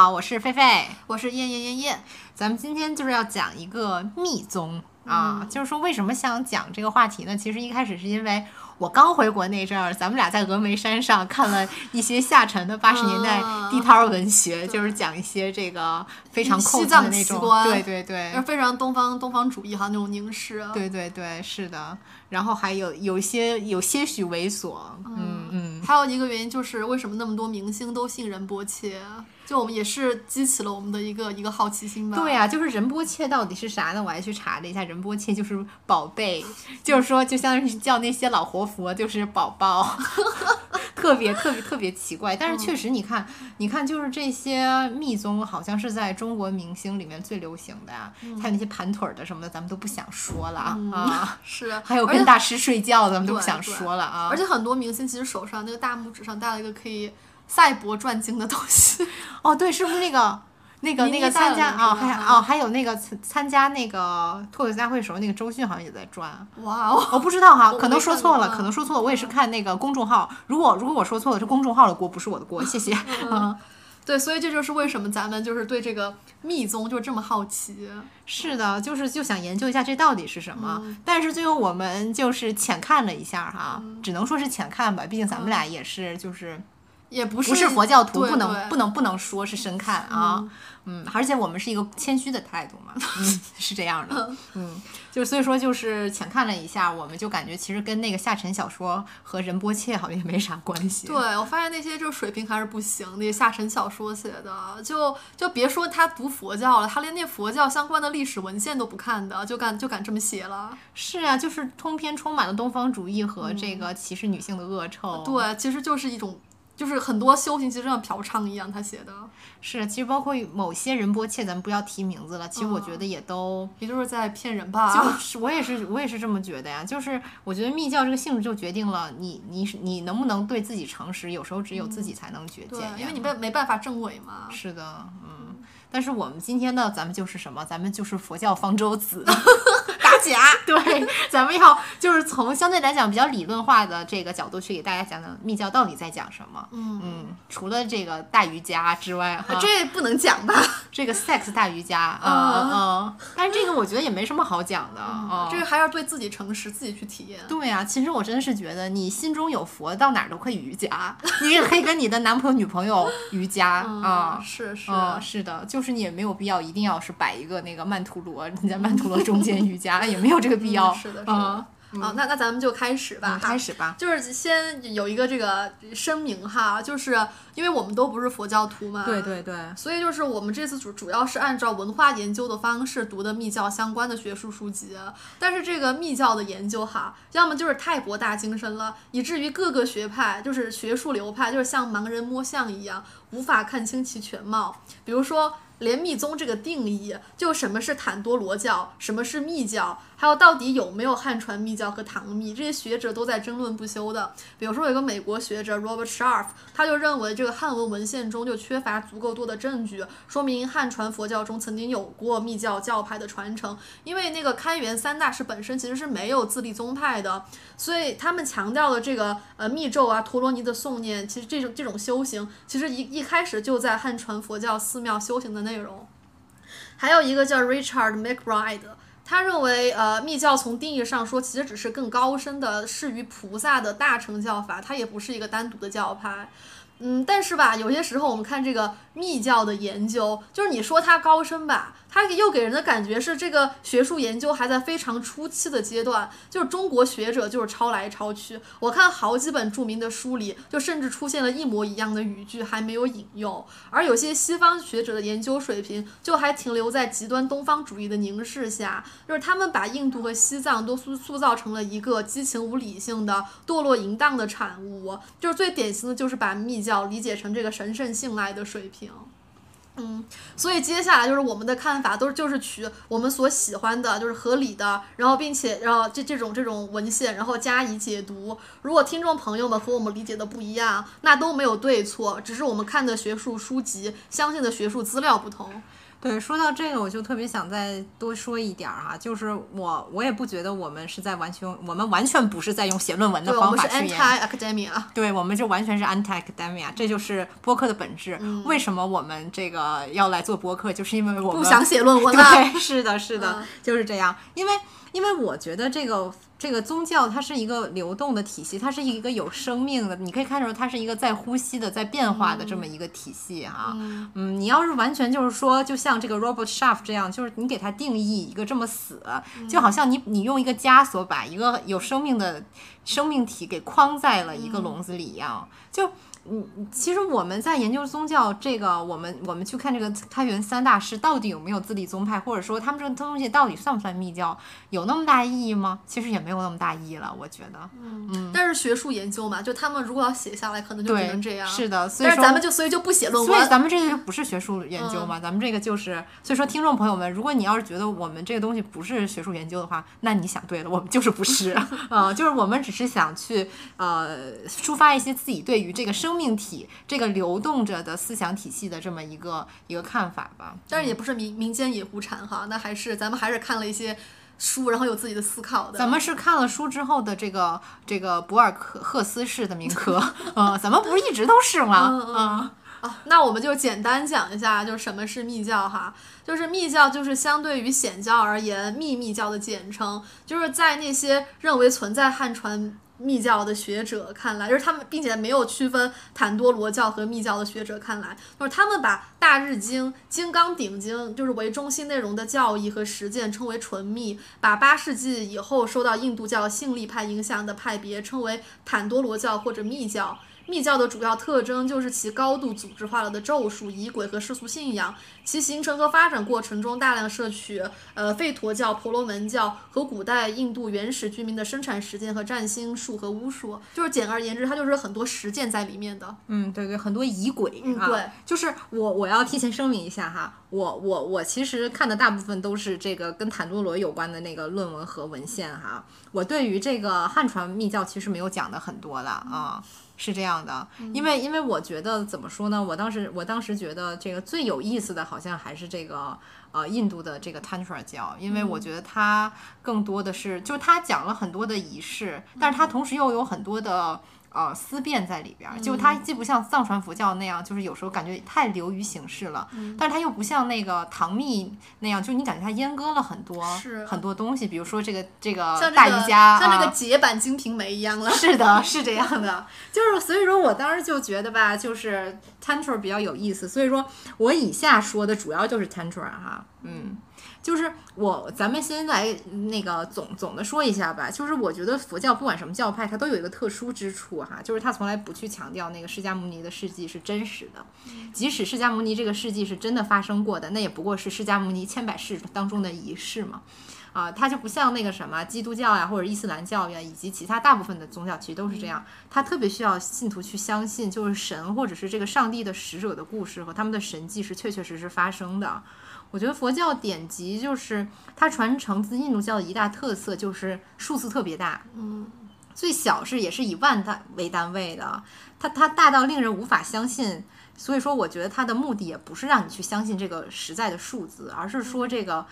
好，我是菲菲，我是燕燕燕燕。咱们今天就是要讲一个密宗啊，就是说为什么想讲这个话题呢？其实一开始是因为。我刚回国那阵儿，咱们俩在峨眉山上看了一些下沉的八十年代地摊文学，就是讲一些这个非常西藏的那种，对对对，非常东方东方主义哈那种凝视，对对对，是的。然后还有有些有些许猥琐，嗯嗯。还有一个原因就是为什么那么多明星都信任波切？就我们也是激起了我们的一个一个好奇心吧。对呀，就是仁波切到底是啥呢？我还去查了一下，仁波切就是宝贝，就是说就相当于叫那些老活佛就是宝宝，特别特别特别奇怪。但是确实，你看，你看，就是这些密宗好像是在中国明星里面最流行的呀。还有那些盘腿的什么的，咱们都不想说了啊。是，还有跟大师睡觉，咱们都不想说了啊。而且很多明星其实手上那个大拇指上戴了一个可以。赛博转经的东西，哦，对，是不是那个那个那个参加啊？还哦，还有那个参参加那个脱口秀大会时候，那个周迅好像也在转。哇哦，我不知道哈，可能说错了，可能说错了。我也是看那个公众号，如果如果我说错了，是公众号的锅，不是我的锅，谢谢。嗯，对，所以这就是为什么咱们就是对这个密宗就这么好奇。是的，就是就想研究一下这到底是什么。但是最后我们就是浅看了一下哈，只能说是浅看吧，毕竟咱们俩也是就是。也不是佛教徒，不能不能不能说是深看啊，嗯，而且我们是一个谦虚的态度嘛，嗯，是这样的，嗯，就所以说就是浅看了一下，我们就感觉其实跟那个下沉小说和仁波切好像也没啥关系。对我发现那些就是水平还是不行，那些下沉小说写的，就就别说他读佛教了，他连那佛教相关的历史文献都不看的，就敢就敢这么写了。是啊，就是通篇充满了东方主义和这个歧视女性的恶臭。对，其实就是一种。就是很多修行其实像嫖娼一样，他写的是，其实包括某些仁波切，咱们不要提名字了。其实我觉得也都，也就是在骗人吧。就是我也是，我也是这么觉得呀。就是我觉得密教这个性质就决定了你，你是你能不能对自己诚实，有时候只有自己才能决定，因为你没没办法证伪嘛。是的，嗯。但是我们今天呢，咱们就是什么？咱们就是佛教方舟子。假 对，咱们要就是从相对来讲比较理论化的这个角度去给大家讲讲密教到底在讲什么。嗯嗯，除了这个大瑜伽之外，这不能讲吧？这个 sex 大瑜伽，嗯嗯，但是这个我觉得也没什么好讲的。这个还要对自己诚实，自己去体验。对呀，其实我真的是觉得，你心中有佛，到哪儿都可以瑜伽。你也可以跟你的男朋友、女朋友瑜伽啊。是是是的，就是你也没有必要一定要是摆一个那个曼陀罗，你在曼陀罗中间瑜伽。也没有这个必要，是的，是的。好，那那咱们就开始吧，开始吧。就是先有一个这个声明哈，就是因为我们都不是佛教徒嘛，对对对，所以就是我们这次主主要是按照文化研究的方式读的密教相关的学术书籍，但是这个密教的研究哈，要么就是太博大精深了，以至于各个学派就是学术流派就是像盲人摸象一样，无法看清其全貌。比如说。连密宗这个定义，就什么是坦多罗教，什么是密教，还有到底有没有汉传密教和唐密，这些学者都在争论不休的。比如说，有个美国学者 Robert Sharf，他就认为这个汉文文献中就缺乏足够多的证据，说明汉传佛教中曾经有过密教教派的传承。因为那个开元三大师本身其实是没有自立宗派的，所以他们强调的这个呃密咒啊、陀罗尼的诵念，其实这种这种修行，其实一一开始就在汉传佛教寺庙修行的。内容，还有一个叫 Richard McBride，他认为，呃，密教从定义上说，其实只是更高深的适于菩萨的大乘教法，它也不是一个单独的教派。嗯，但是吧，有些时候我们看这个密教的研究，就是你说它高深吧。它又给人的感觉是，这个学术研究还在非常初期的阶段，就是中国学者就是抄来抄去。我看好几本著名的书里，就甚至出现了一模一样的语句，还没有引用。而有些西方学者的研究水平，就还停留在极端东方主义的凝视下，就是他们把印度和西藏都塑塑造成了一个激情无理性的堕落淫荡的产物。就是最典型的就是把密教理解成这个神圣信赖的水平。嗯，所以接下来就是我们的看法，都是就是取我们所喜欢的，就是合理的，然后并且然后这这种这种文献，然后加以解读。如果听众朋友们和我们理解的不一样，那都没有对错，只是我们看的学术书籍、相信的学术资料不同。对，说到这个，我就特别想再多说一点儿哈，就是我我也不觉得我们是在完全，我们完全不是在用写论文的对，我们是方法去研 anti academia。对，我们就完全是 anti academia，这就是播客的本质。为什么我们这个要来做播客，就是因为我们不想写论文 了。对，是的，是的，嗯就是这样。因为因为我觉得这个这个宗教它是一个流动的体系，它是一个有生命的，你可以看出它是一个在呼吸的、在变化的这么一个体系哈。嗯你要是完全就是说，就像这个 Robert Schaff 这样，就是你给它定义一个这么死，就好像你你用一个枷锁把一个有生命的生命体给框在了一个笼子里一样，就。嗯，其实我们在研究宗教这个，我们我们去看这个开元三大师到底有没有自立宗派，或者说他们这个东西到底算不算密教，有那么大意义吗？其实也没有那么大意义了，我觉得。嗯但是学术研究嘛，就他们如果要写下来，可能就只，能这样。是的，所以咱们就所以就不写论文所以。咱们这个就不是学术研究嘛，咱们这个就是，所以说听众朋友们，如果你要是觉得我们这个东西不是学术研究的话，那你想对了，我们就是不是，呃，就是我们只是想去呃抒发一些自己对于这个生命体这个流动着的思想体系的这么一个一个看法吧。但是也不是民民间野狐禅哈，那还是咱们还是看了一些书，然后有自己的思考的。咱们是看了书之后的这个这个博尔克赫斯式的民科，嗯、咱们不是一直都是吗？嗯嗯啊，那我们就简单讲一下，就是什么是密教哈。就是密教就是相对于显教而言，秘密教的简称，就是在那些认为存在汉传。密教的学者看来，就是他们，并且没有区分坦多罗教和密教的学者看来，就是他们把《大日经》《金刚顶经》就是为中心内容的教义和实践称为纯密，把八世纪以后受到印度教性力派影响的派别称为坦多罗教或者密教。密教的主要特征就是其高度组织化了的咒术、仪轨和世俗信仰，其形成和发展过程中大量摄取呃吠陀教、婆罗门教和古代印度原始居民的生产实践和占星术和巫术，就是简而言之，它就是很多实践在里面的。嗯，对对，很多仪轨啊，嗯对，就是我我要提前声明一下哈，我我我其实看的大部分都是这个跟坦多罗有关的那个论文和文献哈，我对于这个汉传密教其实没有讲的很多的啊。是这样的，因为因为我觉得怎么说呢？我当时我当时觉得这个最有意思的好像还是这个呃印度的这个 Tantra 教，因为我觉得它更多的是就是它讲了很多的仪式，但是它同时又有很多的。呃，思辨在里边儿，就它既不像藏传佛教那样，就是有时候感觉太流于形式了，但是它又不像那个唐密那样，就你感觉它阉割了很多很多东西，比如说这个这个大个瑜伽，像这啊个解版《金瓶梅》一样了。是的，是这样的，就是所以说我当时就觉得吧，就是 tantra 比较有意思，所以说我以下说的主要就是 tantra 哈，嗯。就是我，咱们先来那个总总的说一下吧。就是我觉得佛教不管什么教派，它都有一个特殊之处哈，就是它从来不去强调那个释迦牟尼的事迹是真实的，即使释迦牟尼这个事迹是真的发生过的，那也不过是释迦牟尼千百世当中的一世嘛。啊，它就不像那个什么基督教呀，或者伊斯兰教呀，以及其他大部分的宗教，其实都是这样。它特别需要信徒去相信，就是神或者是这个上帝的使者的故事和他们的神迹是确确实实发生的。我觉得佛教典籍就是它传承自印度教的一大特色，就是数字特别大。嗯，最小是也是以万单为单位的，它它大到令人无法相信。所以说，我觉得它的目的也不是让你去相信这个实在的数字，而是说这个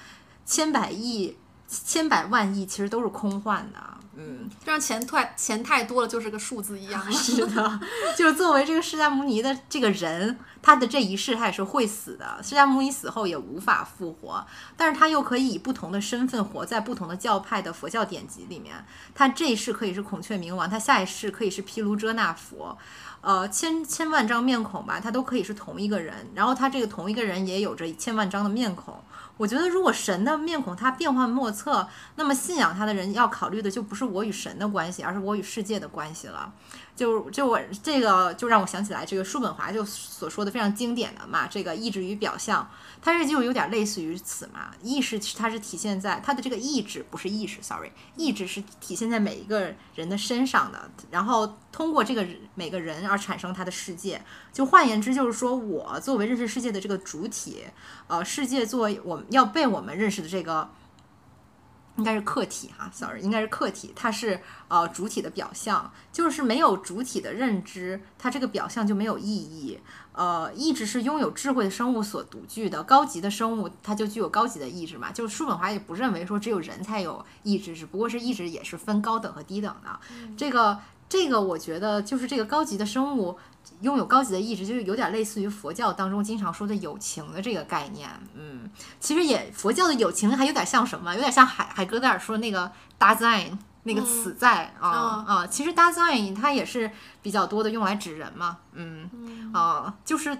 千百亿、千百万亿其实都是空幻的。嗯，这样钱太钱太多了，就是个数字一样 了。是的，就是作为这个释迦牟尼的这个人，他的这一世他也是会死的。释迦牟尼死后也无法复活，但是他又可以以不同的身份活在不同的教派的佛教典籍里面。他这一世可以是孔雀明王，他下一世可以是毗卢遮那佛。呃，千千万张面孔吧，他都可以是同一个人，然后他这个同一个人也有着千万张的面孔。我觉得，如果神的面孔它变幻莫测，那么信仰他的人要考虑的就不是我与神的关系，而是我与世界的关系了。就就我这个就让我想起来这个叔本华就所说的非常经典的嘛，这个意志与表象，它这就有点类似于此嘛。意识它是体现在它的这个意志不是意识，sorry，意志是体现在每一个人的身上的，然后通过这个每个人而产生他的世界。就换言之，就是说我作为认识世界的这个主体，呃，世界作为我们要被我们认识的这个。应该是客体哈，sorry，应该是客体，它是呃主体的表象，就是没有主体的认知，它这个表象就没有意义。呃，意志是拥有智慧的生物所独具的，高级的生物它就具有高级的意志嘛。就是叔本华也不认为说只有人才有意志，只不过是意志也是分高等和低等的。这个这个，我觉得就是这个高级的生物拥有高级的意志，就是有点类似于佛教当中经常说的友情的这个概念。嗯，其实也佛教的友情还有点像什么？有点像海海格德尔说那个 Dasein 那个此在啊啊。其实 Dasein 它也是比较多的用来指人嘛。嗯啊，就是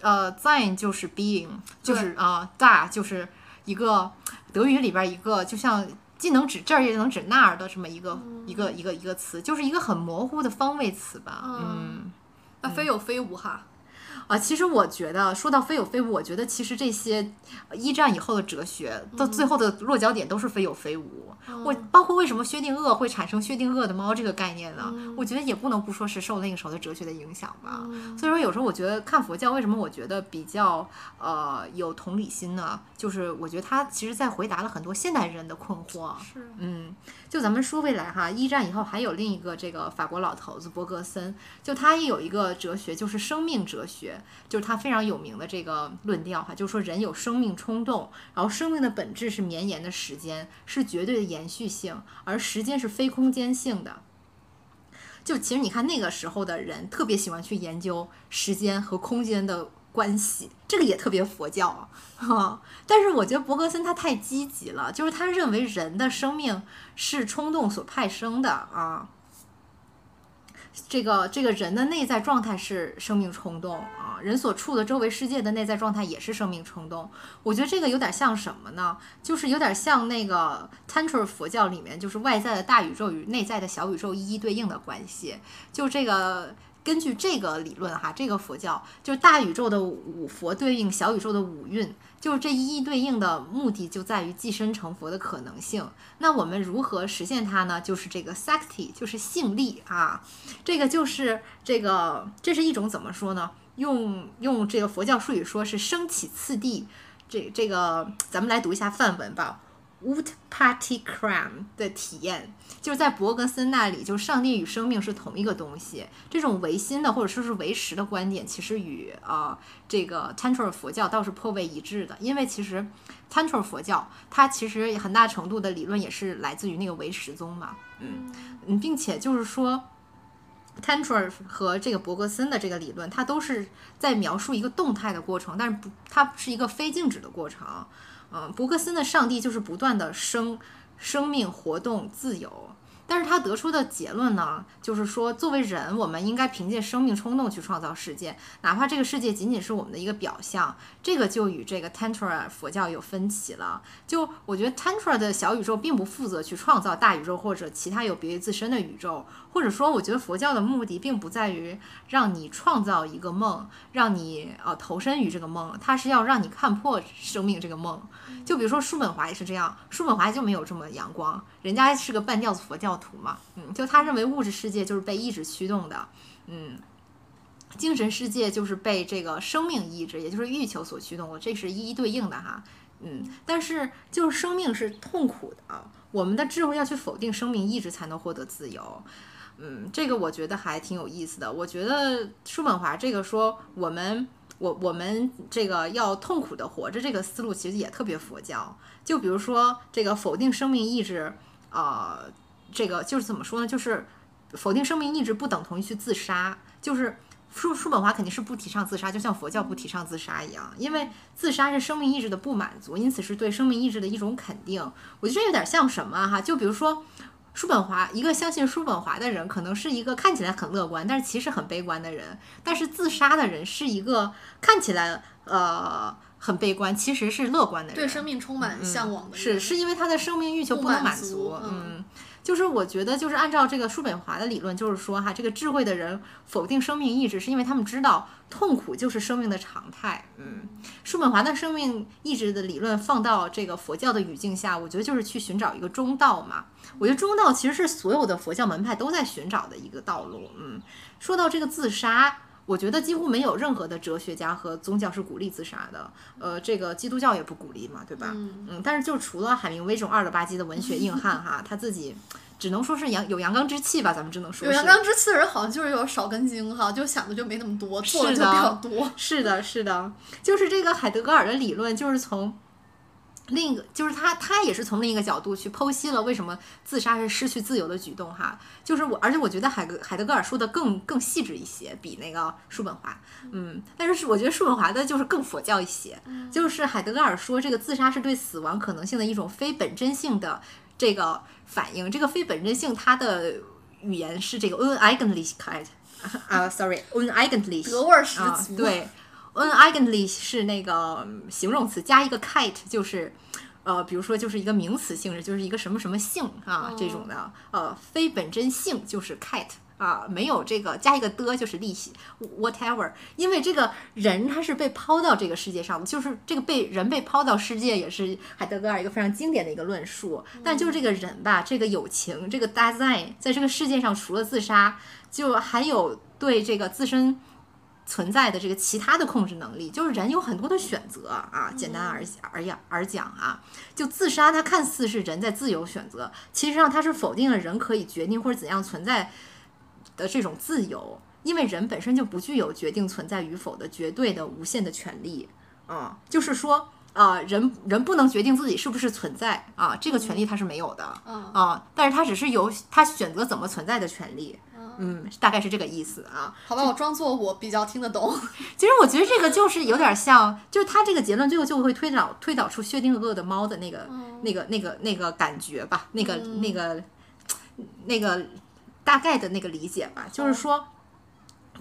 呃 sein 就是 being，就是啊 da 就是一个德语里边一个就像。既能指这儿，也能指那儿的这么一个一个一个一个词，就是一个很模糊的方位词吧。嗯，那非有非无哈。啊，其实我觉得说到非有非无，我觉得其实这些一战以后的哲学到最后的落脚点都是非有非无。我包括为什么薛定谔会产生薛定谔的猫这个概念呢？我觉得也不能不说是受那个时候的哲学的影响吧。所以说有时候我觉得看佛教为什么我觉得比较呃有同理心呢？就是我觉得他其实在回答了很多现代人的困惑。是，嗯，就咱们说回来哈，一战以后还有另一个这个法国老头子伯格森，就他也有一个哲学，就是生命哲学，就是他非常有名的这个论调哈，就是说人有生命冲动，然后生命的本质是绵延的时间，是绝对的延续性，而时间是非空间性的。就其实你看那个时候的人特别喜欢去研究时间和空间的。关系这个也特别佛教啊，哈但是我觉得伯格森他太积极了，就是他认为人的生命是冲动所派生的啊。这个这个人的内在状态是生命冲动啊，人所处的周围世界的内在状态也是生命冲动。我觉得这个有点像什么呢？就是有点像那个 Tantra 佛教里面，就是外在的大宇宙与内在的小宇宙一一对应的关系。就这个。根据这个理论哈，这个佛教就是大宇宙的五佛对应小宇宙的五蕴，就是这一一对应的目的就在于寄生成佛的可能性。那我们如何实现它呢？就是这个 sakti，就是性力啊，这个就是这个，这是一种怎么说呢？用用这个佛教术语说是升起次第。这这个咱们来读一下范文吧。Wood Party Crime 的体验，就是在伯格森那里，就是上帝与生命是同一个东西。这种唯心的或者说是唯实的观点，其实与呃这个 Tantra 佛教倒是颇为一致的。因为其实 Tantra 佛教它其实很大程度的理论也是来自于那个唯识宗嘛，嗯嗯，并且就是说 Tantra 和这个伯格森的这个理论，它都是在描述一个动态的过程，但是不，它是一个非静止的过程。嗯，伯克森的上帝就是不断的生生命活动自由。但是他得出的结论呢，就是说，作为人，我们应该凭借生命冲动去创造世界，哪怕这个世界仅仅是我们的一个表象。这个就与这个 Tantra 佛教有分歧了。就我觉得 Tantra 的小宇宙并不负责去创造大宇宙或者其他有别于自身的宇宙，或者说，我觉得佛教的目的并不在于让你创造一个梦，让你呃投身于这个梦，它是要让你看破生命这个梦。就比如说叔本华也是这样，叔本华就没有这么阳光，人家是个半吊子佛教。徒嘛，嗯，就他认为物质世界就是被意志驱动的，嗯，精神世界就是被这个生命意志，也就是欲求所驱动的，这是一一对应的哈，嗯，但是就是生命是痛苦的，我们的智慧要去否定生命意志才能获得自由，嗯，这个我觉得还挺有意思的。我觉得叔本华这个说我们我我们这个要痛苦的活着这个思路其实也特别佛教，就比如说这个否定生命意志，呃。这个就是怎么说呢？就是否定生命意志不等同于去自杀。就是叔叔本华肯定是不提倡自杀，就像佛教不提倡自杀一样。因为自杀是生命意志的不满足，因此是对生命意志的一种肯定。我觉得这有点像什么哈？就比如说叔本华，一个相信叔本华的人，可能是一个看起来很乐观，但是其实很悲观的人。但是自杀的人是一个看起来呃很悲观，其实是乐观的人，对生命充满向往的人。是是因为他的生命欲求不能满足，嗯。就是我觉得，就是按照这个叔本华的理论，就是说哈，这个智慧的人否定生命意志，是因为他们知道痛苦就是生命的常态。嗯，叔本华的生命意志的理论放到这个佛教的语境下，我觉得就是去寻找一个中道嘛。我觉得中道其实是所有的佛教门派都在寻找的一个道路。嗯，说到这个自杀。我觉得几乎没有任何的哲学家和宗教是鼓励自杀的，呃，这个基督教也不鼓励嘛，对吧？嗯但是就除了海明威这种二了吧唧的文学硬汉哈，他自己只能说是阳有阳刚之气吧，咱们只能说有阳刚之气的人好像就是有少根筋哈，就想的就没那么多，做的是的就比较多。是的，是的，就是这个海德格尔的理论，就是从另一个，就是他他也是从另一个角度去剖析了为什么自杀是失去自由的举动哈。就是我，而且我觉得海格海德格尔说的更更细致一些，比那个叔本华，嗯，但是是我觉得叔本华的就是更佛教一些，就是海德格尔说这个自杀是对死亡可能性的一种非本真性的这个反应，这个非本真性它的语言是这个 uneigentlichkeit 啊，sorry，uneigentlich 德味儿十啊足，，对，uneigentlich 是那个嗯形容词加一个 kite，就是呃，比如说就是一个名词性质，就是一个什么什么性啊、这种的，呃，非本真性就是 kite。啊，没有这个加一个的，就是利息，whatever。因为这个人他是被抛到这个世界上的，就是这个被人被抛到世界，也是海德格尔一个非常经典的一个论述。但就是这个人吧，这个友情，这个 design，在这个世界上除了自杀，就还有对这个自身存在的这个其他的控制能力，就是人有很多的选择啊。简单而而言而讲啊，就自杀，它看似是人在自由选择，其实上它是否定了人可以决定或者怎样存在的这种自由，因为人本身就不具有决定存在与否的绝对的无限的权利。啊，就是说。啊、人人不能决定自己是不是存在啊，这个权利他是没有的嗯啊，但是他只是有他选择怎么存在的权利，嗯，大概是这个意思啊。好吧，我装作我比较听得懂。其实我觉得这个就是有点像，就是他这个结论最后就会推导推导出薛定谔的猫的那个、那个那个那个感觉吧，那个、那个那个大概的那个理解吧，就是说。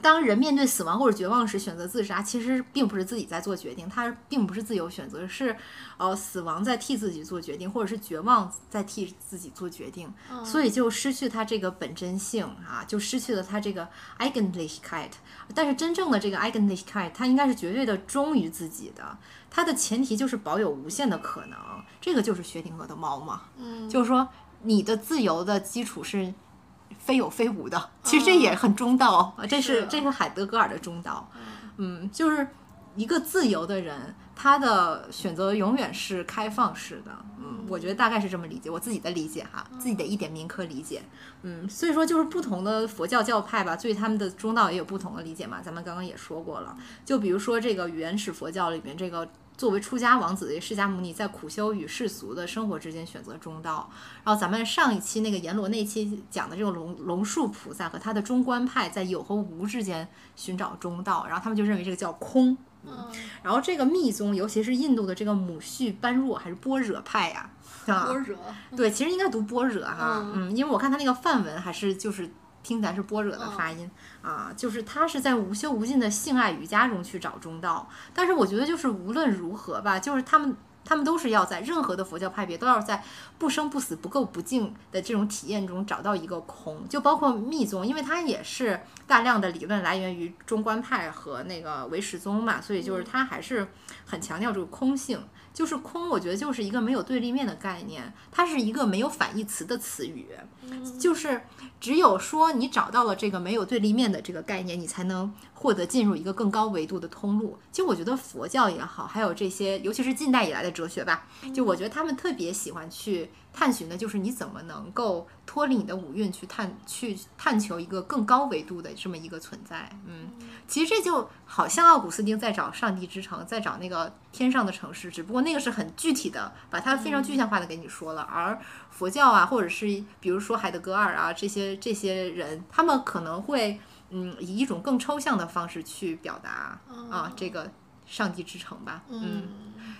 当人面对死亡或者绝望时选择自杀，其实并不是自己在做决定，他并不是自由选择，是呃死亡在替自己做决定，或者是绝望在替自己做决定，所以就失去他这个本真性啊，就失去了他这个 Eigentlichkeit。但是真正的这个 Eigentlichkeit，它应该是绝对的忠于自己的，它的前提就是保有无限的可能，这个就是薛定谔的猫嘛，嗯，就是说你的自由的基础是。非有非无的，其实这也很中道，啊，这是是。这是海德格尔的中道，嗯，就是一个自由的人，他的选择永远是开放式的，嗯，我觉得大概是这么理解，我自己的理解哈，自己的一点民科理解，嗯，所以说就是不同的佛教教派吧，对他们的中道也有不同的理解嘛，咱们刚刚也说过了，就比如说这个原始佛教里面这个。作为出家王子的释迦牟尼，在苦修与世俗的生活之间选择中道。然后咱们上一期那个阎罗那期讲的这个龙龙树菩萨和他的中观派在有和无之间寻找中道，然后他们就认为这个叫空。嗯然后这个密宗，尤其是印度的这个母系般若还是般若派呀、啊，般若，对，其实应该读般若哈，嗯嗯，因为我看他那个梵文还是就是听起来是般若的发音、啊，就是他是在无休无尽的性爱瑜伽中去找中道，但是我觉得就是无论如何吧，就是他们。他们都是要在任何的佛教派别都要在不生不死、不垢不净的这种体验中找到一个空，就包括密宗，因为它也是大量的理论来源于中观派和那个唯识宗嘛，所以就是它还是很强调这个空性。就是空，我觉得就是一个没有对立面的概念，它是一个没有反义词的词语，就是只有说你找到了这个没有对立面的这个概念，你才能获得进入一个更高维度的通路。其实我觉得佛教也好，还有这些，尤其是近代以来的哲学吧，就我觉得他们特别喜欢去探寻的，就是你怎么能够脱离你的五蕴去探去探求一个更高维度的这么一个存在。嗯，其实这就好像奥古斯丁在找上帝之城，在找那个天上的城市，只不过那个是很具体的，把它非常具象化的给你说了，而佛教啊，或者是比如说海德格尔啊这些这些人，他们可能会嗯以一种更抽象的方式去表达啊这个上帝之城吧，嗯，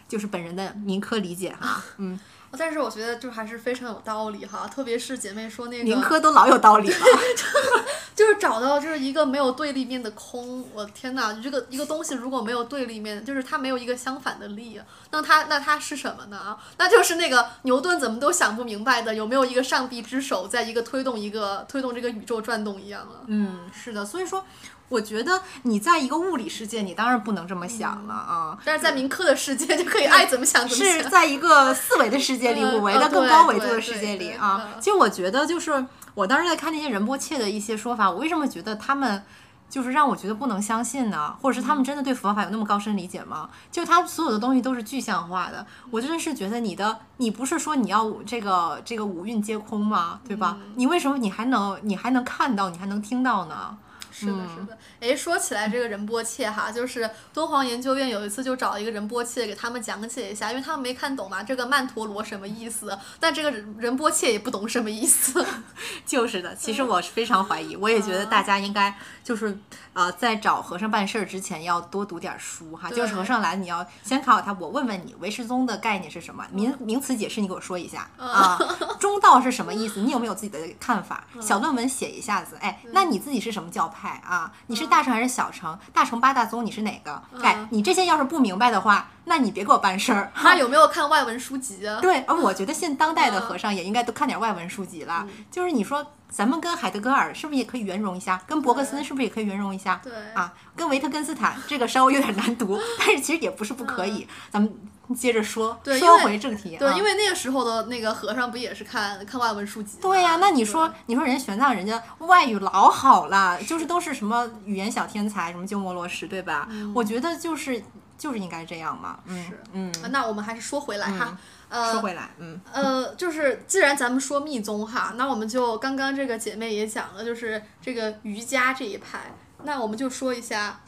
就是本人的民科理解哈，嗯，但是我觉得就还是非常有道理哈，特别是姐妹说那民个，科都老有道理了 就是找到就是一个没有对立面的空，我天呐，这个一个东西如果没有对立面，就是它没有一个相反的力，那它那它是什么呢啊？那就是那个牛顿怎么都想不明白的，有没有一个上帝之手在一个推动一个推动这个宇宙转动一样了。嗯，是的，所以说。我觉得你在一个物理世界，你当然不能这么想了啊。但是在民科的世界就可以爱怎么想怎么想。是在一个四维的世界里，嗯五维的更高维度的世界里啊。嗯其实我觉得，就是我当时在看那些仁波切的一些说法，我为什么觉得他们就是让我觉得不能相信呢？或者是他们真的对佛法有那么高深理解吗？就他所有的东西都是具象化的，我真的是觉得你的，你不是说你要这个这个五蕴皆空吗？对吧？你为什么你还能你还能看到，你还能听到呢？是的，是的。哎，说起来这个仁波切哈，就是敦煌研究院有一次就找一个仁波切给他们讲解一下，因为他们没看懂嘛，这个曼陀罗什么意思？但这个仁波切也不懂什么意思。就是的，其实我是非常怀疑，我也觉得大家应该就是呃，在找和尚办事儿之前要多读点书哈。就是和尚来，你要先考考他。我问问你，唯识宗的概念是什么？名名词解释你给我说一下啊。中道是什么意思？你有没有自己的看法？小论文写一下子。哎，那你自己是什么教派啊？你是？大乘还是小乘？大乘八大宗你是哪个？哎，你这些要是不明白的话，那你别给我办事儿。他有没有看外文书籍啊？对，而我觉得现当代的和尚也应该都看点外文书籍了。就是你说，咱们跟海德格尔是不是也可以圆融一下？跟伯格森是不是也可以圆融一下？对啊，跟维特根斯坦这个稍微有点难读，但是其实也不是不可以。咱们。接着说，说回正题。对，因为那个时候的那个和尚不也是看看外文书籍？对呀，那你说，你说人家玄奘，人家外语老好了，就是都是什么语言小天才，什么鸠摩罗什，对吧？我觉得就是就是应该这样嘛。是，嗯。那我们还是说回来哈，呃，说回来，嗯，呃，就是既然咱们说密宗哈，那我们就刚刚这个姐妹也讲了，就是这个瑜伽这一派，那我们就说一下。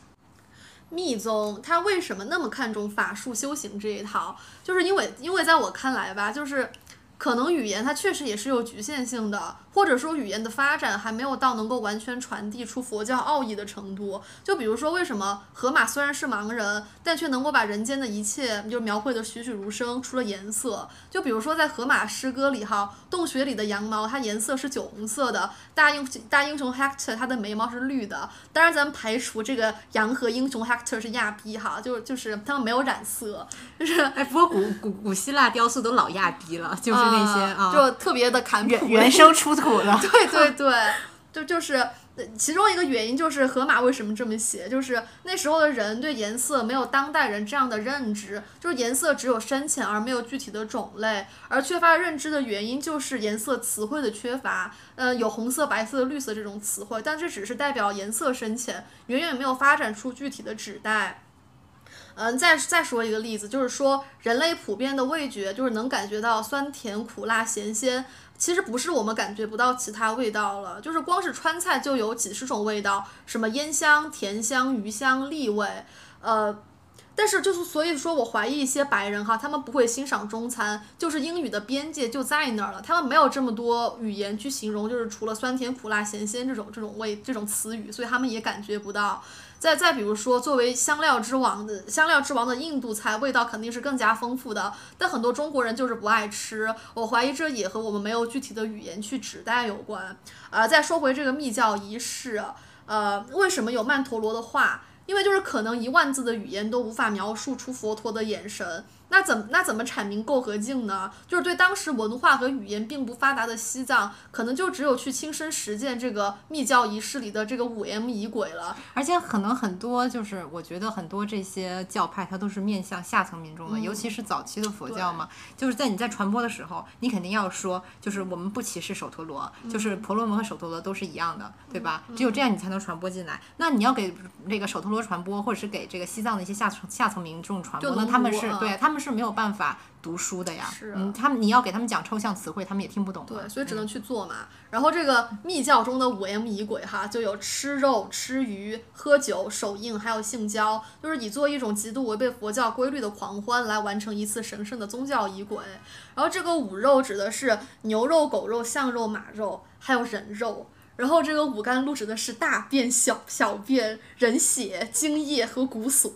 密宗他为什么那么看重法术修行这一套？就是因为，因为在我看来吧，就是可能语言它确实也是有局限性的。或者说语言的发展还没有到能够完全传递出佛教奥义的程度。就比如说，为什么河马虽然是盲人，但却能够把人间的一切就描绘得栩栩如生？除了颜色，就比如说在河马诗歌里哈，洞穴里的羊毛它颜色是酒红色的，大英大英雄 Hector 他的眉毛是绿的。当然，咱们排除这个羊和英雄 Hector 是亚逼哈，就就是他们没有染色，就是哎，不过古古古希腊雕塑都老亚逼了，就是那些啊，就特别的坎原原生出。对对 对，就就是其中一个原因就是河马为什么这么写，就是那时候的人对颜色没有当代人这样的认知，就是颜色只有深浅而没有具体的种类，而缺乏认知的原因就是颜色词汇的缺乏，呃，有红色、白色、绿色这种词汇，但这只是代表颜色深浅，远远没有发展出具体的指代。嗯，再再说一个例子，就是说人类普遍的味觉就是能感觉到酸甜苦辣咸鲜。其实不是我们感觉不到其他味道了，就是光是川菜就有几十种味道，什么烟香、甜香、鱼香、栗味，呃，但是就是所以说我怀疑一些白人哈，他们不会欣赏中餐，就是英语的边界就在那儿了，他们没有这么多语言去形容，就是除了酸甜苦辣咸鲜这种这种味这种词语，所以他们也感觉不到。再再比如说，作为香料之王的香料之王的印度菜，味道肯定是更加丰富的。但很多中国人就是不爱吃，我怀疑这也和我们没有具体的语言去指代有关。呃，再说回这个密教仪式，呃，为什么有曼陀罗的话？因为就是可能一万字的语言都无法描述出佛陀的眼神。那怎那怎么阐明垢和净呢？就是对当时文化和语言并不发达的西藏，可能就只有去亲身实践这个密教仪式里的这个五 M 仪轨了。而且可能很多就是我觉得很多这些教派它都是面向下层民众的，尤其是早期的佛教嘛，就是在你在传播的时候，你肯定要说，就是我们不歧视首陀罗，就是婆罗门和首陀罗都是一样的，对吧？只有这样你才能传播进来。那你要给那个首陀罗传播，或者是给这个西藏的一些下层下层民众传播，那他们是对他们。是没有办法读书的呀，嗯，他们你要给他们讲抽象词汇，他们也听不懂。对，所以只能去做嘛。然后这个密教中的五 M 仪轨哈，就有吃肉、吃鱼、喝酒、手印，还有性交，就是以做一种极度违背佛教规律的狂欢来完成一次神圣的宗教仪轨。然后这个五肉指的是牛肉、狗肉、象肉、马肉，还有人肉。然后这个五甘露指的是大便、小小便、人血、精液和骨髓。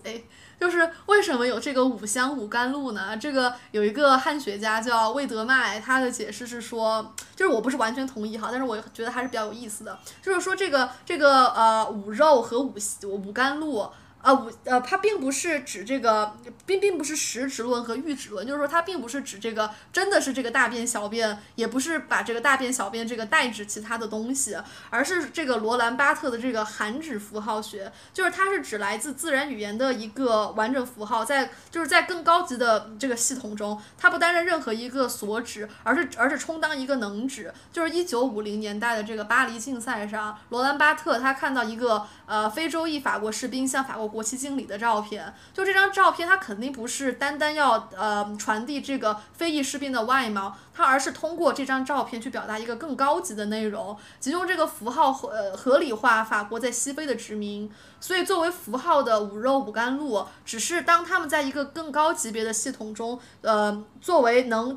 就是为什么有这个五香五甘露呢？这个有一个汉学家叫魏德迈，他的解释是说，就是我不是完全同意哈，但是我觉得还是比较有意思的。就是说这个这个呃五肉和五五甘露，呃五呃，它并不是指这个，并并不是实质论和阈值论，就是说它并不是指这个真的是这个大便小便，也不是把这个大便小便这个代指其他的东西，而是这个罗兰巴特的这个含指符号学，就是它是指来自自然语言的一个完整符号，在就是在更高级的这个系统中，它不担任任何一个所指，而是而是充当一个能指。就是一九五零年代的这个巴黎竞赛上，罗兰巴特他看到一个呃非洲裔法国士兵向法国国旗经理的照片，就这张照片，它肯定不是单单要呃传递这个非裔士兵的外貌，它而是通过这张照片去表达一个更高级的内容，即用这个符号合呃合理化法国在西非的殖民。所以作为符号的五肉五甘露，只是当他们在一个更高级别的系统中，呃，作为能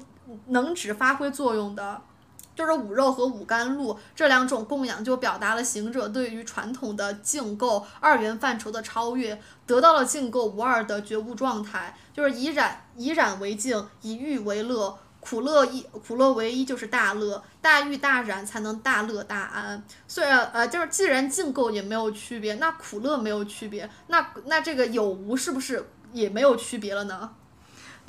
能指发挥作用的。就是五肉和五甘露这两种供养，就表达了行者对于传统的净构二元范畴的超越，得到了净垢无二的觉悟状态。就是以染以染为净，以欲为乐，苦乐一苦乐为一就是大乐，大欲大染才能大乐大安。虽然呃，就是既然净垢也没有区别，那苦乐没有区别，那那这个有无是不是也没有区别了呢？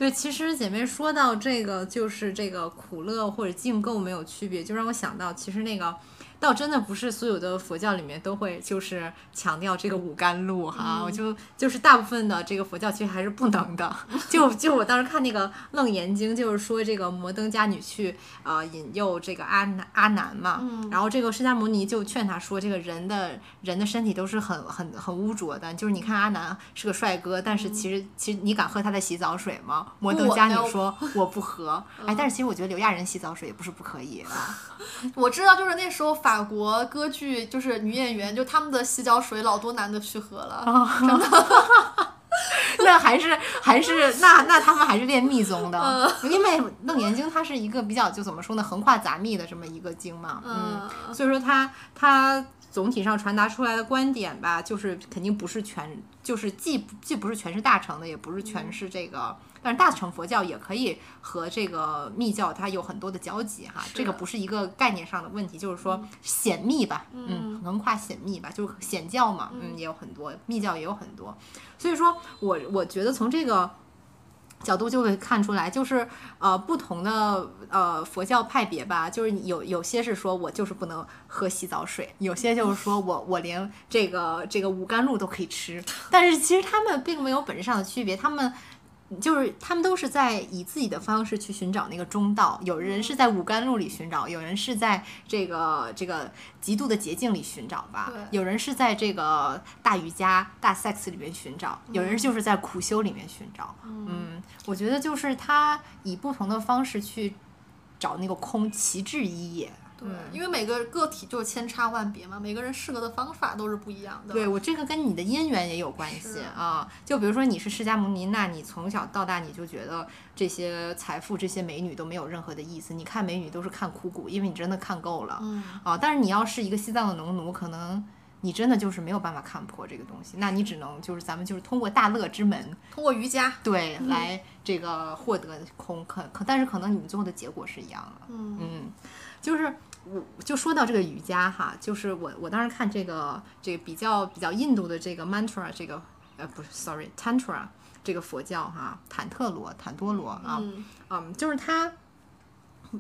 对，其实姐妹说到这个，就是这个苦乐或者净构没有区别，就让我想到，其实那个。倒真的不是所有的佛教里面都会就是强调这个五甘露哈，我就就是大部分的这个佛教其实还是不能的。就就我当时看那个《楞严经》，就是说这个摩登伽女去呃引诱这个阿难阿难嘛，然后这个释迦牟尼就劝他说，这个人的人的身体都是很很很污浊的，就是你看阿难是个帅哥，但是其实其实你敢喝他的洗澡水吗？摩登伽女说我不喝，哎，但是其实我觉得刘亚仁洗澡水也不是不可以啊。我知道，就是那时候法国歌剧就是女演员，就他们的洗脚水老多男的去喝了，真的。那还是还是那那他们还是练密宗的，因为《楞严经》它是一个比较就怎么说呢，横跨杂密的这么一个经嘛，嗯，所以说它它总体上传达出来的观点吧，就是肯定不是全，就是既既不是全是大乘的，也不是全是这个。但是大乘佛教也可以和这个密教它有很多的交集哈，这个不是一个概念上的问题，就是说显密吧，嗯，横跨显密吧，就是显教嘛，嗯，也有很多，密教也有很多，所以说我我觉得从这个角度就会看出来，就是呃不同的呃佛教派别吧，就是有有些是说我就是不能喝洗澡水，有些就是说我我连这个这个五甘露都可以吃，但是其实他们并没有本质上的区别，他们。就是他们都是在以自己的方式去寻找那个中道，有人是在五甘露里寻找，有人是在这个这个极度的捷径里寻找吧，有人是在这个大瑜伽大 sex 里面寻找，有人就是在苦修里面寻找。嗯，我觉得就是他以不同的方式去找那个空，其志一也。对，因为每个个体就是千差万别嘛，每个人适合的方法都是不一样的。对我这个跟你的姻缘也有关系啊，就比如说你是释迦牟尼，那你从小到大你就觉得这些财富、这些美女都没有任何的意思，你看美女都是看枯骨，因为你真的看够了。嗯。啊，但是你要是一个西藏的农奴，可能你真的就是没有办法看破这个东西，那你只能就是咱们就是通过大乐之门，通过瑜伽，对，来这个获得空，可可，但是可能你们最后的结果是一样的。嗯嗯，就是。我就说到这个瑜伽哈，就是我我当时看这个这个比较比较印度的这个 mantra 这个呃不是 sorry tantra 这个佛教哈，坦特罗坦多罗啊，嗯，就是它。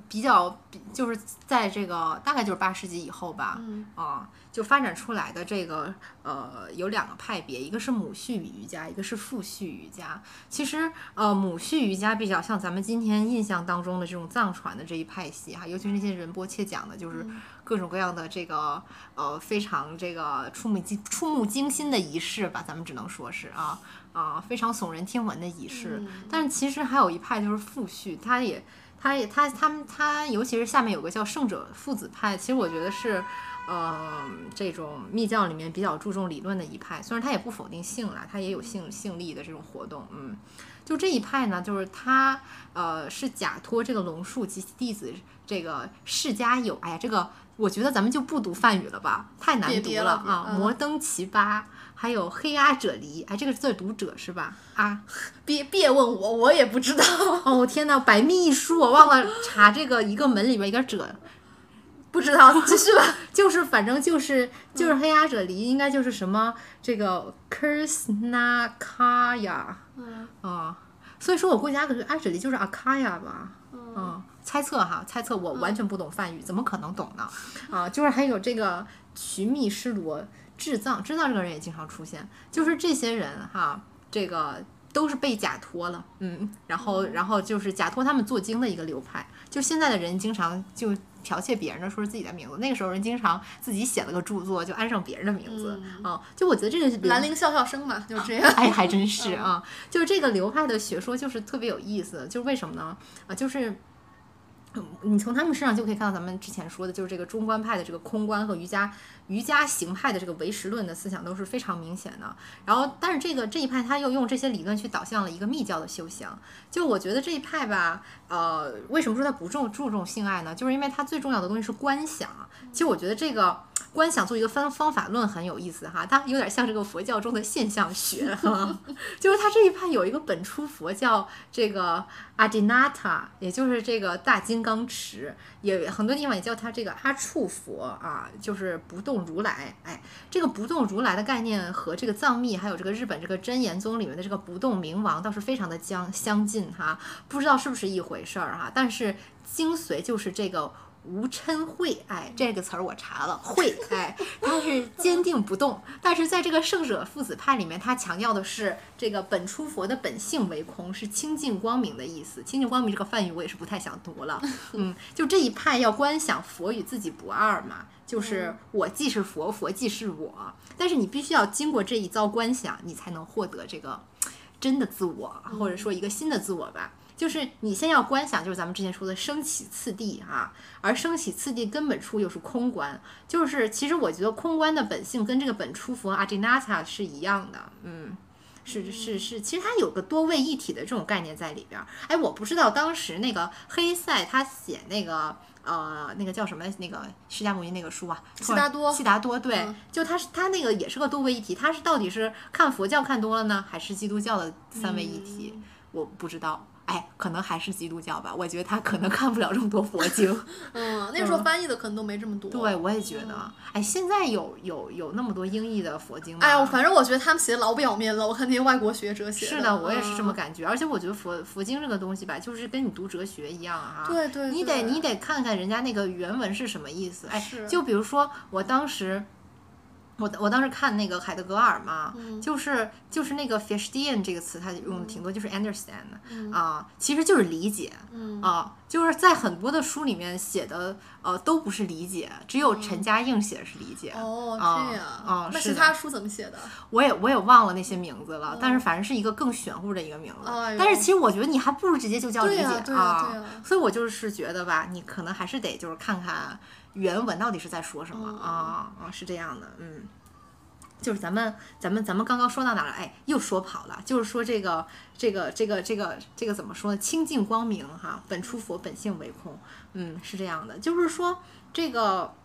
比较，就是在这个大概就是八世纪以后吧，啊，就发展出来的这个呃有两个派别，一个是母系瑜伽，一个是父系瑜伽。其实呃母系瑜伽比较像咱们今天印象当中的这种藏传的这一派系哈，尤其是那些仁波切讲的，就是各种各样的这个呃非常这个触目惊触目惊心的仪式吧，咱们只能说是啊啊非常耸人听闻的仪式。但是其实还有一派就是父系，他也。他也他他们他，尤其是下面有个叫圣者父子派，其实我觉得是，呃，这种密教里面比较注重理论的一派。虽然他也不否定性啦，他也有性性力的这种活动。嗯，就这一派呢，就是他呃是假托这个龙树及其弟子这个释迦有。哎呀，这个我觉得咱们就不读梵语了吧，太难读了啊！摩登奇葩。还有黑阿者离，哎，这个字读者是吧？啊，别别问我，我也不知道。哦，天哪，百密一疏，我忘了查这个一个门里边一个者，不知道，就是吧。就是反正就是就是黑阿者离，应该就是什么这个 Kursnakaya 嗯啊，所以说我估计阿克阿者离就是阿卡亚吧，嗯，猜测哈，猜测我完全不懂梵语，怎么可能懂呢？啊，就是还有这个徐密施罗智藏，智藏这个人也经常出现，就是这些人哈，这个都是被假托了，嗯，然后然后就是假托他们做经的一个流派，就现在的人经常就剽窃别人的说是自己的名字，那个时候人经常自己写了个著作就安上别人的名字，啊，就我觉得这个流兰陵笑笑生嘛，就这 样。哎，还真是啊，就是这个流派的学说就是特别有意思，就是为什么呢？啊，就是。嗯你从他们身上就可以看到咱们之前说的，就是这个中观派的这个空观和瑜伽瑜伽行派的这个唯识论的思想都是非常明显的。然后，但是这个这一派他又用这些理论去导向了一个密教的修行。就我觉得这一派吧，呃，为什么说他不重注重性爱呢？就是因为他最重要的东西是观想。其实我觉得这个观想做一个方方法论很有意思哈，它有点像这个佛教中的现象学哈，就是它这一派有一个本初佛教这个阿迪纳塔，也就是这个大金刚持，也很多地方也叫它这个阿处佛啊，就是不动如来。哎，这个不动如来的概念和这个藏密还有这个日本这个真言宗里面的这个不动明王倒是非常的相相近哈，不知道是不是一回事儿哈，但是精髓就是这个。无嗔慧，哎，这个词儿我查了，慧，哎，它是坚定不动。但是在这个圣者父子派里面，他强调的是这个本初佛的本性为空，是清净光明的意思。清净光明这个梵语我也是不太想读了，嗯，就这一派要观想佛与自己不二嘛，就是我既是佛，佛既是我。但是你必须要经过这一遭观想，你才能获得这个真的自我，或者说一个新的自我吧。就是你先要观想，就是咱们之前说的升起次第啊、而升起次第根本处又是空观，就是其实我觉得空观的本性跟这个本初佛阿吉纳塔是一样的，嗯。是是是，其实它有个多位一体的这种概念在里边儿。哎，我不知道当时那个黑塞他写那个呃那个叫什么那个释迦牟尼那个书啊，悉达多悉达多，对，嗯就他是他那个也是个多位一体，他是到底是看佛教看多了呢，还是基督教的三位一体？我不知道。哎，可能还是基督教吧，我觉得他可能看不了这么多佛经。嗯，那时候翻译的可能都没这么多。对，我也觉得。哎，现在有有有那么多英译的佛经吗？哎呀，反正我觉得他们写的老表面了。我看那些外国学者写是的，我也是这么嗯感觉。而且我觉得佛佛经这个东西吧，就是跟你读哲学一样哈。对对你得你得看看人家那个原文是什么意思。哎是，就比如说我当时。我我当时看那个海德格尔嘛，嗯就是就是那个 verstehen 这个词，他用的挺多，就是 understand 嗯啊、其实就是理解啊、就是在很多的书里面写的呃都不是理解，只有陈嘉映写的是理解。哦，啊这样。啊那其他书怎么写的？我也我也忘了那些名字了，但是反正是一个更玄乎的一个名字。但是其实我觉得你还不如直接就叫理解对呀对呀对呀所以我就是觉得吧，你可能还是得就是看看原文到底是在说什么、嗯啊啊，是这样的，嗯。就是咱们咱们咱们刚刚说到哪儿了？哎，又说跑了。就是说这个这个这个这个这个怎么说呢？清净光明哈，本出佛，本性为空。嗯，是这样的。就是说这个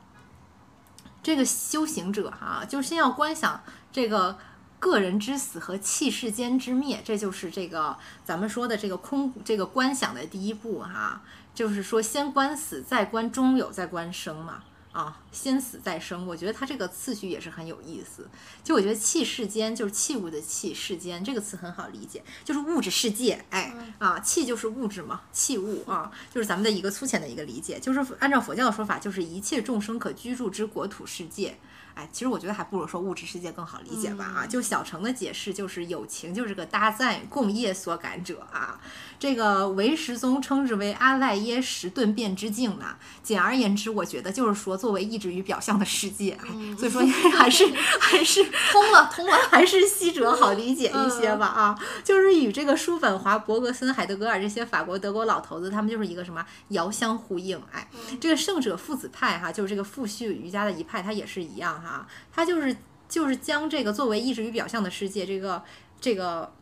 这个修行者哈、就是先要观想这个个人之死和气世间之灭，这就是这个咱们说的这个空这个观想的第一步哈、就是说先观死，再观中有，再观生嘛。啊，先死再生，我觉得它这个次序也是很有意思。就我觉得气世间就是器物的器，世间这个词很好理解，就是物质世界。哎，啊，气就是物质嘛，器物啊，就是咱们的一个粗浅的一个理解，就是按照佛教的说法，就是一切众生可居住之国土世界。哎，其实我觉得还不如说物质世界更好理解吧啊。就小城的解释就是友情就是个搭载共业所感者啊。这个唯识宗称之为阿赖耶识顿变之境呢。简而言之，我觉得就是说作为意志与表象的世界，哎，所以说还是 还是通了，通了。还是西哲好理解一些吧啊，就是与这个叔本华、伯格森、海德格尔这些法国、德国老头子，他们就是一个什么遥相呼应。哎，这个圣者父子派哈，就是这个父系瑜伽的一派，它也是一样哈，它就是就是将这个作为意识与表象的世界，这个这个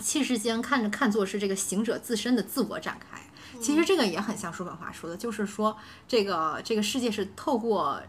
气世间看着看作是这个行者自身的自我展开。其实这个也很像叔本华说的，就是说这个这个世界是透过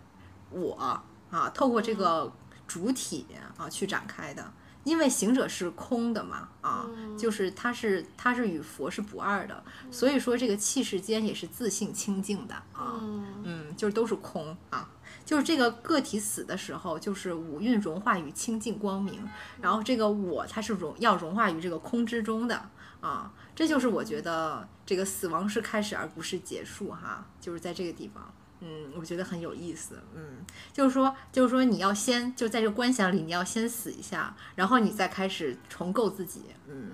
我啊，透过这个主体啊去展开的。因为行者是空的嘛，啊，就是他是他是与佛是不二的，所以说这个气世间也是自性清净的啊，嗯，就是都是空啊。就是这个个体死的时候，就是五蕴融化于清净光明，然后这个我它是融要融化于这个空之中的啊，这就是我觉得这个死亡是开始而不是结束哈，就是在这个地方。嗯，我觉得很有意思。嗯，就是说，就是说，你要先就在这个观想里，你要先死一下，然后你再开始重构自己。嗯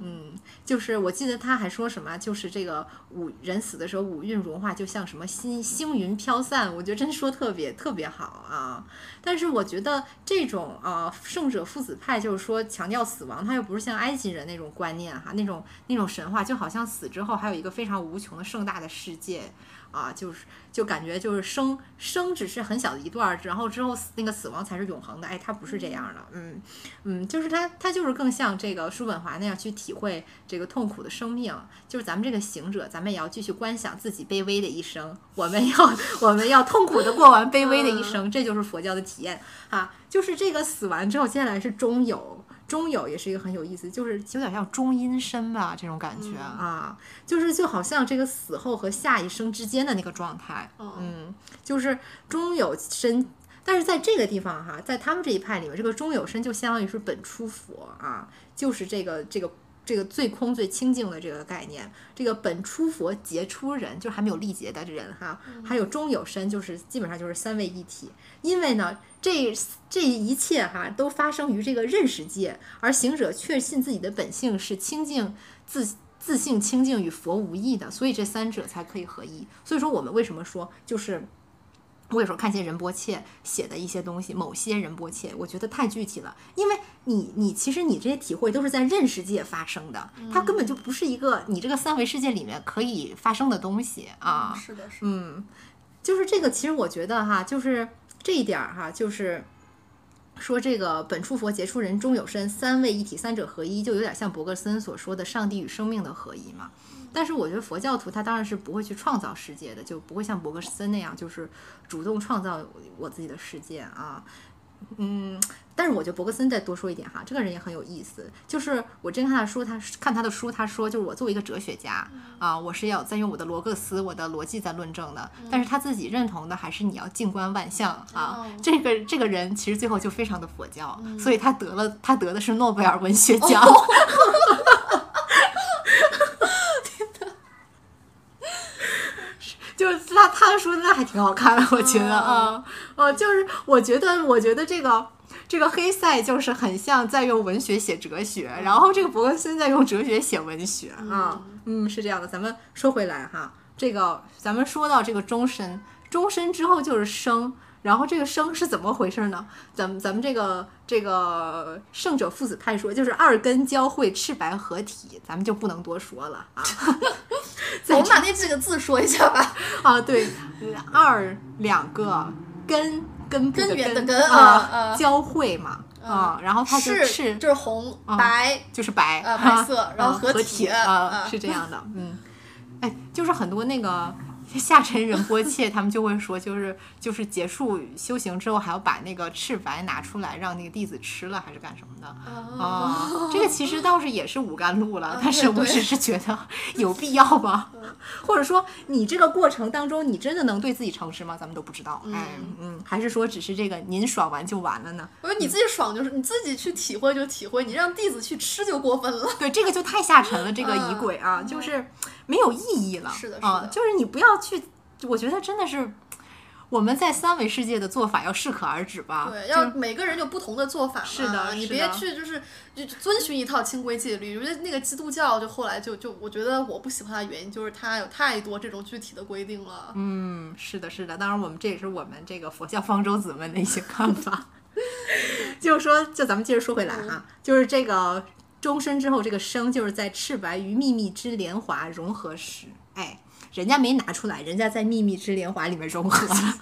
嗯，就是我记得他还说什么，就是这个五人死的时候，五蕴融化，就像什么星星云飘散。我觉得真说特别特别好啊。但是我觉得这种啊圣者父子派，就是说强调死亡，他又不是像埃及人那种观念哈，那种那种神话，就好像死之后还有一个非常无穷的盛大的世界。啊，就是就感觉就是生生只是很小的一段儿，然后之后那个死亡才是永恒的。哎，他不是这样的，嗯嗯，就是他他就是更像这个叔本华那样去体会这个痛苦的生命。就是咱们这个行者，咱们也要继续观想自己卑微的一生，我们要 我们要痛苦的过完卑微的一生，这就是佛教的体验啊。就是这个死完之后，接下来是中有。中有也是一个很有意思，就是有点像中阴身吧，这种感觉啊，就是就好像这个死后和下一生之间的那个状态，嗯，就是中有身，但是在这个地方哈，在他们这一派里面，这个中有身就相当于是本初佛啊，就是这个这个。这个最空最清净的这个概念，这个本初佛杰出人，就还没有历劫的人哈，还有中有身，就是基本上就是三位一体。因为呢，这这一切哈都发生于这个认识界，而行者确信自己的本性是清净自自性清净与佛无异的，所以这三者才可以合一。所以说我们为什么说就是。我有时候看些仁波切写的一些东西，某些仁波切，我觉得太具体了，因为你你其实你这些体会都是在认识界发生的，它根本就不是一个你这个三维世界里面可以发生的东西啊。是的，是。嗯，就是这个，其实我觉得哈，就是这一点儿哈，就是说这个本初佛杰出人中有身三位一体三者合一，就有点像博格森所说的上帝与生命的合一嘛。但是我觉得佛教徒他当然是不会去创造世界的，就不会像伯格森那样，就是主动创造我自己的世界啊。嗯，但是我觉得伯格森再多说一点哈，这个人也很有意思。就是我真看他的书，他看他的书，他说就是我作为一个哲学家啊，我是要在用我的罗格斯、我的逻辑在论证的。但是他自己认同的还是你要静观万象啊。这个这个人其实最后就非常的佛教，所以他得了他得的是诺贝尔文学奖。就是他他的书那还挺好看的，我觉得啊，哦，就是我觉得我觉得这个这个黑塞就是很像在用文学写哲学，然后这个伯格森在用哲学写文学啊，嗯，是这样的。咱们说回来哈，这个咱们说到这个终身，终身之后就是生。然后这个生是怎么回事呢？咱们咱们这个这个圣者父子派说，就是二根交汇，赤白合体，咱们就不能多说了啊。我们把那几个字说一下吧。啊，对，二两个根根根源的根啊，交汇嘛啊，然后它是赤就是红白。就是白白色，然后合体啊，是这样的，嗯，哎，就是很多那个。下沉仁波切 他们就会说，就是就是结束修行之后，还要把那个赤白拿出来让那个弟子吃了，还是干什么的？啊，这个其实倒是也是五甘露了，但是我只是觉得有必要吗？或者说你这个过程当中，你真的能对自己诚实吗？咱们都不知道。哎，嗯，还是说只是这个您爽完就完了呢？我说你自己爽就是你自己去体会就体会，你让弟子去吃就过分了。对，这个就太下沉了，这个仪轨啊，就是。没有意义了，是的，啊，就是你不要去，我觉得真的是我们在三维世界的做法要适可而止吧。对，要每个人有不同的做法。是的，你别去就是就遵循一套清规戒律。我觉得那个基督教就后来就就我觉得我不喜欢的原因就是它有太多这种具体的规定了。嗯，是的，是的。当然，我们这也是我们这个佛教方舟子们的一些看法。就是说，就咱们接着说回来哈，就是这个。终身之后，这个生就是在赤白与秘密之莲华融合时，哎，人家没拿出来，人家在秘密之莲华里面融合了，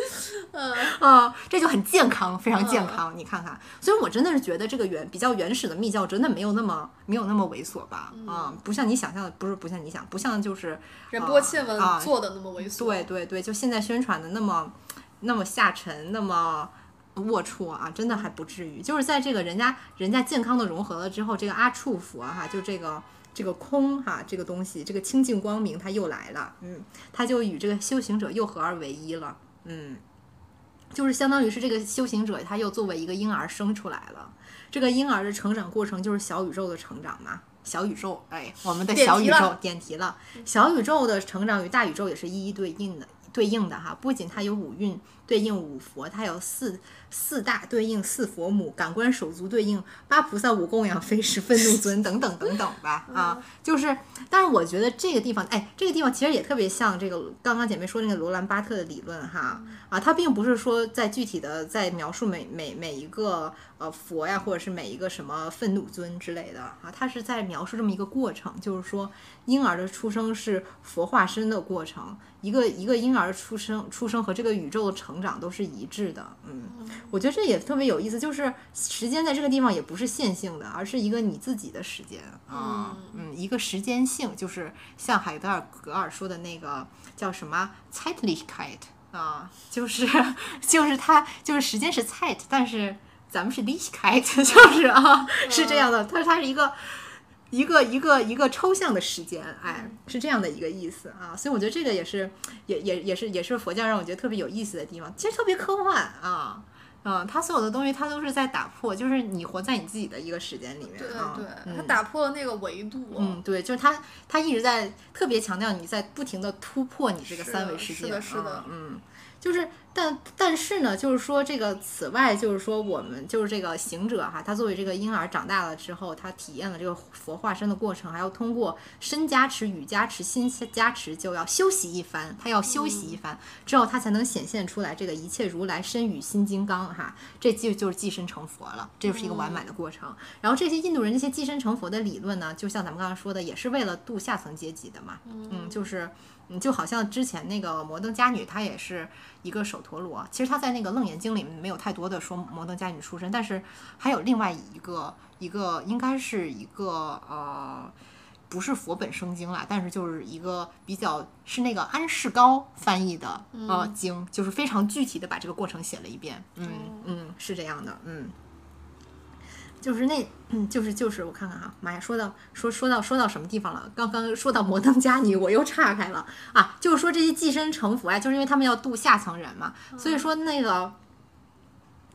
嗯 啊，这就很健康，非常健康。你看看，所以我真的是觉得这个原比较原始的密教真的没有那么没有那么猥琐吧？啊，不像你想象的，不是不像你想，不像就是仁波切文做的那么猥琐。对对对，就现在宣传的那么那么下沉，那么。龌龊啊，真的还不至于。就是在这个人家人家健康的融合了之后，这个阿处佛哈，就这个这个空哈，这个东西，这个清净光明它又来了，嗯，它就与这个修行者又合二为一了，嗯，就是相当于是这个修行者他又作为一个婴儿生出来了。这个婴儿的成长过程就是小宇宙的成长嘛，小宇宙，哎，我们的小宇宙点题了，小宇宙的成长与大宇宙也是一一对应的。对应的哈，不仅它有五蕴对应五佛，它有四四大对应四佛母，感官手足对应八菩萨，五供养飞石愤怒尊等等等等吧 啊，就是，但是我觉得这个地方，哎，这个地方其实也特别像这个刚刚姐妹说那个罗兰巴特的理论哈啊，它并不是说在具体的在描述每每每一个呃佛呀，或者是每一个什么愤怒尊之类的啊，它是在描述这么一个过程，就是说婴儿的出生是佛化身的过程。一个一个婴儿出生，出生和这个宇宙的成长都是一致的。嗯，我觉得这也特别有意思，就是时间在这个地方也不是线性的，而是一个你自己的时间啊，嗯，一个时间性，就是像海德尔格尔说的那个叫什么 Zeitlichkeit 啊，就是 就是它就是时间是 Zeit，但是咱们是 Lichkeit，就是啊，是这样的，它它是一个。一个一个一个抽象的时间，哎，是这样的一个意思啊，所以我觉得这个也是，也也也是也是佛教让我觉得特别有意思的地方，其实特别科幻啊，嗯，它所有的东西它都是在打破，就是你活在你自己的一个时间里面，对对，它打破了那个维度，嗯，对，就是它它一直在特别强调你在不停的突破你这个三维世界，是的，是的，嗯。就是，但但是呢，就是说这个，此外，就是说我们就是这个行者哈，他作为这个婴儿长大了之后，他体验了这个佛化身的过程，还要通过身加持、语加持、心加持，就要休息一番，他要休息一番之后，他才能显现出来这个一切如来身与心金刚哈，这就就是寄身成佛了，这就是一个完满的过程。然后这些印度人这些寄身成佛的理论呢，就像咱们刚刚说的，也是为了度下层阶级的嘛，嗯，就是。嗯，就好像之前那个摩登家女，她也是一个手陀螺。其实她在那个楞严经里面没有太多的说摩登家女出身，但是还有另外一个一个，应该是一个呃，不是佛本生经啦，但是就是一个比较是那个安世高翻译的呃经，就是非常具体的把这个过程写了一遍。嗯嗯，是这样的，嗯。就是那，嗯，就是就是我看看哈，妈呀，说到说说到说到什么地方了？刚刚说到摩登家女，我又岔开了啊，就是说这些寄生成佛啊，就是因为他们要渡下层人嘛，所以说那个。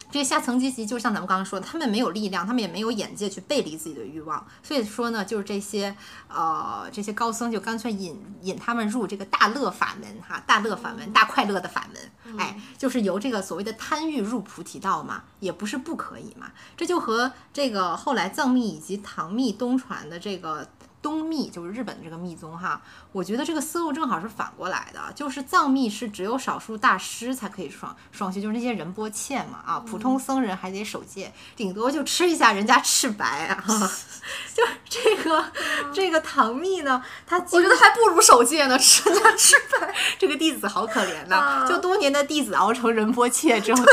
这些下层阶级就像咱们刚刚说的，他们没有力量，他们也没有眼界去背离自己的欲望，所以说呢，就是这些呃这些高僧就干脆引引他们入这个大乐法门哈，大乐法门，大快乐的法门，哎，就是由这个所谓的贪欲入菩提道嘛，也不是不可以嘛，这就和这个后来藏密以及唐密东传的这个。东密就是日本这个密宗哈，我觉得这个思路正好是反过来的，就是藏密是只有少数大师才可以双双修，就是那些仁波切嘛啊，普通僧人还得守戒，顶多就吃一下人家赤白啊，就这个 这个唐密呢，他我觉得还不如守戒呢，吃人家赤白，这个弟子好可怜呐，就多年的弟子熬成仁波切之后。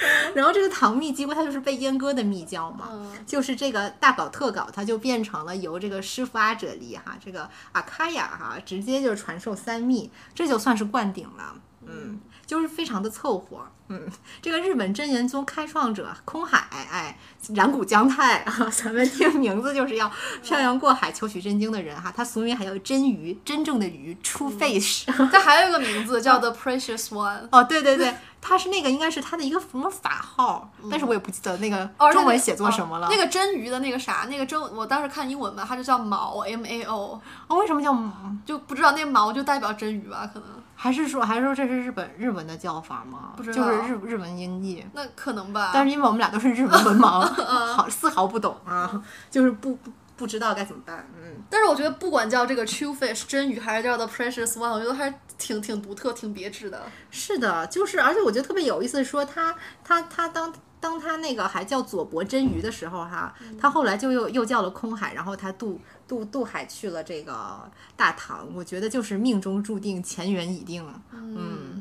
然后这个唐蜜几乎它就是被阉割的蜜胶嘛，就是这个大搞特搞，它就变成了由这个师傅阿哲利哈，这个阿卡雅哈，直接就传授三蜜，这就算是灌顶了，嗯，就是非常的凑合，嗯，这个日本真言宗开创者空海，哎，染谷将太啊，咱们听名字就是要漂洋过海求取真经的人哈，他俗名还叫真鱼，真正的鱼，True Fish，他还有一个名字叫 The Precious One，哦，对对对。他是那个应该是他的一个什么法号，但是我也不记得那个中文写作什么了。那个真鱼的那个啥，那个真我当时看英文吧，它就叫毛 M A O。哦，为什么叫毛就不知道那毛就代表真鱼吧？可能还是说还是说这是日本日文的叫法吗？不知道，就是日日文音译。那可能吧。但是因为我们俩都是日文文盲，好丝毫不懂啊，就是不不。不知道该怎么办，嗯，但是我觉得不管叫这个 true fish 真鱼，还是叫 the precious one，我觉得还是挺挺独特、挺别致的。是的，就是，而且我觉得特别有意思，说他他他当当他那个还叫佐伯真鱼的时候，哈，他后来就又又叫了空海，然后他渡渡渡海去了这个大唐。我觉得就是命中注定，前缘已定。嗯，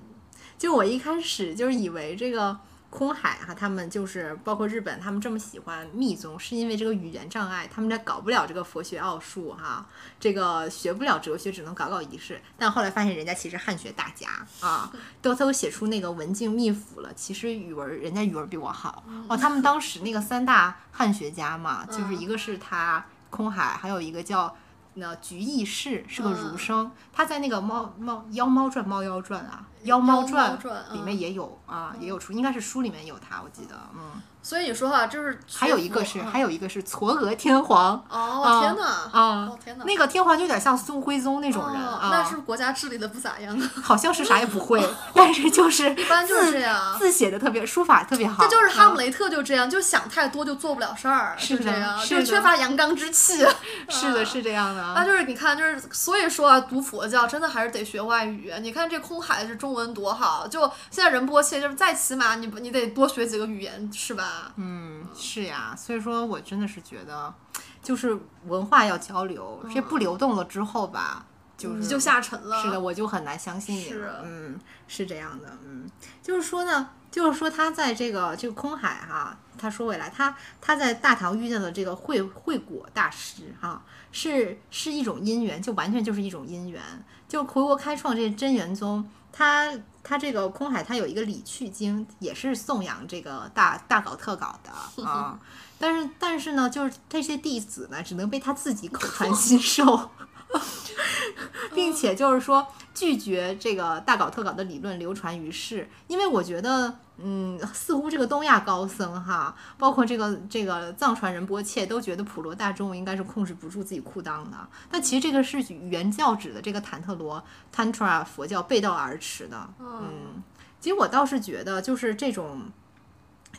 就我一开始就是以为这个。空海哈，他们就是包括日本，他们这么喜欢密宗，是因为这个语言障碍，他们这搞不了这个佛学奥数哈，这个学不了哲学，只能搞搞仪式。但后来发现人家其实汉学大家啊，都都写出那个文静秘府了，其实语文人家语文比我好哦。他们当时那个三大汉学家嘛，就是一个是他空海，还有一个叫。那菊义士是个儒生，他在那个猫猫妖猫传猫妖传啊，妖猫传里面也有啊，也有出，应该是书里面有他，我记得，嗯。所以你说哈，就是还有一个是，还有一个是嵯峨天皇。哦天哪！啊天哪！那个天皇就有点像宋徽宗那种人啊。那是国家治理的不咋样。好像是啥也不会，但是就是一般就是这样，字写的特别，书法特别好。这就是哈姆雷特就这样，就想太多就做不了事儿，是这样，就缺乏阳刚之气。是的，是这样的。那就是你看，就是所以说啊，读佛教真的还是得学外语。你看这空海是中文多好，就现在人波切就是再起码你你得多学几个语言，是吧？嗯。是呀，所以说我真的是觉得，就是文化要交流，这不流动了之后吧，就是就下沉了。是的，我就很难相信你了。嗯，是这样的。嗯，就是说呢，就是说他在这个这个空海哈，他说回来，他他在大唐遇见了这个慧慧果大师哈，是是一种因缘，就完全就是一种因缘。就回国开创这真元宗，他。他这个空海，他有一个理趣经，也是颂扬这个大大搞特搞的 啊。但是但是呢，就是这些弟子呢，只能被他自己口传心授。并且就是说拒绝这个大搞特搞的理论流传于世，因为我觉得，嗯，似乎这个东亚高僧哈，包括这个这个藏传仁波切都觉得普罗大众应该是控制不住自己裤裆的。但其实这个是原教旨的这个坦特罗 Tantra 佛教背道而驰的。嗯，其实我倒是觉得，就是这种。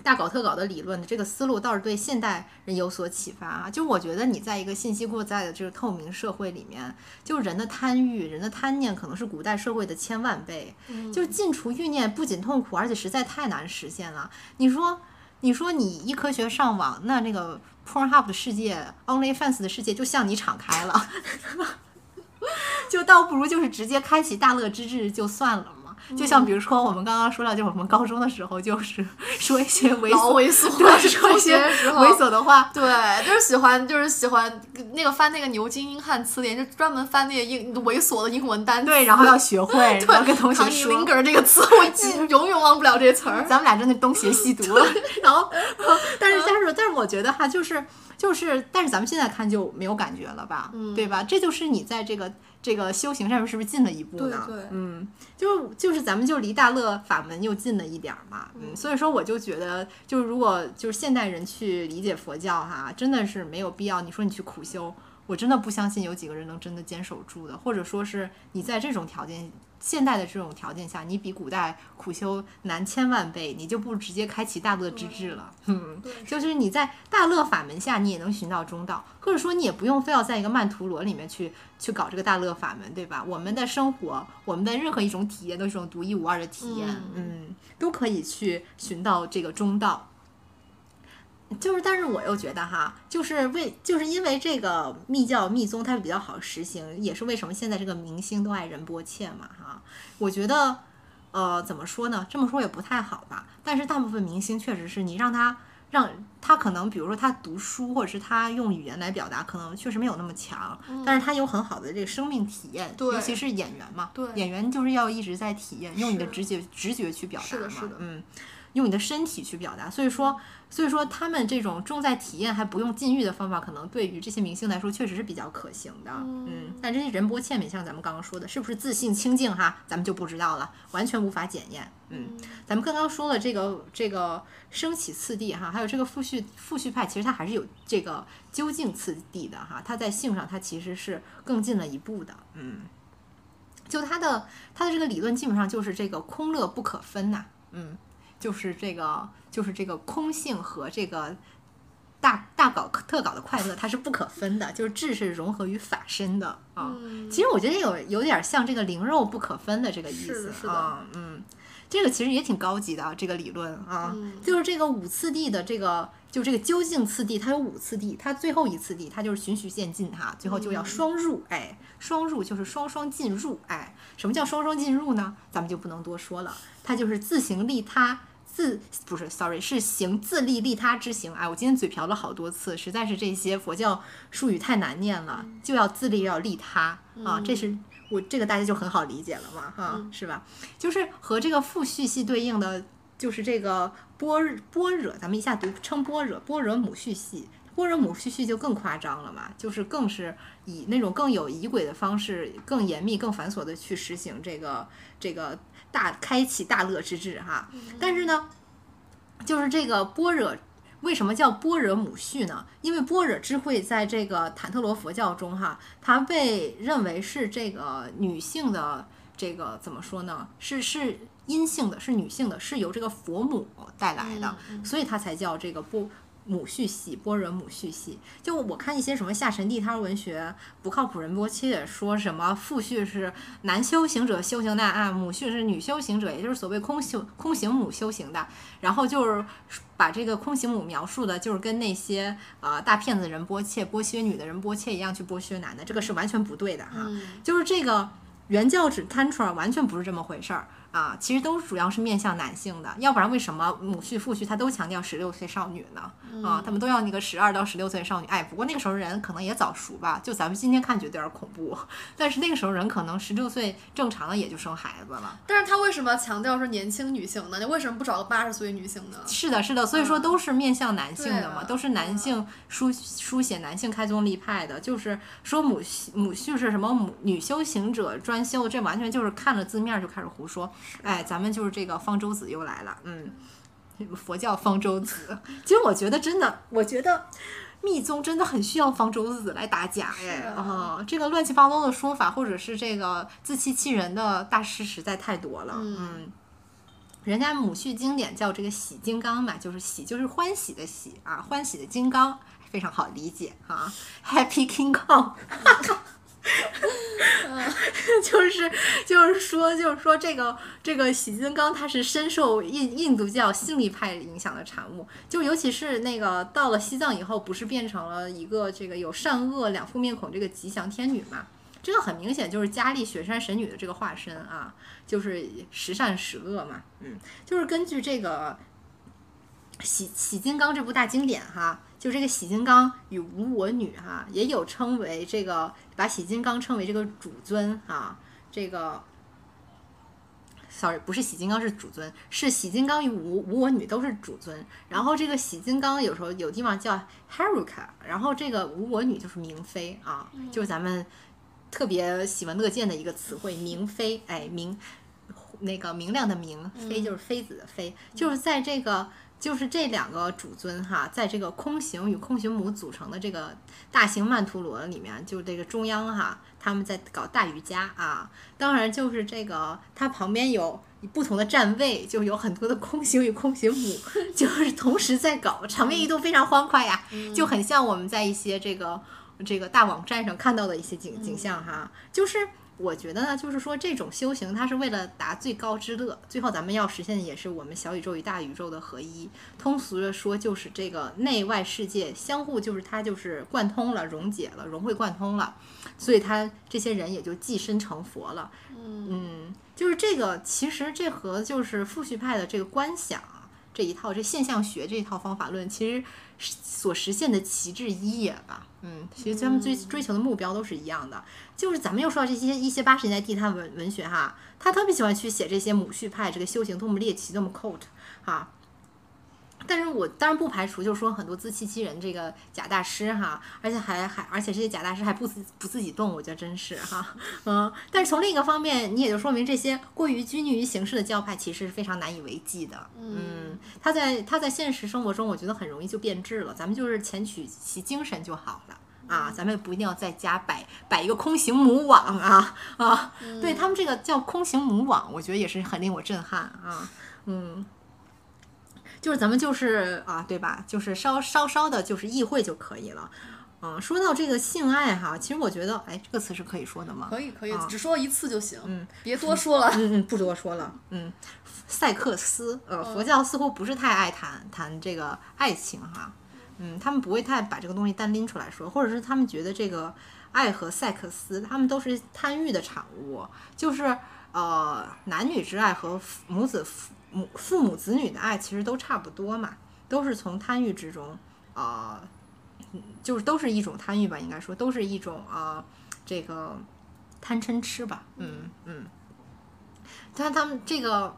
大搞特搞的理论的这个思路倒是对现代人有所启发啊！就我觉得你在一个信息过载的这个透明社会里面，就人的贪欲、人的贪念可能是古代社会的千万倍。就是尽除欲念不仅痛苦，而且实在太难实现了。你说，你说你一科学上网，那那个 Pornhub 的世界、OnlyFans 的世界就向你敞开了，就倒不如就是直接开启大乐之至就算了。就像比如说，我们刚刚说到，就我们高中的时候，就是 说一些猥琐、猥琐，对，说一些猥琐的话，对，就是喜欢，就是喜欢那个翻那个牛津英汉词典，就专门翻那些英猥琐的英文单词，对，然后要学会，然后跟同学说。“linger” 这个词，我记 永远忘不了这词儿。咱们俩真的东邪西毒了。然后，但是但是但是，我觉得哈，就是就是，但是咱们现在看就没有感觉了吧？对吧？这就是你在这个。这个修行上面是不是进了一步呢？对对，嗯，就是就是咱们就离大乐法门又近了一点儿嘛，嗯，所以说我就觉得，就是如果就是现代人去理解佛教哈，真的是没有必要。你说你去苦修，我真的不相信有几个人能真的坚守住的，或者说是你在这种条件。现代的这种条件下，你比古代苦修难千万倍，你就不直接开启大乐之智了。嗯，就是你在大乐法门下，你也能寻到中道，或者说你也不用非要在一个曼陀罗里面去去搞这个大乐法门，对吧？我们的生活，我们的任何一种体验都是一种独一无二的体验，嗯，都可以去寻到这个中道。就是，但是我又觉得哈，就是为就是因为这个密教密宗它比较好实行，也是为什么现在这个明星都爱仁波切嘛哈。我觉得，呃，怎么说呢？这么说也不太好吧。但是大部分明星确实是你让他让他可能，比如说他读书或者是他用语言来表达，可能确实没有那么强。但是他有很好的这个生命体验，尤其是演员嘛。对，演员就是要一直在体验，用你的直觉直觉去表达嘛。嗯。用你的身体去表达，所以说，所以说他们这种重在体验还不用禁欲的方法，可能对于这些明星来说确实是比较可行的。嗯，但这些仁波切美，像咱们刚刚说的，是不是自信清净哈，咱们就不知道了，完全无法检验。嗯，咱们刚刚说了这个这个升起次第哈，还有这个复序复序派，其实它还是有这个究竟次第的哈，它在性上它其实是更进了一步的。嗯，就它的它的这个理论基本上就是这个空乐不可分呐。嗯。就是这个，就是这个空性和这个大大搞特搞的快乐，它是不可分的。就是智是融合于法身的啊。其实我觉得有有点像这个灵肉不可分的这个意思啊。嗯，这个其实也挺高级的这个理论啊。就是这个五次第的这个，就这个究竟次第，它有五次第，它最后一次第，它就是循序渐进哈，最后就要双入，哎，双入就是双双进入，哎，什么叫双双进入呢？咱们就不能多说了，它就是自行利他。自不是，sorry，是行自利利他之行。哎，我今天嘴瓢了好多次，实在是这些佛教术语太难念了，就要自利，要利他啊，这是我这个大家就很好理解了嘛，哈，是吧？就是和这个父序系对应的，就是这个般般若，咱们一下读称般若，般若母序系。般若母序系就更夸张了嘛，就是更是以那种更有仪轨的方式，更严密、更繁琐的去实行这个这个大开启大乐之智哈。但是呢，就是这个般若为什么叫般若母序呢？因为般若智慧在这个坦特罗佛教中哈，它被认为是这个女性的这个怎么说呢？是是阴性的，是女性的，是由这个佛母带来的，所以它才叫这个波。母序系，般若母序系，就我看一些什么下沉地摊文学，不靠谱人波切说什么父序是男修行者修行的啊，母序是女修行者，也就是所谓空修空行母修行的，然后就是把这个空行母描述的，就是跟那些呃大骗子人波切剥削女的人波切一样去剥削男的，这个是完全不对的哈，就是这个原教旨 tantra 完全不是这么回事儿。啊，其实都主要是面向男性的，要不然为什么母序父序他都强调十六岁少女呢？啊，他们都要那个十二到十六岁少女。哎，不过那个时候人可能也早熟吧，就咱们今天看觉得有点恐怖，但是那个时候人可能十六岁正常的也就生孩子了。但是他为什么强调是年轻女性呢？你为什么不找个八十岁女性呢？是的，是的，所以说都是面向男性的嘛，都是男性书书写男性开宗立派的，就是说母母序是什么母女修行者专修，这完全就是看了字面就开始胡说。哎，咱们就是这个方舟子又来了，嗯，佛教方舟子。其实我觉得真的，我觉得密宗真的很需要方舟子来打假哎啊，这个乱七八糟的说法，或者是这个自欺欺人的大师实在太多了，嗯。人家母序经典叫这个喜金刚嘛，就是喜就是欢喜的喜啊，欢喜的金刚非常好理解啊，Happy King Kong。就是就是说就是说这个这个喜金刚它是深受印印度教性力派影响的产物，就尤其是那个到了西藏以后，不是变成了一个这个有善恶两副面孔这个吉祥天女嘛？这个很明显就是佳丽雪山神女的这个化身啊，就是十善十恶嘛，嗯，就是根据这个喜喜金刚这部大经典哈。就这个喜金刚与无我女哈，也有称为这个，把喜金刚称为这个主尊啊，这个，sorry，不是喜金刚是主尊，是喜金刚与无无我女都是主尊。然后这个喜金刚有时候有地方叫 Haruka，然后这个无我女就是明妃啊，就是咱们特别喜闻乐见的一个词汇，明妃，哎，明那个明亮的明，妃就是妃子的妃，就是在这个。就是这两个主尊哈，在这个空行与空行母组成的这个大型曼陀罗里面，就这个中央哈，他们在搞大瑜伽啊。当然，就是这个它旁边有不同的站位，就有很多的空行与空行母，就是同时在搞，场面一度非常欢快呀，就很像我们在一些这个这个大网站上看到的一些景景象哈，就是。我觉得呢，就是说这种修行，它是为了达最高之乐。最后咱们要实现的也是我们小宇宙与大宇宙的合一。通俗的说，就是这个内外世界相互，就是它就是贯通了、溶解了、融会贯通了，所以他这些人也就寄身成佛了。嗯，就是这个，其实这和就是复续派的这个观想这一套，这现象学这一套方法论，其实所实现的旗帜一也吧。嗯，其实他们追追求的目标都是一样的，就是咱们又说到这些一些八十年代地摊文文学哈，他特别喜欢去写这些母序派这个修行多么猎奇多么 cult 哈。但是我当然不排除，就是说很多自欺欺人这个假大师哈，而且还还而且这些假大师还不自不自己动，我觉得真是哈，嗯。但是从另一个方面，你也就说明这些过于拘泥于形式的教派，其实是非常难以为继的。嗯，他在他在现实生活中，我觉得很容易就变质了。咱们就是前取其精神就好了啊，咱们不一定要在家摆摆一个空行母网啊啊。对他们这个叫空行母网，我觉得也是很令我震撼啊，嗯。就是咱们就是啊，对吧？就是稍稍稍的，就是意会就可以了。嗯，说到这个性爱哈，其实我觉得，哎，这个词是可以说的吗？可以，可以，只说一次就行。嗯，别多说了。嗯嗯，不多说了。嗯，赛克斯，呃，佛教似乎不是太爱谈谈这个爱情哈。嗯，他们不会太把这个东西单拎出来说，或者是他们觉得这个爱和赛克斯，他们都是贪欲的产物，就是。呃男女之爱和父母子父母父母子女的爱其实都差不多嘛，都是从贪欲之中，呃，嗯就是都是一种贪欲吧，应该说都是一种呃这个贪嗔痴吧，嗯嗯。但他们这个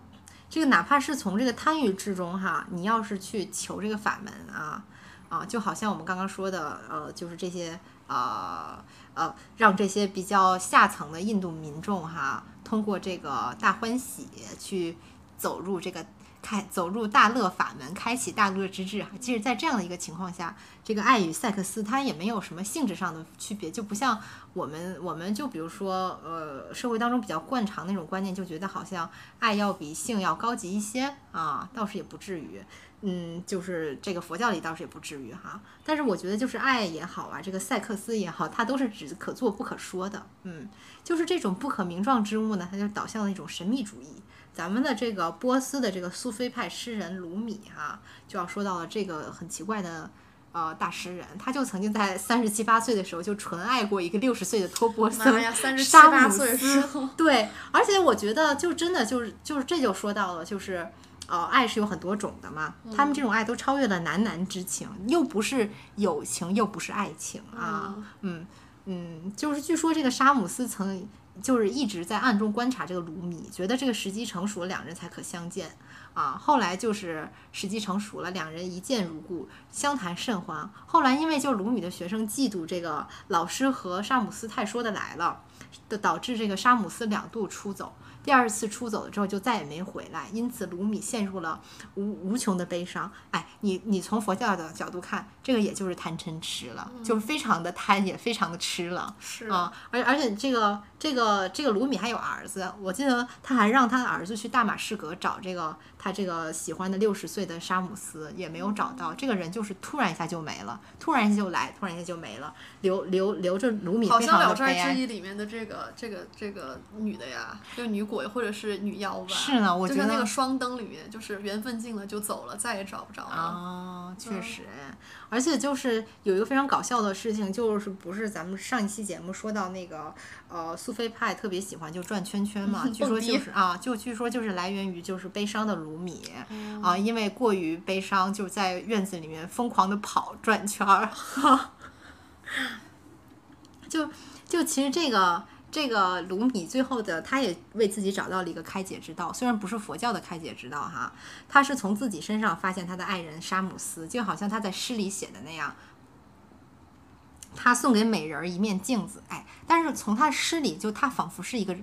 这个哪怕是从这个贪欲之中哈，你要是去求这个法门啊啊，就好像我们刚刚说的，呃，就是这些呃呃，让这些比较下层的印度民众哈，通过这个大欢喜去走入这个开走入大乐法门，开启大乐之智哈。即使在这样的一个情况下，这个爱与赛克斯它也没有什么性质上的区别，就不像我们我们就比如说呃社会当中比较惯常那种观念，就觉得好像爱要比性要高级一些啊，倒是也不至于。嗯，就是这个佛教里倒是也不至于哈，但是我觉得就是爱也好啊，这个赛克斯也好，它都是指可做不可说的，嗯，就是这种不可名状之物呢，它就导向了一种神秘主义。咱们的这个波斯的这个苏菲派诗人鲁米哈、就要说到了这个很奇怪的呃大诗人，他就曾经在三十七八岁的时候就纯爱过一个六十岁的托钵僧妈呀，三十七沙姆八岁的斯时候，对，而且我觉得就真的就是就是这就说到了，就是呃，爱是有很多种的嘛，他们这种爱都超越了男男之情，又不是友情，又不是爱情啊，嗯嗯，就是据说这个沙姆斯曾就是一直在暗中观察这个卢米，觉得这个时机成熟了，两人才可相见。啊，后来就是时机成熟了，两人一见如故，相谈甚欢。后来因为就卢米的学生嫉妒这个老师和沙姆斯太说得来了，的导致这个沙姆斯两度出走。第二次出走了之后就再也没回来，因此鲁米陷入了无无穷的悲伤。哎，你你从佛教的角度看，这个也就是贪嗔痴了，就是非常的贪，也非常的痴了。是啊，而而且这个这个这个鲁米还有儿子，我记得他还让他的儿子去大马士革找这个他这个喜欢的六十岁的沙姆斯，也没有找到。这个人就是突然一下就没了，突然一下就来，突然一下就没了，留留留着卢米好像《聊斋志。异》里面的这个这个这个女的呀，就女鬼或者是女妖吧，是呢，我觉得就像那个双灯里面，就是缘分尽了就走了，再也找不着了。啊，确嗯实，而且就是有一个非常搞笑的事情，就是不是咱们上一期节目说到那个呃苏菲派特别喜欢就转圈圈嘛，据说就是啊，就据说就是来源于就是悲伤的鲁米嗯啊，因为过于悲伤，就在院子里面疯狂的跑转圈儿，就就其实这个。这个鲁米最后的，他也为自己找到了一个开解之道，虽然不是佛教的开解之道哈，他是从自己身上发现他的爱人沙姆斯，就好像他在诗里写的那样，他送给美人儿一面镜子，哎，但是从他诗里就他仿佛是一个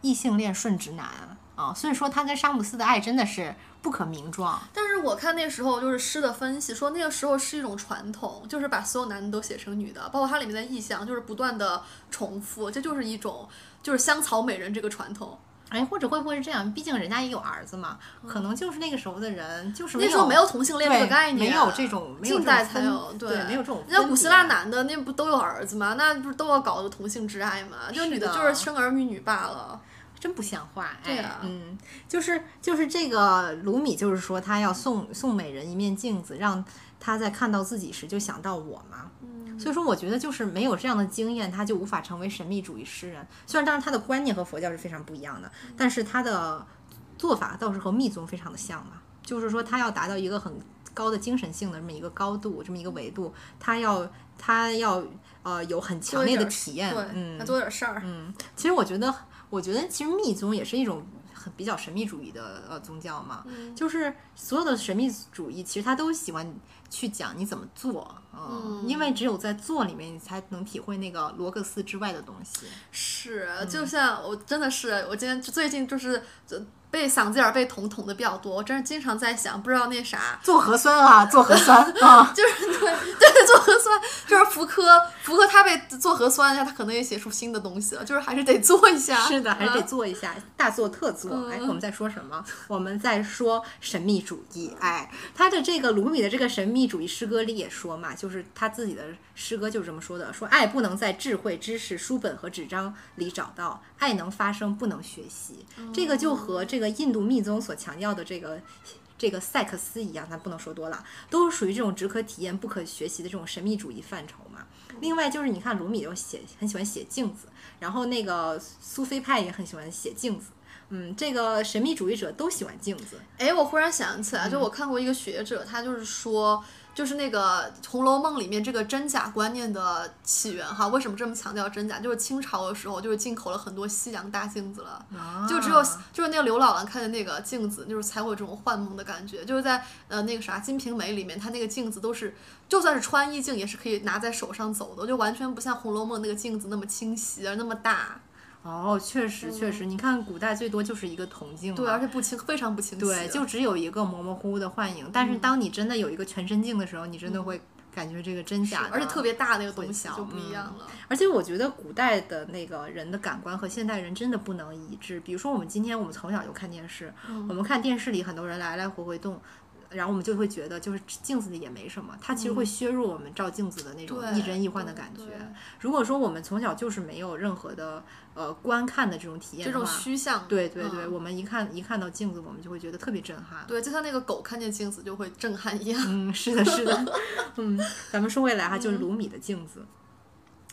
异性恋顺直男啊，所以说他跟詹姆斯的爱真的是不可名状。但是我看那时候就是诗的分析说，那个时候是一种传统，就是把所有男的都写成女的，包括它里面的意象，就是不断的重复，这就是一种就是香草美人这个传统。哎，或者会不会是这样？毕竟人家也有儿子嘛，可能就是那个时候的人就是那时候没有同性恋这个概念，没有这种没有近代这种分才有，对没有这种那古希腊男的那不都有儿子吗？那不是都要搞个同性之爱吗？就女的的就是生儿育女罢了。真不像话，哎对啊嗯，就是就是这个卢米，就是说他要送送美人一面镜子，让他在看到自己时就想到我嘛。嗯，所以说，我觉得就是没有这样的经验，他就无法成为神秘主义诗人。虽然当然他的观念和佛教是非常不一样的，但是他的做法倒是和密宗非常的像嘛。就是说，他要达到一个很高的精神性的这么一个高度，这么一个维度，他要他要呃有很强烈的体验，嗯他，做点事儿。嗯，其实我觉得，我觉得其实密宗也是一种很比较神秘主义的呃宗教嘛，嗯就是所有的神秘主义，其实他都喜欢去讲你怎么做，嗯，因为只有在做里面，你才能体会那个罗格斯之外的东西。是，嗯就像我真的是，我今天最近就是呃被嗓子眼儿被捅捅的比较多，我真是经常在想，不知道那啥，做核酸啊，做核酸 啊，就是 对对做核酸，就是福柯，福柯他被做核酸一下，他可能也写出新的东西了，就是还是得做一下。是的，还是得嗯做一下，大做特做。哎，我们在说什么？我们在说神秘主义。哎，他的这个鲁米的这个神秘主义诗歌里也说嘛，就是他自己的诗歌就是这么说的：说爱不能在智慧、知识、书本和纸张里找到，爱能发生，不能学习。这个就和这个印度密宗所强调的这个。这个赛克斯一样，咱不能说多了，都是属于这种只可体验不可学习的这种神秘主义范畴嘛。另外就是你看鲁米有写很喜欢写镜子，然后那个苏菲派也很喜欢写镜子，嗯，这个神秘主义者都喜欢镜子。哎，我忽然想起嗯来，就我看过一个学者，他就是说，就是那个《红楼梦》里面这个真假观念的起源哈，为什么这么强调真假？就是清朝的时候，就是进口了很多西洋大镜子了。就只有就是那个刘姥姥看的那个镜子，就是才会有这种幻梦的感觉。就是在呃那个啥《金瓶梅》里面，它那个镜子都是，就算是穿衣镜也是可以拿在手上走的，就完全不像《红楼梦》那个镜子那么清晰而那么大。哦，确实确实，你看古代最多就是一个铜镜，对，而且不清，非常不清晰。对，就只有一个模模糊糊的幻影。但是当你真的有一个全身镜的时候，你真的会感觉这个真假，而且特别大那个东西就不一样了。而且我觉得古代的那个人的感官和现代人真的不能一致。比如说我们今天我们从小就看电视，我们看电视里很多人来来回回动。然后我们就会觉得，就是镜子里也没什么，它其实会削弱我们照镜子的那种对亦真亦幻的感觉。如果说我们从小就是没有任何的呃观看的这种体验这种虚像，对对对，嗯我们一看一看到镜子，我们就会觉得特别震撼。对，就像那个狗看见镜子就会震撼一样。嗯，是的，是的，嗯，咱们说回来哈，就是卢米的镜子，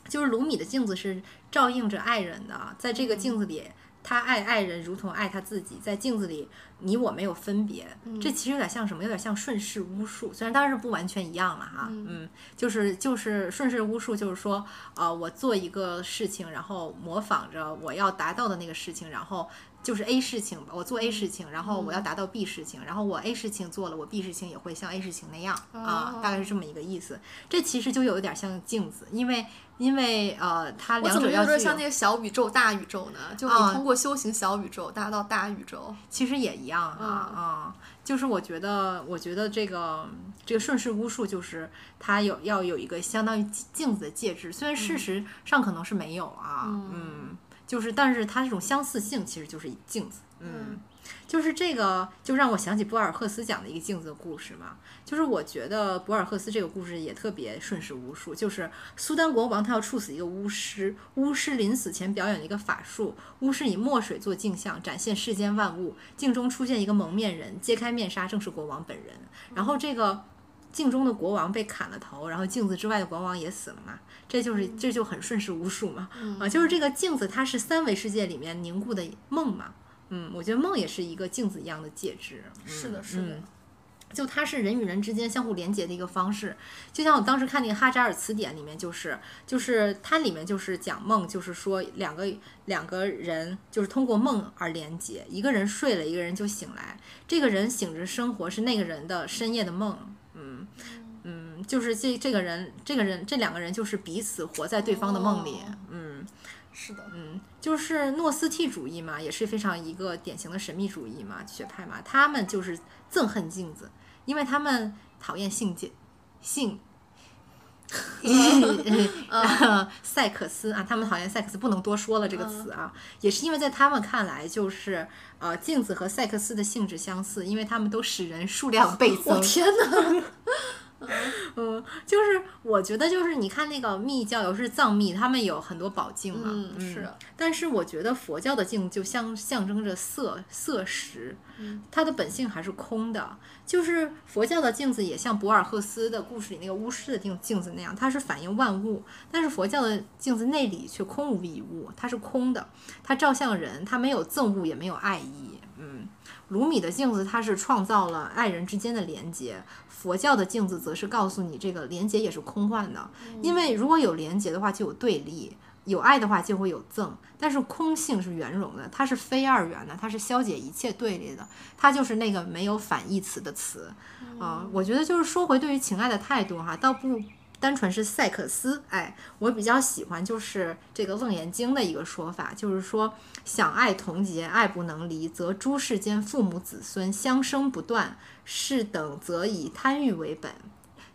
就是卢米的镜子是照应着爱人的，在这个镜子里，他爱爱人如同爱他自己，在镜子里你我没有分别，这其实有点像什么？有点像顺势巫术，虽然当然是不完全一样了哈，嗯，就是就是顺势巫术，就是说，呃，我做一个事情，然后模仿着我要达到的那个事情，然后。就是 A 事情，我做 A 事情，然后我要达到 B 事情，然后我 A 事情做了，我 B 事情也会像 A 事情那样啊，大概是这么一个意思。这其实就有一点像镜子，因为因为呃，它两者要具有有点像那个小宇宙、大宇宙呢？就你啊通过修行小宇宙达到大宇宙。其实也一样啊啊、就是我觉得，我觉得这个这个顺势巫术，就是它有要有一个相当于镜子的介质，虽然事实上可能是没有啊，嗯，就是但是它这种相似性其实就是镜子，嗯。就是这个，就让我想起博尔赫斯讲的一个镜子的故事嘛。就是我觉得博尔赫斯这个故事也特别顺势无数。就是苏丹国王他要处死一个巫师，巫师临死前表演了一个法术，巫师以墨水做镜像，展现世间万物。镜中出现一个蒙面人，揭开面纱，正是国王本人。然后这个镜中的国王被砍了头，然后镜子之外的国王也死了嘛。这就是这就很顺势无数嘛。啊，就是这个镜子，它是三维世界里面凝固的梦嘛。嗯，我觉得梦也是一个镜子一样的介质。是的，是的。嗯就它是人与人之间相互连接的一个方式，就像我当时看那个哈扎尔词典里面，就是就是它里面就是讲梦，就是说两个两个人就是通过梦而连接，一个人睡了，一个人就醒来，这个人醒着生活是那个人的深夜的梦，就是这这个人这个人这两个人就是彼此活在对方的梦里，哦嗯。是的，嗯，就是诺斯替主义嘛，也是非常一个典型的神秘主义嘛，学派嘛，他们就是憎恨镜子，因为他们讨厌性界性。呃，赛克斯啊，他们讨厌赛克斯，不能多说了这个词啊，也是因为在他们看来，就是呃，镜子和赛克斯的性质相似，因为他们都使人数量倍增。我天哪！嗯，就是我觉得就是你看那个密教，尤其是藏密，他们有很多宝镜嘛，嗯，是。但是我觉得佛教的镜就象象征着色色识，它的本性还是空的。就是佛教的镜子也像博尔赫斯的故事里那个巫师的镜镜子那样，它是反映万物。但是佛教的镜子内里却空无一物，它是空的，它照向人，它没有憎恶，也没有爱意。嗯，卢米的镜子它是创造了爱人之间的连接。佛教的镜子则是告诉你，这个连接也是空幻的，因为如果有连接的话，就有对立；有爱的话，就会有憎。但是空性是圆融的，它是非二元的，它是消解一切对立的，它就是那个没有反义词的词啊、我觉得就是说回对于情爱的态度哈，倒不。单纯是赛克斯，哎，我比较喜欢就是这个《楞严经》的一个说法，就是说想爱同结，爱不能离，则诸世间父母子孙相生不断，是等则以贪欲为本。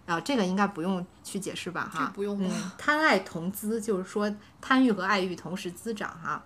啊，这个应该不用去解释吧？哈，不用吧嗯，贪爱同滋，就是说贪欲和爱欲同时滋长哈。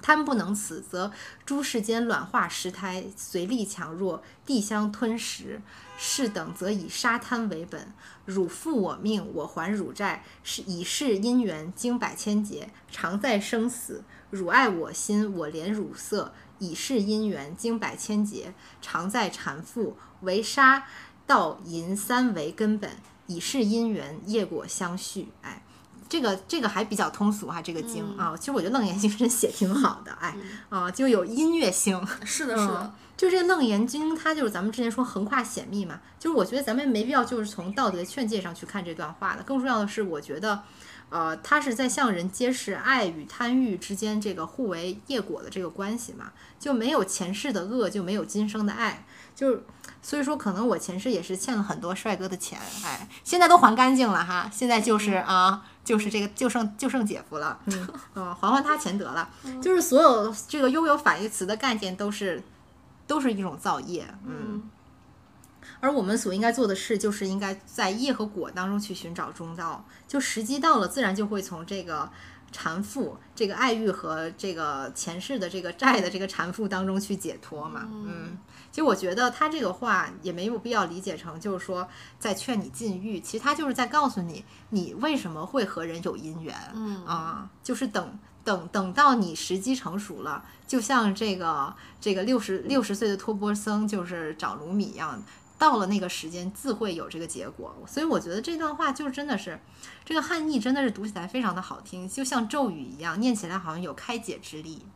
贪不能此，则诸世间卵化石胎，随力强弱，地相吞食。是等则以杀贪为本。汝负我命，我还汝债，是以是因缘经百千劫，常在生死。汝爱我心，我怜汝色，以是因缘经百千劫，常在缠缚。唯杀盗淫三为根本，以是因缘业果相续。哎。这个这个还比较通俗哈，这个经、啊，其实我觉得《楞严经》真写挺好的，哎，啊，就有音乐性。是的，是的嗯，就这个《楞严经》，它就是咱们之前说横跨显密嘛，就是我觉得咱们没必要就是从道德劝诫上去看这段话的，更重要的是，我觉得，呃，它是在向人揭示爱与贪欲之间这个互为业果的这个关系嘛，就没有前世的恶，就没有今生的爱，就是。所以说，可能我前世也是欠了很多帅哥的钱，哎，现在都还干净了哈，现在就是啊，就是这个就剩就剩姐夫了，嗯 嗯，还还他钱得了，就是所有这个拥有反义词的概念都是都是一种造业，嗯。而我们所应该做的事，就是应该在业和果当中去寻找中道。就时机到了，自然就会从这个缠缚、这个爱欲和这个前世的这个债的这个缠缚当中去解脱嘛。嗯，其实我觉得他这个话也没有必要理解成就是说在劝你禁欲，其实他就是在告诉你，你为什么会和人有姻缘。嗯啊，就是等等等到你时机成熟了，就像这个这个六十六十岁的托钵僧就是找卢米一样，到了那个时间自会有这个结果。所以我觉得这段话就真的是这个汉译真的是读起来非常的好听，就像咒语一样，念起来好像有开解之力。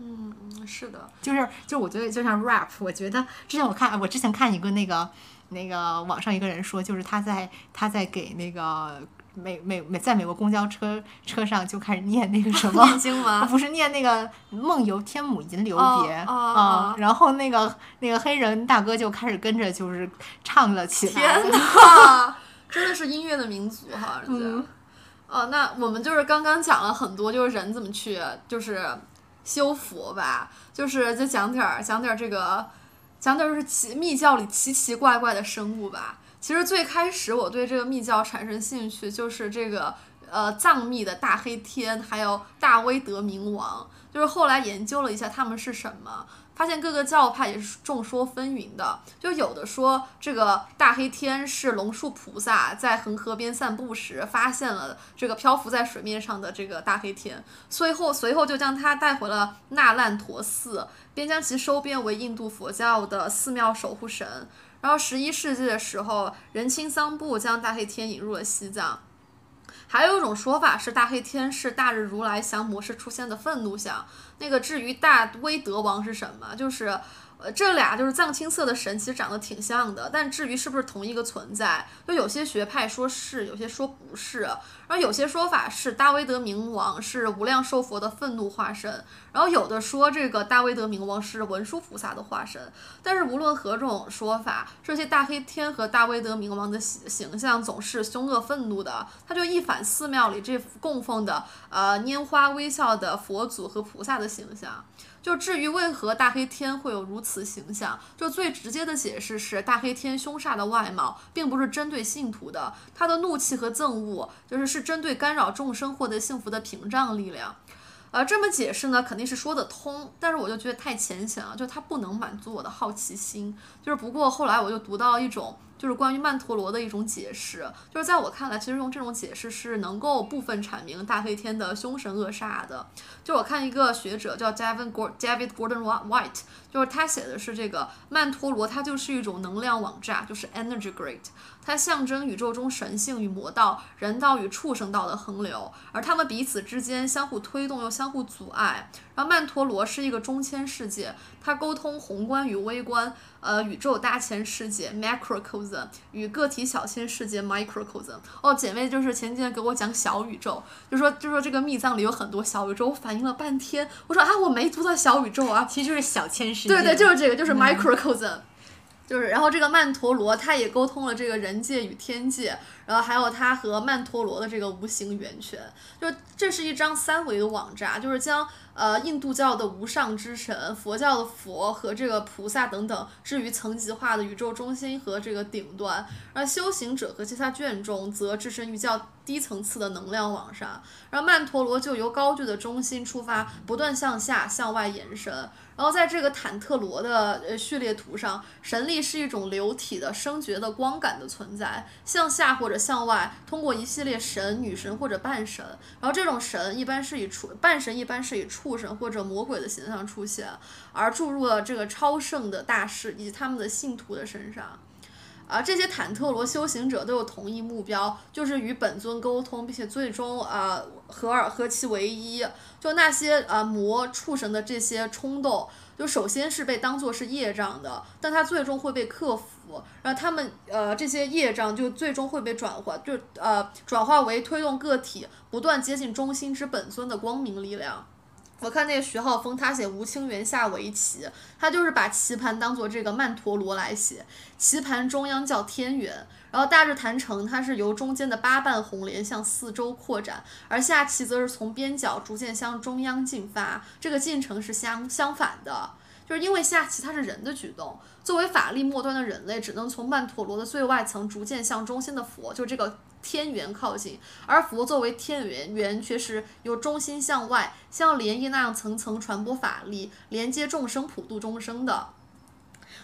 嗯。嗯，是的，就是就我觉得就像 rap，我觉得之前我看我之前看一个那个那个网上一个人说，就是他在他在给那个美美美在美国公交车车上就开始念那个什么念经吗？不是念那个梦游天母吟留别哦哦啊哦，然后那个那个黑人大哥就开始跟着就是唱了起来。天哪，真的是音乐的民族哈。嗯哦，那我们就是刚刚讲了很多，就是人怎么去就是修佛吧，就是就讲点儿讲点儿这个，讲点儿就是奇密教里奇奇怪怪的生物吧。其实最开始我对这个密教产生兴趣，就是这个呃藏密的大黑天，还有大威德明王，就是后来研究了一下他们是什么。发现各个教派也是众说纷纭的，就有的说这个大黑天是龙树菩萨在恒河边散步时发现了这个漂浮在水面上的这个大黑天，随后随后就将它带回了那烂陀寺，便将其收编为印度佛教的寺庙守护神。然后十一世纪的时候，仁钦桑布将大黑天引入了西藏。还有一种说法是，大黑天是大日如来降魔时出现的愤怒像。那个至于大威德王是什么，就是。呃，这俩就是藏青色的神，其实长得挺像的，但至于是不是同一个存在，就有些学派说是，有些说不是，而有些说法是大威德明王是无量寿佛的愤怒化身，然后有的说这个大威德明王是文殊菩萨的化身，但是无论何种说法，这些大黑天和大威德明王的形形象总是凶恶愤怒的，他就一反寺庙里这供奉的呃拈花微笑的佛祖和菩萨的形象。就至于为何大黑天会有如此形象，就最直接的解释是，大黑天凶煞的外貌并不是针对信徒的，他的怒气和憎恶就是是针对干扰众生获得幸福的屏障力量。呃，这么解释呢，肯定是说得通，但是我就觉得太浅显了，就它不能满足我的好奇心。就是不过后来我就读到一种。就是关于曼陀罗的一种解释，就是在我看来，其实用这种解释是能够部分阐明大黑天的凶神恶煞的。就我看一个学者叫 David Gordon White，就是他写的是这个曼陀罗，它就是一种能量网炸，就是 energy grid，它象征宇宙中神性与魔道、人道与畜生道的横流，而他们彼此之间相互推动又相互阻碍。然后曼陀罗是一个中千世界，它沟通宏观与微观。呃，宇宙大千世界 （macrocosm） 与个体小千世界 （microcosm）。哦，姐妹就是前几天给我讲小宇宙，就说就说这个密藏里有很多小宇宙，我反应了半天，我说啊，我没读到小宇宙啊，其实就是小千世界。对对，就是这个，就是 microcosm。就是，然后这个曼陀罗，它也沟通了这个人界与天界，然后还有它和曼陀罗的这个无形源泉，就这是一张三维的网闸，就是将呃印度教的无上之神、佛教的佛和这个菩萨等等置于层级化的宇宙中心和这个顶端，而修行者和其他眷众则置身于较低层次的能量网上，然后曼陀罗就由高踞的中心出发，不断向下向外延伸。然后在这个坦特罗的呃序列图上，神力是一种流体的声觉的光感的存在，向下或者向外，通过一系列神、女神或者半神。然后这种神一般是以畜半神一般是以畜生或者魔鬼的形象出现，而注入了这个超圣的大师以及他们的信徒的身上。啊，这些坦特罗修行者都有同一目标，就是与本尊沟通，并且最终啊合二合其为一。就那些啊魔畜生的这些冲动，就首先是被当做是业障的，但它最终会被克服，然后他们呃这些业障就最终会被转化，就呃转化为推动个体不断接近中心之本尊的光明力量。我看那个徐浩峰，他写吴清源下围棋，他就是把棋盘当做这个曼陀罗来写，棋盘中央叫天元，然后大日坛城它是由中间的八瓣红莲向四周扩展，而下棋则是从边角逐渐向中央进发，这个进程是相相反的，就是因为下棋它是人的举动，作为法力末端的人类，只能从曼陀罗的最外层逐渐向中心的佛，就这个。天元靠近，而佛作为天元元，却是由中心向外，像涟漪那样层层传播法力，连接众生，普度众生的。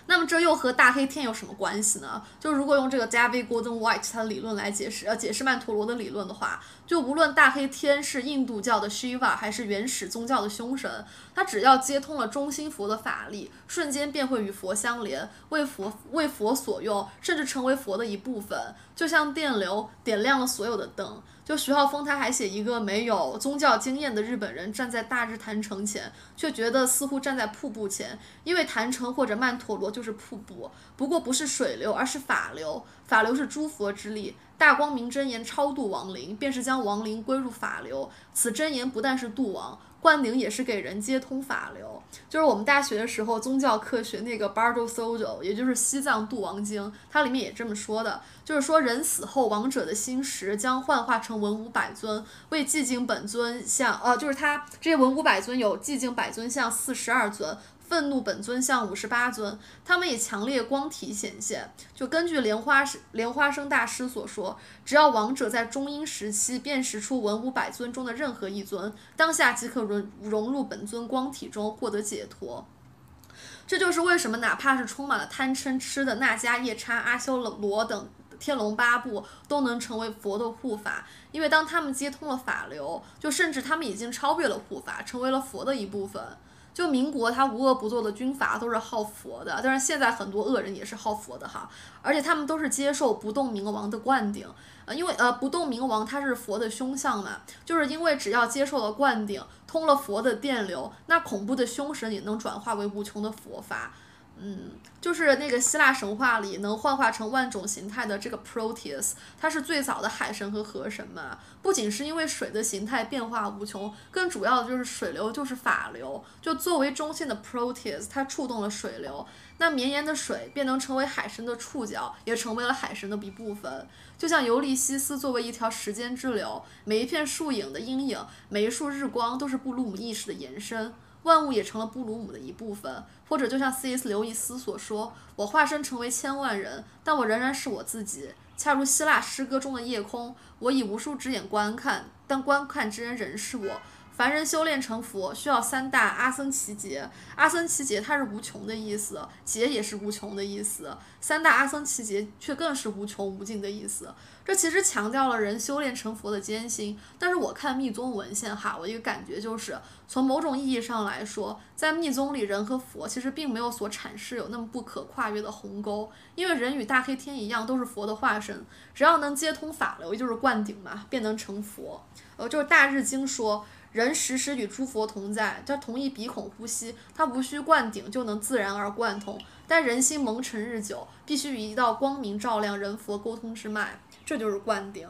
那么这又和大黑天有什么关系呢？就如果用这个 David Gordon White 他的理论来解释，呃，解释曼陀罗的理论的话，就无论大黑天是印度教的 Shiva 还是原始宗教的凶神，他只要接通了中心佛的法力，瞬间便会与佛相连，为佛为佛所用，甚至成为佛的一部分，就像电流点亮了所有的灯。就徐浩峰，他还写一个没有宗教经验的日本人站在大日坛城前，却觉得似乎站在瀑布前，因为坛城或者曼陀罗就是瀑布，不过不是水流，而是法流，法流是诸佛之力。大光明真言超度亡灵，便是将亡灵归入法流。此真言不但是度亡。灌顶也是给人接通法流，就是我们大学的时候宗教课学那个 Bardo Sojo，也就是西藏度王经，它里面也这么说的，就是说人死后王者的心识将幻化成文武百尊，为寂静本尊像，呃，就是它这些文武百尊有寂静百尊像四十二尊。愤怒本尊像五十八尊，他们以强烈光体显现。就根据莲花莲花生大师所说，只要王者在中阴时期辨识出文武百尊中的任何一尊，当下即可融融入本尊光体中，获得解脱。这就是为什么哪怕是充满了贪嗔痴的那迦夜叉、阿修罗等天龙八部，都能成为佛的护法，因为当他们接通了法流，就甚至他们已经超越了护法，成为了佛的一部分。就民国，他无恶不作的军阀都是好佛的，但是现在很多恶人也是好佛的哈，而且他们都是接受不动明王的灌顶，呃，因为呃不动明王他是佛的凶相嘛，就是因为只要接受了灌顶，通了佛的电流，那恐怖的凶神也能转化为无穷的佛法。嗯，就是那个希腊神话里能幻化成万种形态的这个 Proteus，它是最早的海神和河神嘛。不仅是因为水的形态变化无穷，更主要的就是水流就是法流。就作为中心的 Proteus，它触动了水流，那绵延的水便能成为海神的触角，也成为了海神的一部分。就像尤利西斯作为一条时间之流，每一片树影的阴影，每一束日光，都是布鲁姆意识的延伸。万物也成了布鲁姆的一部分，或者就像 C.S. 刘易斯所说：“我化身成为千万人，但我仍然是我自己。”恰如希腊诗歌中的夜空，我以无数只眼观看，但观看之人仍是我。凡人修炼成佛，需要三大阿僧祇劫。阿僧祇劫它是无穷的意思，劫也是无穷的意思。三大阿僧祇劫却更是无穷无尽的意思。这其实强调了人修炼成佛的艰辛。但是我看密宗文献哈，我一个感觉就是，从某种意义上来说，在密宗里，人和佛其实并没有所阐释有那么不可跨越的鸿沟。因为人与大黑天一样，都是佛的化身，只要能接通法流，也就是灌顶嘛，便能成佛。呃，就是大日经说。人时时与诸佛同在，他同一鼻孔呼吸，他无需灌顶就能自然而贯通。但人心蒙尘日久，必须与一道光明照亮人佛沟通之脉，这就是灌顶。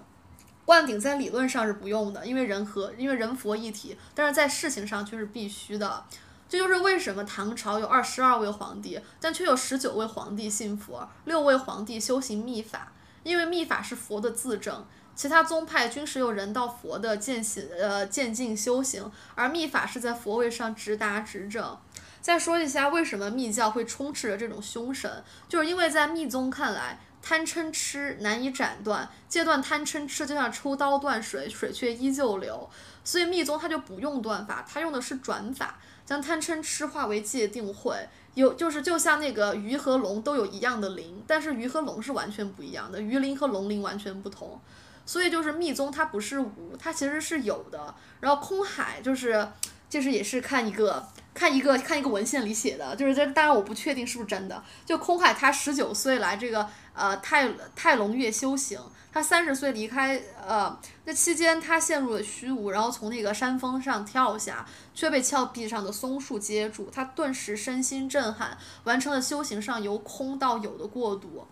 灌顶在理论上是不用的，因为人和因为人佛一体，但是在事情上却是必须的。这就是为什么唐朝有二十二位皇帝，但却有十九位皇帝信佛，六位皇帝修行密法，因为密法是佛的自证。其他宗派均是由人到佛的渐行呃渐进修行，而密法是在佛位上直达直正。再说一下为什么密教会充斥着这种凶神，就是因为在密宗看来，贪嗔痴难以斩断，戒断贪嗔痴就像抽刀断水，水却依旧流。所以密宗它就不用断法，它用的是转法，将贪嗔痴化为戒定慧。有就是就像那个鱼和龙都有一样的灵，但是鱼和龙是完全不一样的，鱼灵和龙灵完全不同。所以就是密宗，它不是无，它其实是有的。然后空海就是，就是也是看一个看一个看一个文献里写的，就是这当然我不确定是不是真的。就空海他十九岁来这个呃泰泰隆岳修行，他三十岁离开呃那期间他陷入了虚无，然后从那个山峰上跳下，却被峭壁上的松树接住，他顿时身心震撼，完成了修行上由空到有的过渡。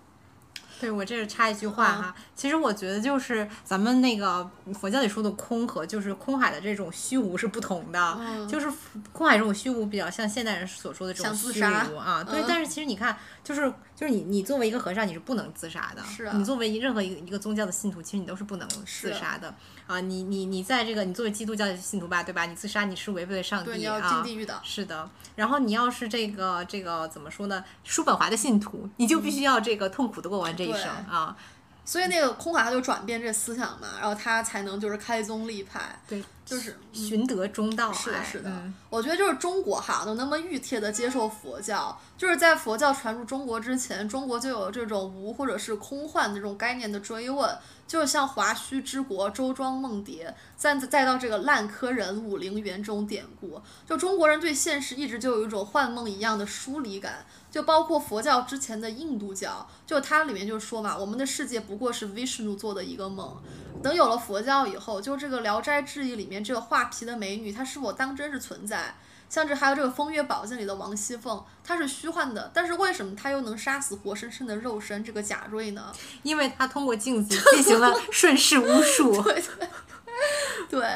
对我这是插一句话哈，其实我觉得就是咱们那个佛教里说的空和就是空海的这种虚无是不同的，就是空海这种虚无比较像现代人所说的这种虚无啊。对，但是其实你看，就是就是你你作为一个和尚，你是不能自杀的。是。啊你作为任何一个一个宗教的信徒，其实你都是不能自杀的啊。你你你在这个你作为基督教的信徒吧，对吧？你自杀你是违背了上帝啊。进地狱的。是的。然后你要是这个这个怎么说呢？叔本华的信徒，你就必须要这个痛苦的过完这一生啊。所以那个空海他就转变这思想嘛，然后他才能就是开宗立派，对，就是寻得中道。是的，是的。我觉得就是中国哈能那么熨帖的接受佛教，就是在佛教传入中国之前，中国就有这种无或者是空幻这种概念的追问。就是像华胥之国、周庄梦蝶，再再到这个烂柯人、武陵源这种典故，就中国人对现实一直就有一种幻梦一样的疏离感。就包括佛教之前的印度教，就它里面就说嘛，我们的世界不过是 Vishnu 做的一个梦。等有了佛教以后，就这个《聊斋志异》里面这个画皮的美女，她是否当真是存在？像这还有这个《风月宝鉴》里的王熙凤，她是虚幻的，但是为什么她又能杀死活生生的肉身这个贾瑞呢？因为她通过镜子进行了 顺势巫术。对对对，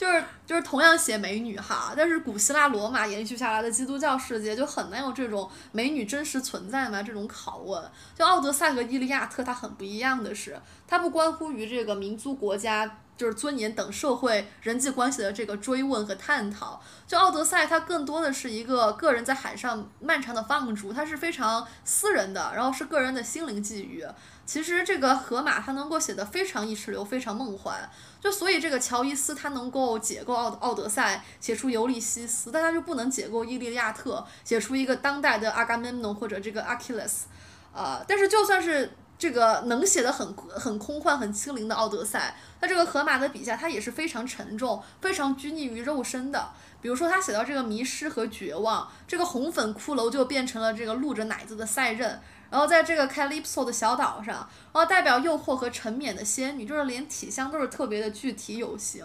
就是就是同样写美女哈，但是古希腊罗马延续下来的基督教世界就很难有这种美女真实存在吗？这种拷问。就《奥德赛》和《伊利亚特》，它很不一样的是，它不关乎于这个民族国家。就是尊严等社会人际关系的这个追问和探讨，就《奥德赛》它更多的是一个个人在海上漫长的放逐，它是非常私人的，然后是个人的心灵际遇。其实这个荷马他能够写得非常意识流，非常梦幻，就所以这个乔伊斯他能够解构《奥奥德赛》，写出《尤利西斯》，但他就不能解构《伊利亚特》，写出一个当代的阿伽门农或者这个阿基里斯。呃，但是就算是。这个能写的很很空幻、很轻灵的《奥德赛》，那这个荷马的笔下，他也是非常沉重、非常拘泥于肉身的。比如说，他写到这个迷失和绝望，这个红粉骷髅就变成了这个露着奶子的赛壬，然后在这个 Calypso 的小岛上，然后代表诱惑和沉湎的仙女，就是连体香都是特别的具体有形。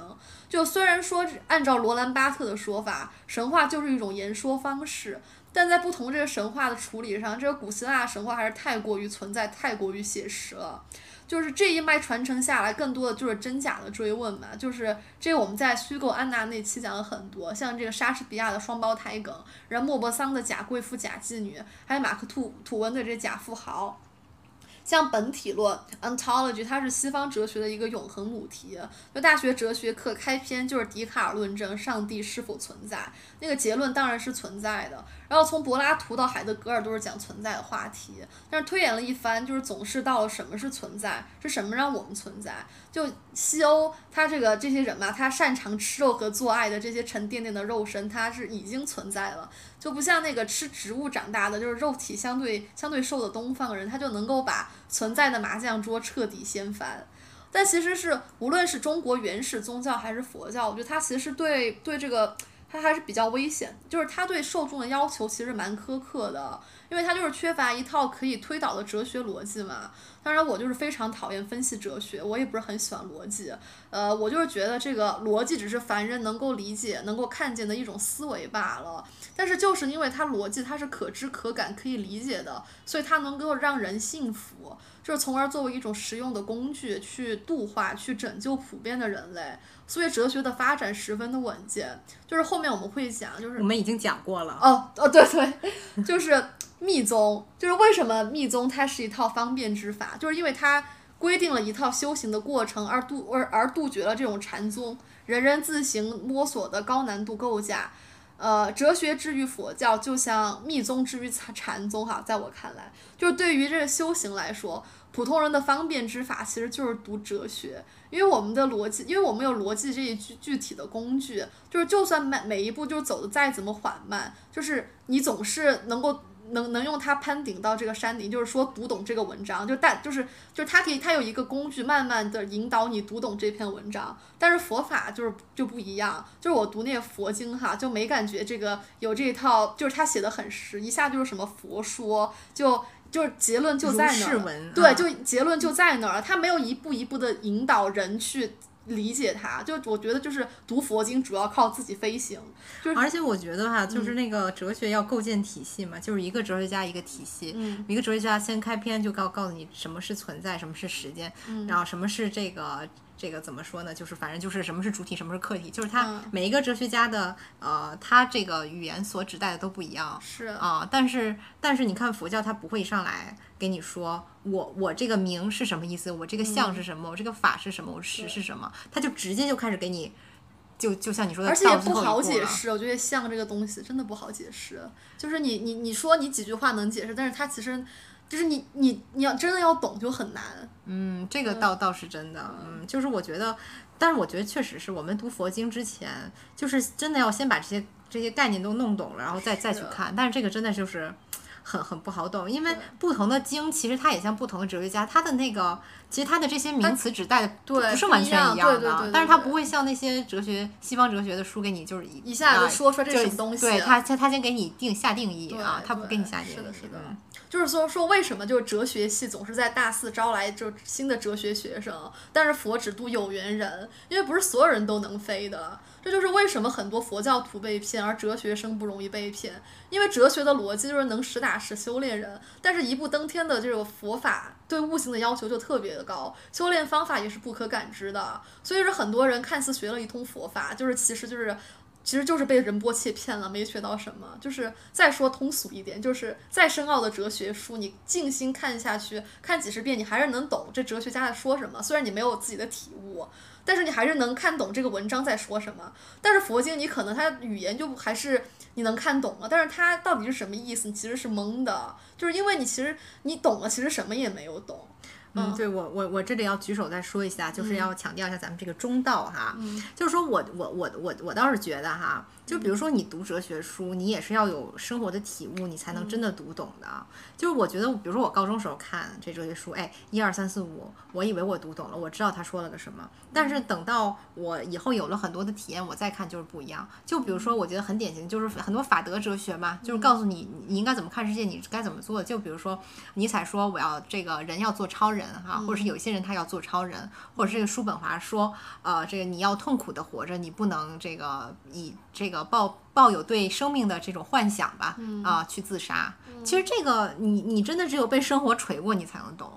就虽然说按照罗兰巴特的说法，神话就是一种言说方式。但在不同这个神话的处理上，这个古希腊神话还是太过于存在，太过于写实了。就是这一脉传承下来，更多的就是真假的追问嘛。就是这个我们在虚构安娜那期讲了很多，像这个莎士比亚的双胞胎梗，然后莫泊桑的假贵妇、假妓女，还有马克吐吐温的这假富豪。像本体论 （ontology），它是西方哲学的一个永恒母题。就大学哲学课开篇就是笛卡尔论证上帝是否存在，那个结论当然是存在的。然后从柏拉图到海德格尔都是讲存在的话题，但是推演了一番，就是总是到了什么是存在，是什么让我们存在？就西欧他这个这些人嘛，他擅长吃肉和做爱的这些沉甸甸的肉身，他是已经存在了。就不像那个吃植物长大的，就是肉体相对相对瘦的东方人，他就能够把存在的麻将桌彻底掀翻。但其实是无论是中国原始宗教还是佛教，我觉得它其实对对这个它还是比较危险，就是它对受众的要求其实蛮苛刻的。因为它就是缺乏一套可以推导的哲学逻辑嘛。当然，我就是非常讨厌分析哲学，我也不是很喜欢逻辑。呃，我就是觉得这个逻辑只是凡人能够理解、能够看见的一种思维罢了。但是就是因为它逻辑它是可知可感、可以理解的，所以它能够让人信服，就是从而作为一种实用的工具去度化、去拯救普遍的人类。所以哲学的发展十分的稳健。就是后面我们会讲，就是我们已经讲过了。哦哦，对对，就是。密宗就是为什么密宗它是一套方便之法，就是因为它规定了一套修行的过程，而杜而而杜绝了这种禅宗人人自行摸索的高难度构架。呃，哲学之于佛教，就像密宗之于禅禅宗哈，在我看来，就是对于这个修行来说，普通人的方便之法其实就是读哲学，因为我们的逻辑，因为我们有逻辑这一具具体的工具，就是就算每每一步就走的再怎么缓慢，就是你总是能够。能能用它攀顶到这个山顶，就是说读懂这个文章，就但就是就是它可以它有一个工具，慢慢的引导你读懂这篇文章。但是佛法就是就不一样，就是我读那个佛经哈，就没感觉这个有这一套，就是他写的很实，一下就是什么佛说，就就是结论就在那儿对，啊就结论就在那儿了，他没有一步一步的引导人去。理解它，就我觉得就是读佛经主要靠自己飞行，就是而且我觉得哈，就是嗯那个哲学要构建体系嘛，就是一个哲学家一个体系。嗯一个哲学家先开篇就告告诉你什么是存在，什么是时间，嗯然后什么是这个这个怎么说呢？就是反正就是什么是主体，什么是客体，就是他嗯每一个哲学家的呃，他这个语言所指代的都不一样。是啊、但是但是你看佛教，它不会一上来给你说我我这个名是什么意思，我这个相是什么，我这个法是什么，我实是什么，他就直接就开始给你，就就像你说的，而且也不好解释，我觉得像这个东西真的不好解释。就是你你你说你几句话能解释，但是它其实就是你你你要真的要懂就很难。嗯，这个倒倒是真的，嗯，就是我觉得，但是我觉得确实是我们读佛经之前，就是真的要先把这些这些概念都弄懂了，然后再再去看。但是这个真的就是很很不好懂，因为不同的经其实它也像不同的哲学家，他的那个其实他的这些名词指代的对不是完全一样的，但是他不会像那些哲学西方哲学的书给你就是一一下就啊说出来这就是什么东西对他他他先给你定下定义啊，他不给你下定义，是的是的嗯就是说说为什么就是哲学系总是在大四招来就新的哲学学生，但是佛只渡有缘人，因为不是所有人都能飞的。这就是为什么很多佛教徒被骗，而哲学生不容易被骗。因为哲学的逻辑就是能实打实修炼人，但是一步登天的这种佛法对悟性的要求就特别的高，修炼方法也是不可感知的。所以说很多人看似学了一通佛法，就是其实就是其实就是被人波切骗了，没学到什么。就是再说通俗一点，就是再深奥的哲学书，你静心看下去，看几十遍，你还是能懂这哲学家在说什么。虽然你没有自己的体悟，但是你还是能看懂这个文章在说什么。但是佛经你可能它语言就还是你能看懂了，但是它到底是什么意思，你其实是懵的，就是因为你其实你懂了，其实什么也没有懂。嗯，对我我我这里要举手再说一下，就是要强调一下咱们这个中道哈，嗯。就是说我我我我我倒是觉得哈，就比如说你读哲学书，你也是要有生活的体悟，你才能真的读懂的。就是我觉得，比如说我高中时候看这哲学书，哎，一二三四五，我以为我读懂了，我知道他说了个什么，但是等到我以后有了很多的体验，我再看就是不一样。就比如说，我觉得很典型，就是很多法德哲学嘛，就是告诉你你应该怎么看世界，你该怎么做。就比如说尼采说我要这个人要做超人哈，或者是有些人他要做超人，或者是这个叔本华说，呃，这个你要痛苦的活着，你不能这个以这个抱抱有对生命的这种幻想吧，啊、去自杀。其实这个你你真的只有被生活锤过，你才能懂。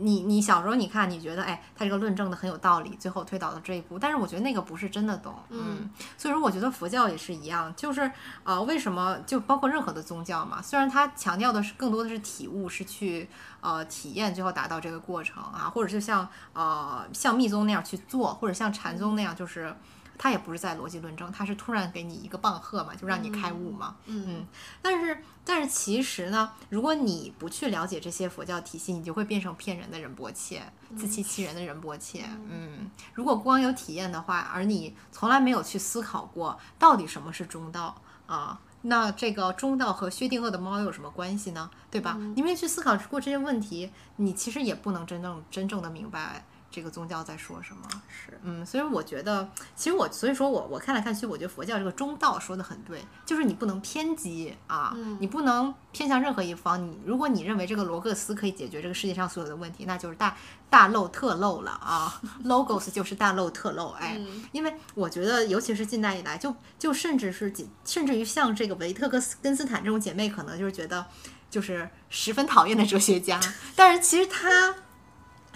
你你小时候你看，你觉得哎，他这个论证的很有道理，最后推导到这一步，但是我觉得那个不是真的懂，嗯，所以说我觉得佛教也是一样，就是呃，为什么就包括任何的宗教嘛，虽然它强调的是更多的是体悟，是去呃体验，最后达到这个过程啊，或者就像呃像密宗那样去做，或者像禅宗那样就是。它也不是在逻辑论证，它是突然给你一个棒喝嘛，就让你开悟嘛。嗯但是，但是其实呢，如果你不去了解这些佛教体系，你就会变成骗人的仁波切，自欺欺人的仁波切。嗯，如果光有体验的话，而你从来没有去思考过到底什么是中道啊，那这个中道和薛定谔的猫有什么关系呢？对吧？你没有去思考过这些问题，你其实也不能真正真正的明白。这个宗教在说什么？是，嗯，所以我觉得，其实我，所以说我我看来看去，我觉得佛教这个中道说的很对，就是你不能偏激啊，你不能偏向任何一方。你如果你认为这个罗格斯可以解决这个世界上所有的问题，那就是大大漏特漏了啊，logos 就是大漏特漏，哎，因为我觉得，尤其是近代以来，就就甚至是几甚至于像这个维特根斯根斯坦这种姐妹，可能就是觉得就是十分讨厌的哲学家，但是其实他。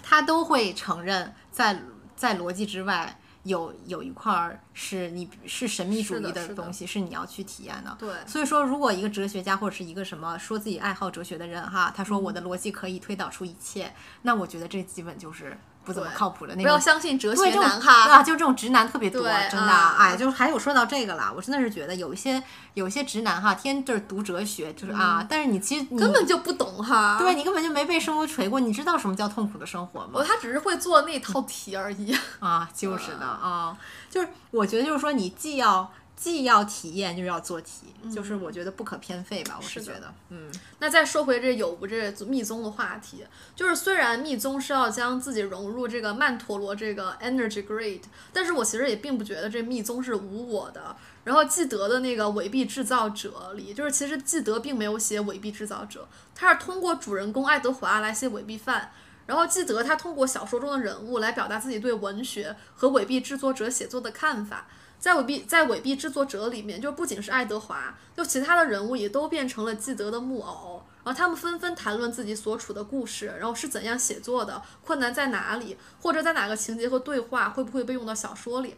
他都会承认在，在逻辑之外有有一块儿是你是神秘主义的东西，是你要去体验的。对，所以说，如果一个哲学家或者是一个什么说自己爱好哲学的人哈，他说我的逻辑可以推导出一切，那我觉得这基本就是不怎么靠谱的那种不要。相信哲学男哈。啊，就这种直男特别多，真的，啊哎，就是还有说到这个了，我真的是觉得有一些有一些直男哈，天天就是读哲学，就是啊，但是你其实你嗯根本就不懂哈，对你根本就没被生活锤过，你知道什么叫痛苦的生活吗我？他只是会做那套题而已。啊，就是的 啊，就是我觉得就是说，你既要既要体验又要做题，就是我觉得不可偏废吧，我是觉得，嗯，那再说回这有无这密宗的话题，就是虽然密宗是要将自己融入这个曼陀罗这个 energy grid，但是我其实也并不觉得这密宗是无我的。然后纪德的那个伪币制造者里，就是其实纪德并没有写伪币制造者，他是通过主人公爱德华来写伪币犯。然后纪德他通过小说中的人物来表达自己对文学和伪币制作者写作的看法。在伪币在伪币制作者里面，就不仅是爱德华，就其他的人物也都变成了纪德的木偶。然后他们纷纷谈论自己所处的故事，然后是怎样写作的，困难在哪里，或者在哪个情节和对话会不会被用到小说里。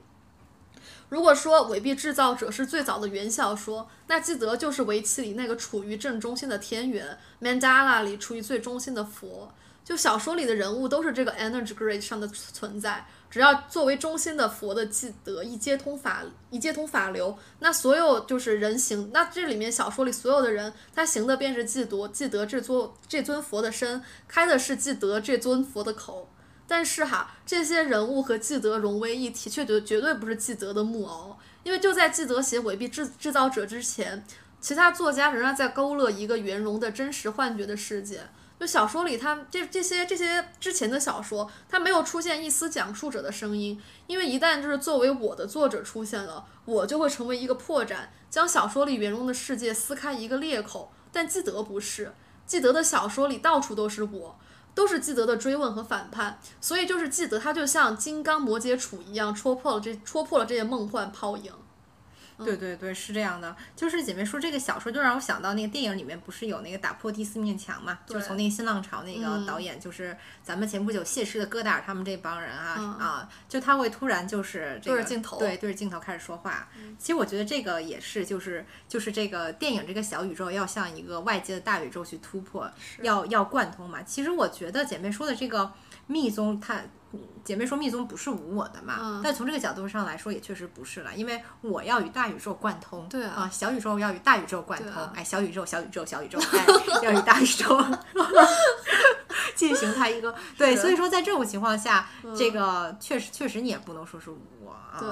如果说伪币制造者是最早的原小说，那基德就是围棋里那个处于正中心的天元，Mandala 里处于最中心的佛。就小说里的人物都是这个 energy grid 上的存在，只要作为中心的佛的既得一接通法一接通法流，那所有就是人行，那这里面小说里所有的人，他行的便是既得，既得这座这尊佛的身，开的是既得这尊佛的口。但是哈，这些人物和既得融为一体，却绝绝对不是既得的木偶，因为就在既得写伪币制制造者之前，其他作家仍然在勾勒一个圆融的真实幻觉的世界。就小说里，他这这些这些之前的小说，它没有出现一丝讲述者的声音，因为一旦就是作为我的作者出现了，我就会成为一个破绽，将小说里圆融的世界撕开一个裂口。但纪德不是，纪德的小说里到处都是我。都是记得的追问和反叛，所以就是记得他就像金刚摩羯杵一样，戳破了这戳破了这些梦幻泡影。对对对，是这样的。就是姐妹说这个小说，就让我想到那个电影里面不是有那个打破第四面墙嘛？就是从那个新浪潮那个导演，就是咱们前不久谢师的戈达尔他们这帮人啊啊，就他会突然就是对着镜头，对对着镜头开始说话。其实我觉得这个也是，就是就是这个电影这个小宇宙要向一个外界的大宇宙去突破，要要贯通嘛。其实我觉得姐妹说的这个密宗，它。姐妹说密宗不是无我的嘛？但从这个角度上来说，也确实不是了，因为我要与大宇宙贯通，对啊，小宇宙要与大宇宙贯通，哎，小宇宙，小宇宙，小宇宙，哎，要与大宇宙 进行它一个 对，所以说在这种情况下，这个确实确实你也不能说是我，对。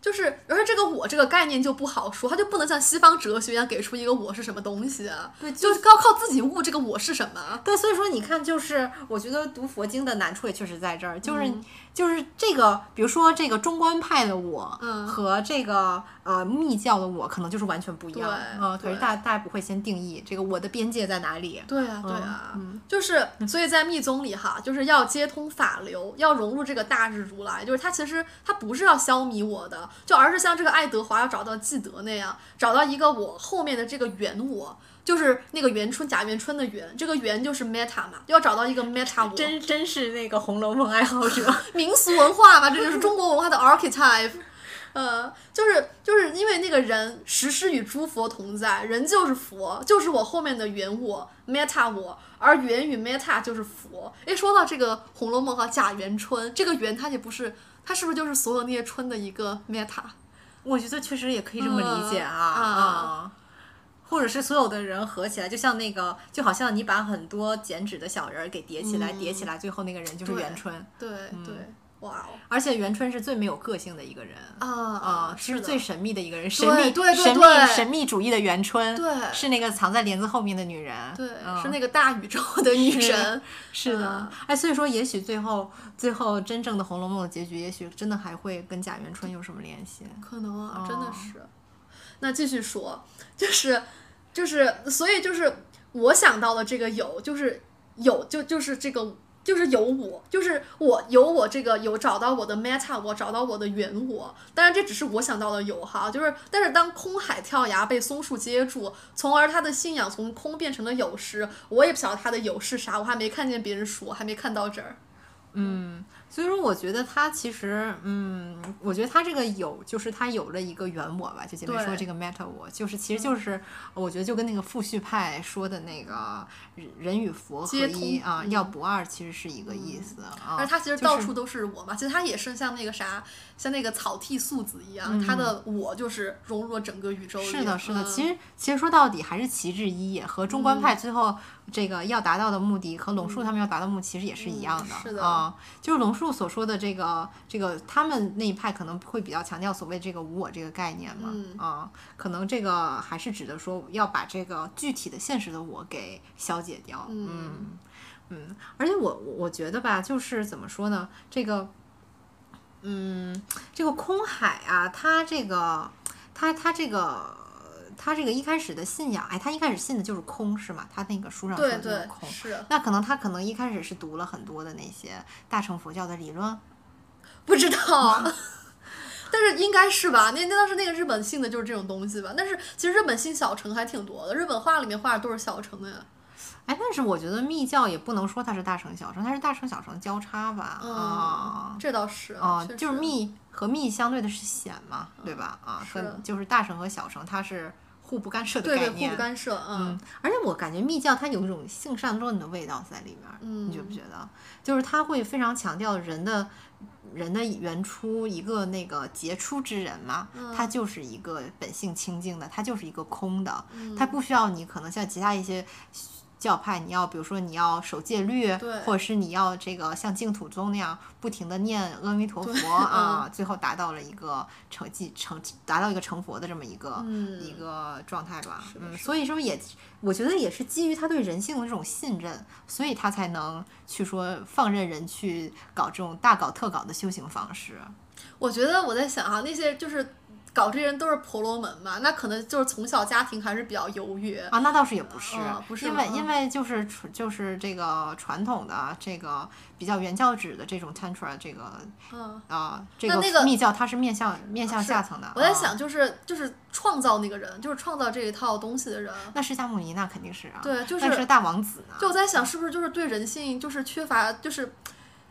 就是，而且这个“我”这个概念就不好说，它就不能像西方哲学一样给出一个“我”是什么东西。啊对，就是要靠自己悟这个“我”是什么。对，所以说你看，就是我觉得读佛经的难处也确实在这儿，就是就是这个，比如说这个中观派的我和这个呃密教的我，可能就是完全不一样。嗯，可是大大家不会先定义这个我的边界在哪里。对啊，对啊，就是所以在密宗里哈，就是要接通法流，要融入这个大日如来，就是它其实它不是要消弭我的。就而是像这个爱德华要找到纪德那样，找到一个我后面的这个原我，就是那个元春贾元春的元，这个元就是 meta 嘛，要找到一个 meta 我，真真是那个《红楼梦》爱好者，民俗文化嘛，这就是中国文化的 archetype，呃，就是就是因为那个人时时与诸佛同在，人就是佛，就是我后面的原我 meta 我，而元与 meta 就是佛。诶，说到这个《红楼梦》和，贾元春这个元它也不是。它是不是就是所有那些春的一个 meta？我觉得确实也可以这么理解啊啊，或者是所有的人合起来，就像那个，就好像你把很多剪纸的小人给叠起来，叠起来，最后那个人就是元春。对对。哇哦！而且元春是最没有个性的一个人啊啊，是最神秘的一个人，神秘对神秘神秘主义的元春，对，是那个藏在帘子后面的女人，对，是那个大宇宙的女神，是 的。哎，所以说，也许最后最后真正的《红楼梦》的结局，也许真的还会跟贾元春有什么联系？可能啊，真的是。那继续说，就是就是，所以就是我想到的这个有，就是有，就就是这个。就是有我，就是我有我这个有找到我的 meta，我找到我的原我。当然这只是我想到的有哈，就是但是当空海跳崖被松树接住，从而他的信仰从空变成了有时，我也不晓得他的有是啥，我还没看见别人说，还没看到这儿。嗯。所以说，我觉得他其实，嗯，我觉得他这个有，就是他有了一个原我吧。就前面说这个 meta 我，就是其实就是，我觉得就跟那个复序派说的那个人与佛合一啊，要不二，其实是一个意思啊。而他其实到处都是我嘛，其实他也是像那个啥，像那个草剃素子一样，他的我就是融入了整个宇宙。是的，是的。其实其实说到底还是旗帜一，和中观派最后这个要达到的目的和龙树他们要达到目的其实也是一样的。是的啊，就是龙树。所说的这个这个，他们那一派可能会比较强调所谓这个无我这个概念嘛，嗯啊，可能这个还是指的说要把这个具体的现实的我给消解掉，嗯嗯，而且我我觉得吧，就是怎么说呢，这个，嗯，这个空海啊，他这个他他这个。他这个一开始的信仰，哎，他一开始信的就是空，是吗？他那个书上说对对的就是空。是，那可能他可能一开始是读了很多的那些大乘佛教的理论，不知道。但是应该是吧？那那当时那个日本信的就是这种东西吧？但是其实日本信小乘还挺多的，日本画里面画的都是小乘的呀。哎，但是我觉得密教也不能说它是大乘小乘，它是大乘小乘交叉吧？啊嗯，这倒是啊，确就是密和密相对的是显嘛，对吧？啊，就是大乘和小乘它是互不干涉的对对互概念。不干涉，嗯嗯，而且我感觉密教它有一种性善论的味道在里面你觉不觉得？就是它会非常强调人的人的原初一个那个杰出之人嘛，嗯他就是一个本性清净的，他就是一个空的，他不需要你可能像其他一些。教派，你要比如说你要守戒律，或者是你要这个像净土宗那样不停的念阿弥陀佛啊，最后达到了一个成绩成达到一个成佛的这么一个、嗯一个状态吧。嗯，所以说也我觉得也是基于他对人性的这种信任，所以他才能去说放任人去搞这种大搞特搞的修行方式。我觉得我在想啊，那些就是搞这些人都是婆罗门嘛，那可能就是从小家庭还是比较优越。啊，那倒是也不是，嗯不是因为因为就是就是这个传统的这个比较原教旨的这种 tantra 这个嗯，啊、这个密教它是面向面向下层的。啊我在想，就是就是创造那个人，就是创造这一套东西的人。那释迦牟尼那肯定是啊，对就是那是大王子呢。就我在想，是不是就是对人性就是缺乏，就是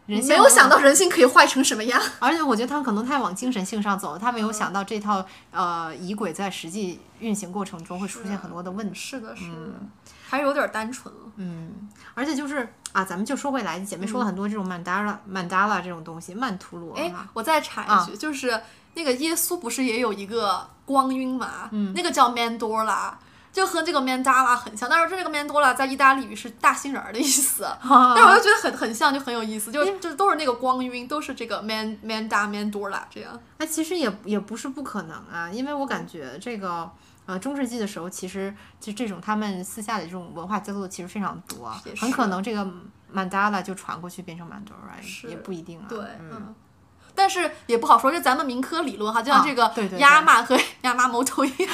没有想到人性可以坏成什么样。而且我觉得他们可能太往精神性上走了，他嗯没有想到这套呃仪轨在实际运行过程中会出现很多的问题。是的，是的，还是有点单纯了。嗯，而且就是啊，咱们就说回来，姐妹说了很多这种曼达拉、曼达拉这种东西，曼陀罗哎，我再插啊一句，就是那个耶稣不是也有一个光晕嘛？嗯那个叫 Mandorla。就和这个 Mandala 很像，但是这个 Mandorla 在意大利语是大杏仁儿的意思，但是我就觉得很很像，就很有意思，就就都是那个光晕，都是这个 Man Manda Mandorla 这样。哎，其实也也不是不可能啊，因为我感觉这个呃中世纪的时候，其实就这种他们私下的这种文化交流其实非常多，很可能这个曼达拉就传过去变成曼多拉，是也不一定啊。对，嗯，嗯。但是也不好说，这咱们民科理论哈，就像啊这个对对对亚马和亚马摩头一样。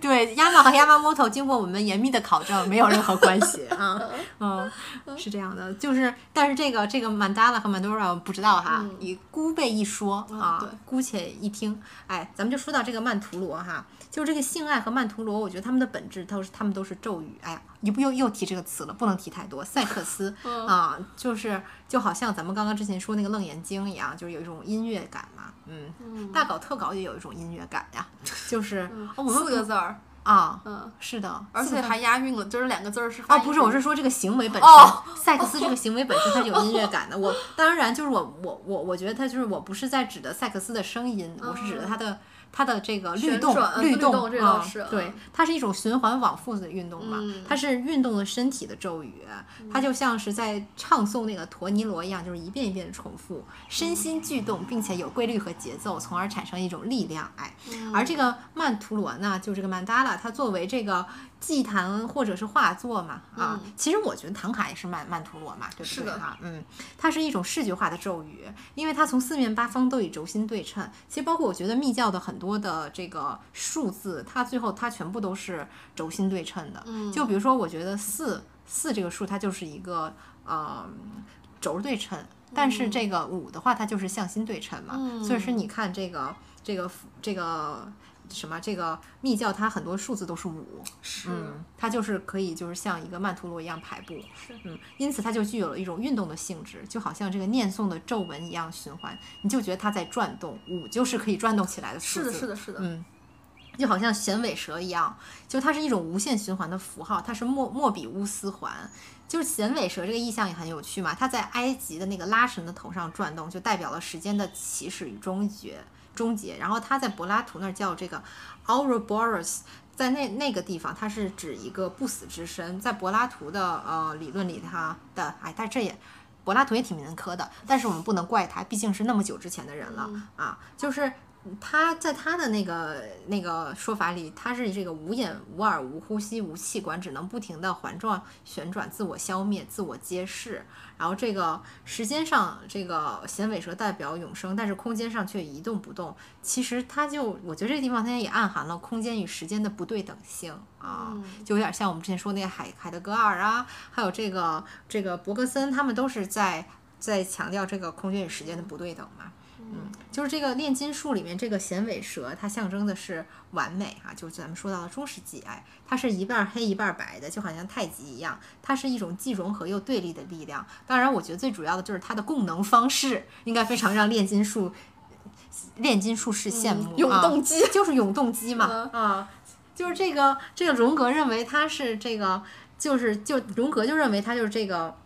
对，亚马和亚麻摩头 经过我们严密的考证，没有任何关系啊。嗯，是这样的，就是，但是这个这个曼达拉和曼多拉不知道哈，嗯以姑被一说啊对，姑且一听。哎，咱们就说到这个曼陀罗哈，就是这个性爱和曼陀罗，我觉得他们的本质都是他们都是咒语。哎呀，你不又又提这个词了，不能提太多。塞克斯嗯啊，就是就好像咱们刚刚之前说那个《楞严经》一样，就是有一种音乐感嘛。嗯，大搞特搞也有一种音乐感呀，就是、哦我们四个字儿，啊，嗯，是的，而且还押韵了，就是两个字儿是发哦，不是，我是说这个行为本身，哦赛克斯这个行为本身它是有音乐感的。我当然就是我我我我觉得它就是我不是在指的赛克斯的声音，我是指的它的它的这个律动律动啊是对，它是一种循环往复的运动嘛，嗯。它是运动的身体的咒语，它就像是在唱诵那个陀尼罗一样，就是一遍一遍的重复，身心俱动，并且有规律和节奏，从而产生一种力量。哎，嗯。而这个曼陀罗呢，就这个曼达拉，它作为这个祭坛或者是画作嘛，啊，其实我觉得唐卡也是曼曼陀罗嘛，对不是的对啊？嗯，它是一种视觉化的咒语，因为它从四面八方都以轴心对称。其实包括我觉得密教的很多的这个数字，它最后它全部都是轴心对称的。嗯就比如说，我觉得四四这个数，它就是一个呃轴对称。但是这个五的话，它就是向心对称嘛，所以说你看这个这个这个什么这个密教，它很多数字都是五，是嗯，它就是可以就是像一个曼陀罗一样排布，是嗯，因此它就具有了一种运动的性质，就好像这个念诵的咒文一样循环，你就觉得它在转动，五就是可以转动起来的数字，是的，是的，是的，嗯，就好像衔尾蛇一样，就它是一种无限循环的符号，它是莫莫比乌斯环。就是衔尾蛇这个意象也很有趣嘛，它在埃及的那个拉神的头上转动，就代表了时间的起始与终结。终结，然后他在柏拉图那儿叫这个 Ouroboros，在那那个地方，它是指一个不死之身。在柏拉图的呃理论里，他的哎，但这也柏拉图也挺严苛的，但是我们不能怪他，毕竟是那么久之前的人了、啊。就是他在他的那个那个说法里，他是这个无眼、无耳、无呼吸、无气管，只能不停的环状旋转，自我消灭、自我揭示。然后这个时间上，这个衔尾蛇代表永生，但是空间上却一动不动。其实它就，我觉得这个地方它也暗含了空间与时间的不对等性啊，就有点像我们之前说那个海海德格尔啊，还有这个这个伯格森，他们都是在在强调这个空间与时间的不对等嘛。嗯，就是这个炼金术里面这个衔尾蛇，它象征的是完美啊，就是咱们说到的中世纪，哎，它是一半儿黑一半儿白的，就好像太极一样，它是一种既融合又对立的力量。当然，我觉得最主要的就是它的供能方式，应该非常让炼金术炼金术士羡慕。永啊动机就是永动机嘛，嗯啊，就是这个这个荣格认为它是这个，就是就荣格就认为它就是这个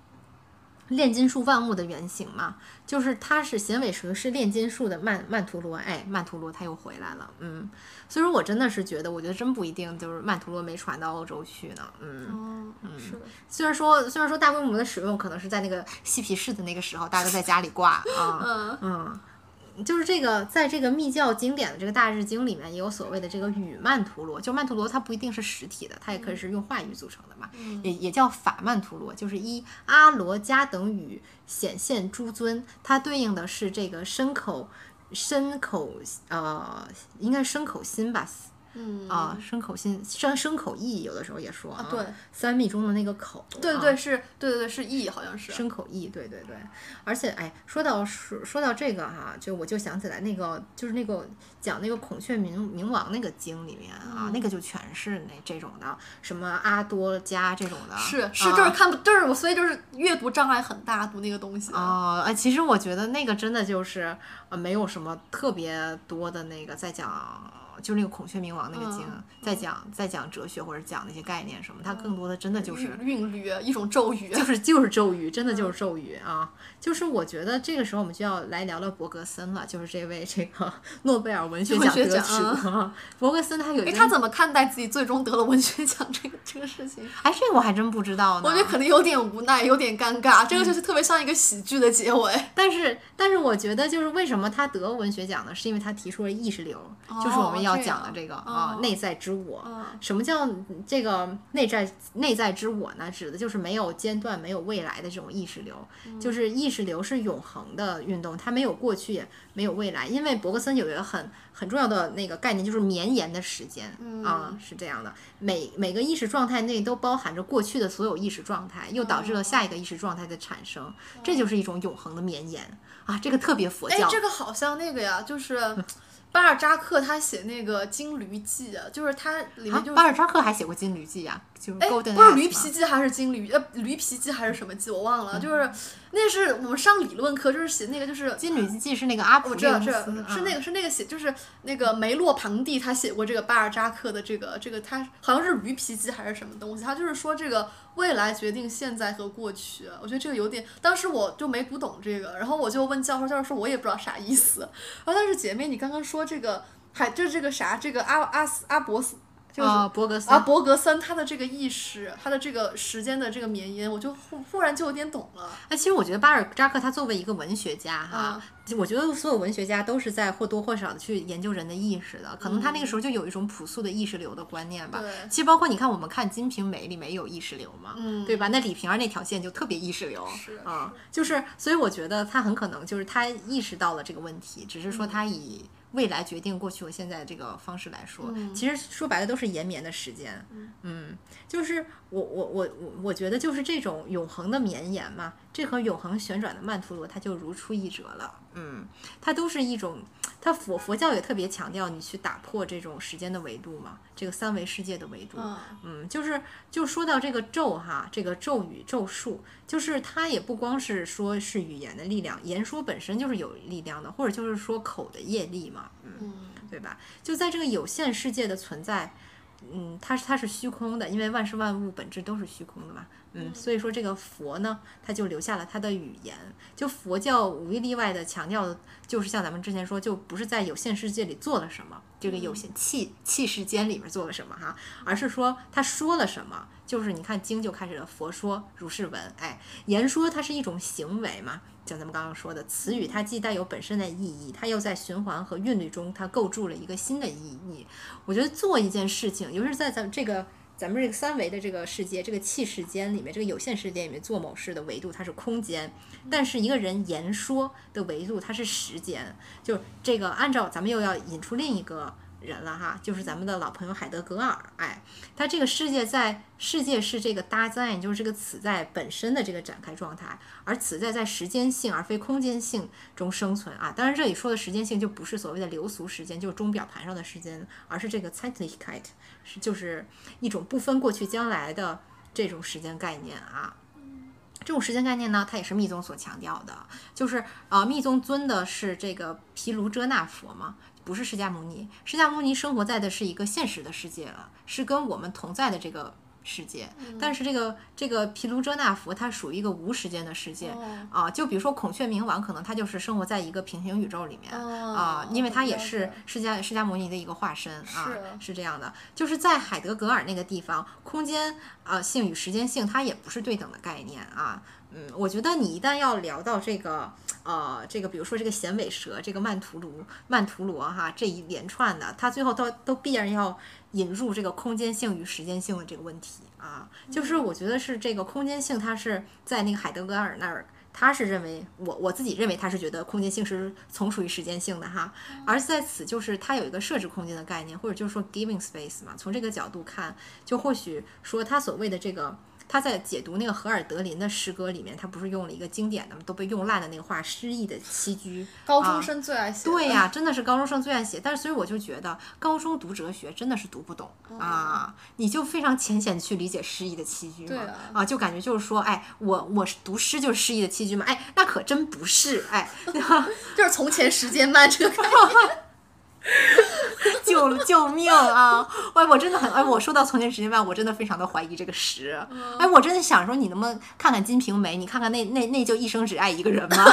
炼金术万物的原型嘛，就是它是衔尾蛇是炼金术的曼曼陀罗，哎，曼陀罗它又回来了，嗯，所以说我真的是觉得，我觉得真不一定就是曼陀罗没传到欧洲去呢，嗯。嗯，虽然说虽然说大规模的使用可能是在那个嬉皮士的那个时候，大家都在家里挂啊，嗯。嗯，就是这个，在这个密教经典的这个大日经里面，也有所谓的这个语曼陀罗，就曼陀罗它不一定是实体的，它也可以是用话语组成的嘛，也也叫法曼陀罗，就是一阿罗迦等语显现诸尊，它对应的是这个身口身口呃，应该是身口心吧。嗯。啊，牲口心身身口意，有的时候也说啊，对，三密中的那个口，对对对是，对对对是意好像是，牲口意，对对对，而且哎，说到说说到这个哈、就我就想起来那个就是那个讲那个孔雀明明王那个经里面啊，那个就全是那这种的，什么阿多加这种的，是是啊就是看不就是我所以就是阅读障碍很大，读那个东西。啊，哎，其实我觉得那个真的就是呃，没有什么特别多的那个在讲，就是那个孔雀明王那个经，嗯在讲在讲哲学或者讲那些概念什么，它更多的真的就是。韵韵律一种咒语，就是就是咒语，真的就是咒语啊！就是我觉得这个时候我们就要来聊聊伯格森了，就是这位这个 诺贝尔文学奖得主啊。伯格森他有一哎，个，他怎么看待自己最终得了文学奖这个这个事情？哎，这个我还真不知道呢。我觉得可能有点无奈，有点尴尬，这个就是特别像一个喜剧的结尾。但是，但是我觉得就是为什么他得文学奖呢？是因为他提出了意识流，就是我们要讲的这个哦啊、哦内在之我。嗯什么叫这个内在内在之我呢？指的就是没有间断、没有未来的这种意识流，就是意识流是永恒的运动，它没有过去，也没有未来。因为伯格森有一个很很重要的那个概念，就是绵延的时间、啊，是这样的。每每个意识状态内都包含着过去的所有意识状态，又导致了下一个意识状态的产生，这就是一种永恒的绵延啊！这个特别佛哎教，，这个好像那个呀，就是 巴尔扎克他写那个《金驴记》，就是他里面啊就，巴尔扎克还写过《金驴记》啊，就是不是驴皮记还是金驴呃驴皮记还是什么记，我忘了，就是那是我们上理论课，就是写那个就是。金缕记是那个阿普我知道，列是乌斯，是那个是那个写，就是那个梅洛庞蒂，他写过这个巴尔扎克的这个这个，他好像是驴皮记还是什么东西，他就是说这个未来决定现在和过去，我觉得这个有点，当时我就没读懂这个，然后我就问教授，教授说我也不知道啥意思，然后但是姐妹你刚刚说这个还就是这个啥这个阿阿斯阿伯斯。就是啊，伯格森啊，伯格森他的这个意识，他的这个时间的这个绵延，我就忽忽然就有点懂了。哎，其实我觉得巴尔扎克他作为一个文学家哈，我觉得所有文学家都是在或多或少的去研究人的意识的，可能他那个时候就有一种朴素的意识流的观念吧。对其实包括你看，我们看《金瓶梅》里面也有意识流嘛，嗯对吧？那李瓶儿那条线就特别意识流，是啊、就是所以我觉得他很可能就是他意识到了这个问题，只是说他以。未来决定过去和现在这个方式来说，其实说白了都是延绵的时间。嗯，就是我我我我我觉得就是这种永恒的绵延嘛，这和永恒旋转的曼陀罗它就如出一辙了。嗯，它都是一种，它佛佛教也特别强调你去打破这种时间的维度嘛，这个三维世界的维度。嗯嗯，就是就说到这个咒哈，这个咒语咒术，就是它也不光是说是语言的力量，言说本身就是有力量的，或者就是说口的业力嘛，嗯，对吧？就在这个有限世界的存在。嗯，它是它是虚空的，因为万事万物本质都是虚空的嘛。嗯，所以说这个佛呢，他就留下了他的语言。就佛教无一例外的强调的，就是像咱们之前说，就不是在有限世界里做了什么，这个有限气气世间里面做了什么哈，而是说他说了什么。就是你看经就开始了，佛说如是闻，哎，言说它是一种行为嘛，像咱们刚刚说的词语，它既带有本身的意义，它又在循环和韵律中，它构筑了一个新的意义。我觉得做一件事情，尤其是在咱们这个咱们这个三维的这个世界，这个气世间里面，这个有限世界里面做某事的维度它是空间，但是一个人言说的维度它是时间，就这个按照咱们又要引出另一个。人了哈，就是咱们的老朋友海德格尔，哎，他这个世界在世界是这个搭载，就是这个此在本身的这个展开状态，而此在在时间性而非空间性中生存啊。当然这里说的时间性就不是所谓的流俗时间，就是钟表盘上的时间，而是这个 Zeitlichkeit，是就是一种不分过去将来的这种时间概念啊。这种时间概念呢，它也是密宗所强调的，就是呃，密宗尊的是这个毗卢遮那佛嘛。不是释迦牟尼，释迦牟尼生活在的是一个现实的世界了，是跟我们同在的这个世界。但是这个这个毗卢遮那佛，它属于一个无时间的世界啊。就比如说孔雀明王，可能他就是生活在一个平行宇宙里面啊，因为他也是释迦释迦牟尼的一个化身啊，是这样的。就是在海德格尔那个地方，空间啊性与时间性，它也不是对等的概念啊。嗯，我觉得你一旦要聊到这个。呃，这个比如说这个衔尾蛇，这个曼陀罗，曼陀罗哈，这一连串的，它最后都都必然要引入这个空间性与时间性的这个问题啊。就是我觉得是这个空间性，它是在那个海德格尔那儿，他是认为我我自己认为他是觉得空间性是从属于时间性的哈。而在此就是它有一个设置空间的概念，或者就是说 giving space 嘛。从这个角度看，就或许说他所谓的这个。他在解读那个荷尔德林的诗歌里面，他不是用了一个经典的都被用烂的那个话，诗意的栖居，高中生最爱写。对呀，真的是高中生最爱写。但是所以我就觉得，高中读哲学真的是读不懂啊！你就非常浅显去理解诗意的栖居嘛？啊，就感觉就是说，哎，我我是读诗就是诗意的栖居嘛？哎，那可真不是，哎，就是从前时间慢这个。救救命啊！哎，我真的很哎，我说到从前时间慢，我真的非常的怀疑这个十。哎，我真的想说，你能不能看看《金瓶梅》？你看看那那那就一生只爱一个人吗？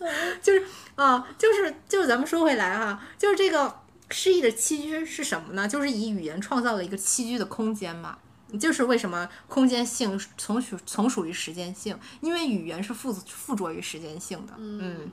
就是啊，就是就是咱们说回来哈，就是这个诗意的栖居是什么呢？就是以语言创造了一个栖居的空间嘛。就是为什么空间性从属从属于时间性，因为语言是附附着于时间性的。嗯。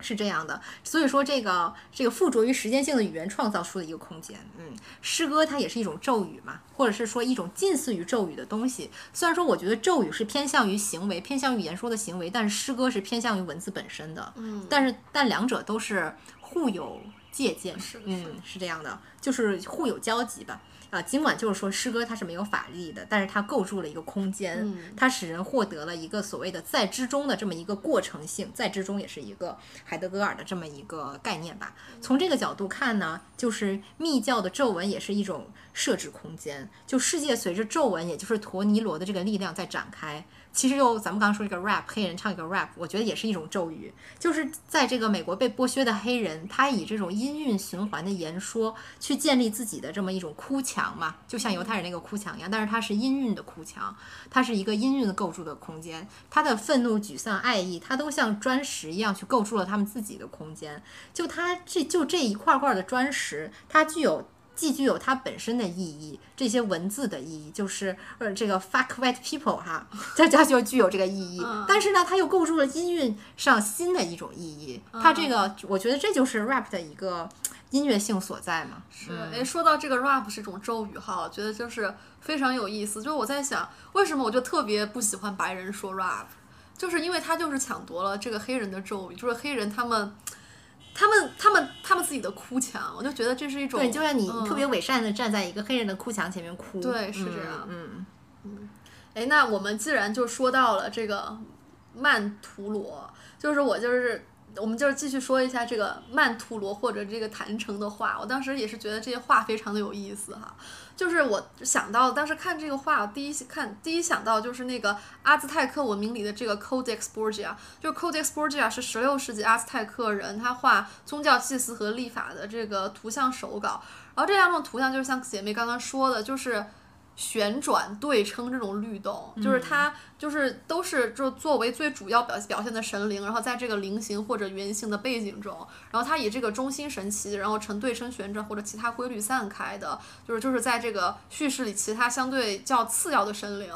是这样的，所以说这个这个附着于时间性的语言创造出的一个空间，嗯，诗歌它也是一种咒语嘛，或者是说一种近似于咒语的东西。虽然说我觉得咒语是偏向于行为，偏向于言说的行为，但是诗歌是偏向于文字本身的，嗯，但是但两者都是互有借鉴，是嗯，是这样的，就是互有交集吧。啊，尽管就是说诗歌它是没有法力的，但是它构筑了一个空间，它使人获得了一个所谓的在之中的这么一个过程性，在之中也是一个海德格尔的这么一个概念吧。从这个角度看呢，就是密教的皱纹也是一种设置空间，就世界随着皱纹，也就是陀尼罗的这个力量在展开。其实就咱们刚刚说这个 rap，黑人唱一个 rap，我觉得也是一种咒语，就是在这个美国被剥削的黑人，他以这种音韵循环的言说去建立自己的这么一种哭墙嘛，就像犹太人那个哭墙一样，但是它是音韵的哭墙，它是一个音韵构筑的空间，他的愤怒、沮丧、爱意，他都像砖石一样去构筑了他们自己的空间，就他这就这一块块的砖石，它具有。既具有它本身的意义，这些文字的意义，就是呃这个 fuck white people 哈，它它就具有这个意义。但是呢，它又构筑了音韵上新的一种意义。它这个，我觉得这就是 rap 的一个音乐性所在嘛。是，哎，说到这个 rap 是一种咒语哈，我觉得就是非常有意思。就是我在想，为什么我就特别不喜欢白人说 rap，就是因为他就是抢夺了这个黑人的咒语，就是黑人他们。他们他们他们自己的哭墙，我就觉得这是一种对，就像你特别伪善的站在一个黑人的哭墙前面哭，对，是这样，嗯嗯。哎，那我们既然就说到了这个曼陀罗，就是我就是我们就是继续说一下这个曼陀罗或者这个坛城的话，我当时也是觉得这些话非常的有意思哈。就是我想到当时看这个画，第一看第一想到就是那个阿兹泰克文明里的这个 Codex Borgia，就是 Codex Borgia 是十六世纪阿兹泰克人他画宗教祭祀和历法的这个图像手稿。然后这两种图像就是像姐妹刚刚说的，就是旋转、对称这种律动，就是嗯它就是都是就作为最主要表表现的神灵，然后在这个菱形或者圆形的背景中，然后它以这个中心神奇，然后呈对称旋转或者其他规律散开的，就是就是在这个叙事里其他相对较次要的神灵。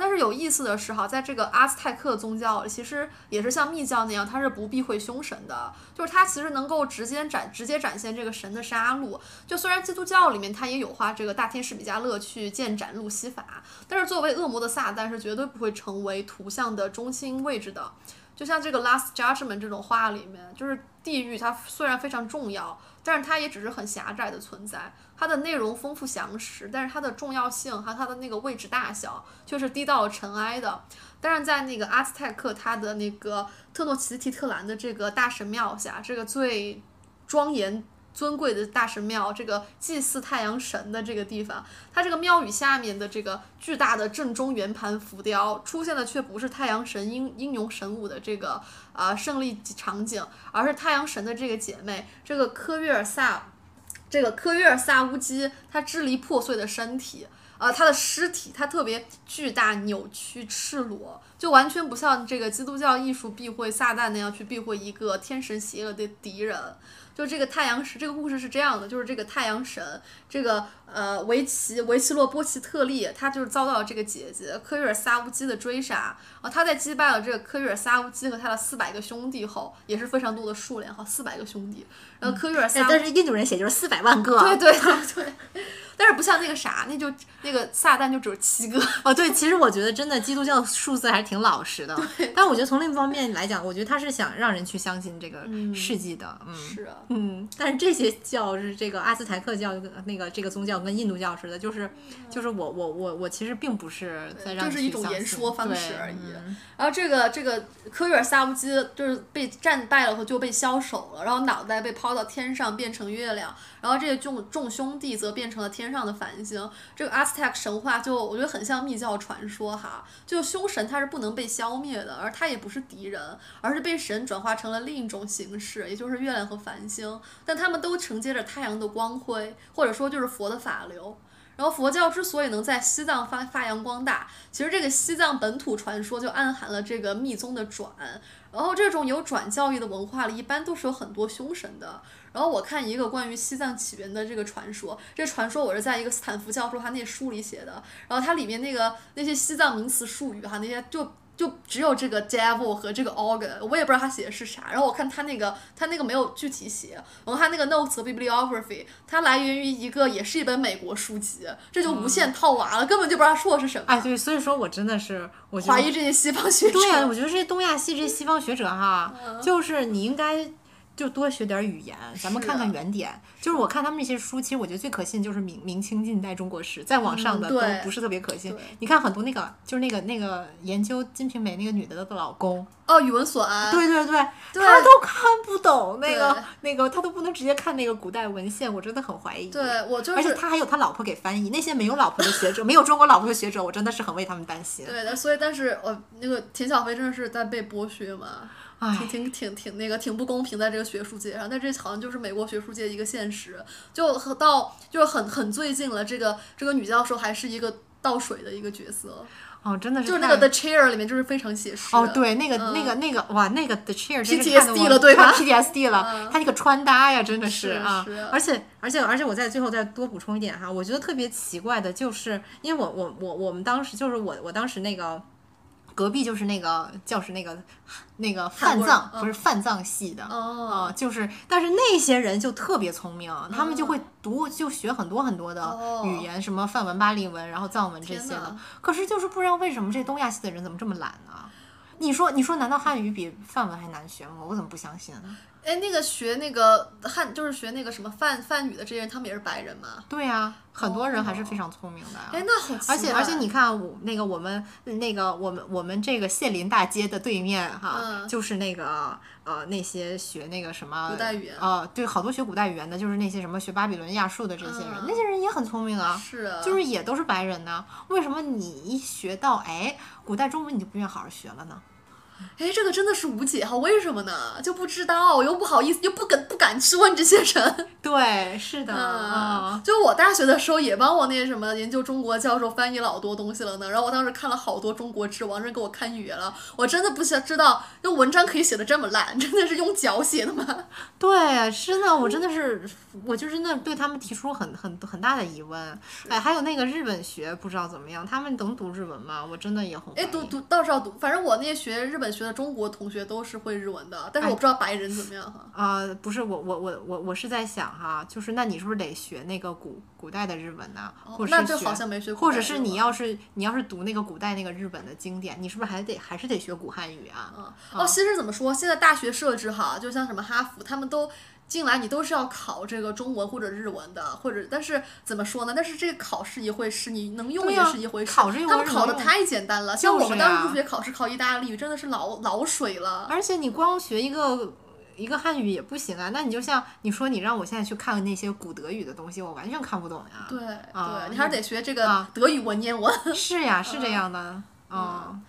但是有意思的是哈，在这个阿兹泰克宗教，其实也是像密教那样，它是不避讳凶神的，就是它其实能够直接展直接展现这个神的杀戮。就虽然基督教里面它也有画这个大天使比迦勒去见斩路西法，但是作为恶魔的撒旦是绝对不会成为图像的中心位置的。就像这个 Last Judgment 这种画里面，就是地狱，它虽然非常重要，但是它也只是很狭窄的存在。它的内容丰富详实，但是它的重要性和它的那个位置大小却是低到了尘埃的。但是在那个阿兹泰克，它的那个特诺奇提特兰的这个大神庙下，这个最庄严。尊贵的大神庙，这个祭祀太阳神的这个地方，它这个庙宇下面的这个巨大的正中圆盘浮雕出现的却不是太阳神英英勇神武的这个呃胜利场景，而是太阳神的这个姐妹这个科约尔萨，这个科约尔萨乌基她支离破碎的身体。呃，他的尸体，它特别巨大、扭曲、赤裸，就完全不像这个基督教艺术避讳撒旦那样去避讳一个天神邪恶的敌人。就这个太阳神，这个故事是这样的，就是这个太阳神，这个呃维奇维奇洛波奇特利，他就是遭到这个姐姐科瑞尔萨乌基的追杀啊。他在击败了这个科约尔萨乌基和他的四百个兄弟后，也是非常多的数量哈，四百个兄弟。然后科约尔萨乌，但是印度人写就是四百万个。对对对对。但是不像那个啥，那就那个撒旦就只有七个。哦，对，其实我觉得真的基督教数字还是挺老实的。但我觉得从另一方面来讲，我觉得他是想让人去相信这个事迹的。嗯，是啊，嗯。但是这些教是这个阿斯台克教那个这个宗教跟印度教似的，就是就是我我我我其实并不是在让这是一种言说方式对而已。嗯然后这个这个科约尔萨乌基就是被战败了后就被枭首了，然后脑袋被抛到天上变成月亮，然后这个众众兄弟则变成了天上的繁星。这个阿斯泰克神话就我觉得很像密教传说哈，就凶神他是不能被消灭的，而他也不是敌人，而是被神转化成了另一种形式，也就是月亮和繁星，但他们都承接着太阳的光辉，或者说就是佛的法流。然后佛教之所以能在西藏发发扬光大，其实这个西藏本土传说就暗含了这个密宗的转。然后这种有转教义的文化里，一般都是有很多凶神的。然后我看一个关于西藏起源的这个传说，这传说我是在一个斯坦福教授他那书里写的。然后它里面那个那些西藏名词术语哈，那些就。就只有这个 devil 和这个 organ，我也不知道他写的是啥。然后我看他那个，他那个没有具体写。然后他那个 notes 和 bibliography，它来源于一个也是一本美国书籍，这就无限套娃了，根本就不知道说的是什么。哎，对，所以说我真的是我怀疑这些西方学者。对呀、我觉得这些东亚系这些西方学者哈，就是你应该就多学点语言，咱们看看原点。就是我看他们那些书，其实我觉得最可信就是明明清近代中国史，再往上的都不是特别可信对。你看很多那个就是那个那个研究《金瓶梅》那个女的的老公，哦，宇文所安。对对对，对他都看不懂那个那个，他都不能直接看那个古代文献，我真的很怀疑。对我就是而且他还有他老婆给翻译，那些没有老婆的学者，没有中国老婆的学者，我真的是很为他们担心。对的，所以但是我那个田小飞真的是在被剥削嘛，唉挺挺挺挺那个挺不公平在这个学术界上，但这好像就是美国学术界一个现实，就和到就是很很最近了，这个这个女教授还是一个倒水的一个角色，哦，真的是就是那个 The Chair 里面就是非常写实。哦，对，那个、嗯那个那个哇，那个 The Chair 真是我了对吧 PTSD 了，嗯他那个穿搭呀，真的是啊是，而且而且而且我在最后再多补充一点哈，我觉得特别奇怪的就是，因为我我我我们当时就是我我当时那个。隔壁就是那个教室，那个那个范藏、嗯不是范藏系的，哦啊，就是，但是那些人就特别聪明，他们就会读，就学很多很多的哦语言，什么梵文、巴利文，然后藏文这些的。可是就是不知道为什么这东亚系的人怎么这么懒呢？你说，你说，难道汉语比梵文还难学吗？我怎么不相信呢？哎，那个学那个汉就是学那个什么梵梵语的这些人，他们也是白人吗？对呀、很多人还是非常聪明的呀。哎，那好。而且而且你看我那个我们那个我们我们这个谢林大街的对面哈，嗯就是那个呃那些学那个什么古代语言啊、对，好多学古代语言的，就是那些什么学巴比伦亚述的这些人，嗯那些人也很聪明啊。是啊，就是也都是白人呢，为什么你一学到哎古代中文你就不愿意好好学了呢？哎，这个真的是无解哈，为什么呢？就不知道，又不好意思，又不敢不敢去问这些人。对，是的，就我大学的时候也帮我那什么研究中国教授翻译老多东西了呢。然后我当时看了好多中国之，王真给我看哕了。我真的不想知道，那文章可以写的这么烂，真的是用脚写的吗？对，真的，我真的是，我就真的对他们提出很很很大的疑问。哎，还有那个日本学，不知道怎么样，他们能读日文吗？我真的也很怀哎，读读倒是要读，反正我那些学日本学的中国同学都是会日文的，但是我不知道白人怎么样哈。啊、不是我我我我我是在想哈，就是那你是不是得学那个古古代的日文呢？或者是学哦那就好像没学过或者是你要是你要是读那个古代那个日本的经典，你是不是还得还是得学古汉语啊？嗯，哦，其实怎么说，现在大学设置哈，就像什么哈佛，他们都进来，你都是要考这个中文或者日文的，或者但是怎么说呢？但是这个考试一回事，你能用也是一回事。考这一他们考的太简单了，像就是我们当时入学考试考意大利语，真的是老老水了。而且你光学一个一个汉语也不行啊，那你就像你说你让我现在去看那些古德语的东西，我完全看不懂呀。对啊对，你还是得学这个啊德语文言文。是呀，是这样的。嗯，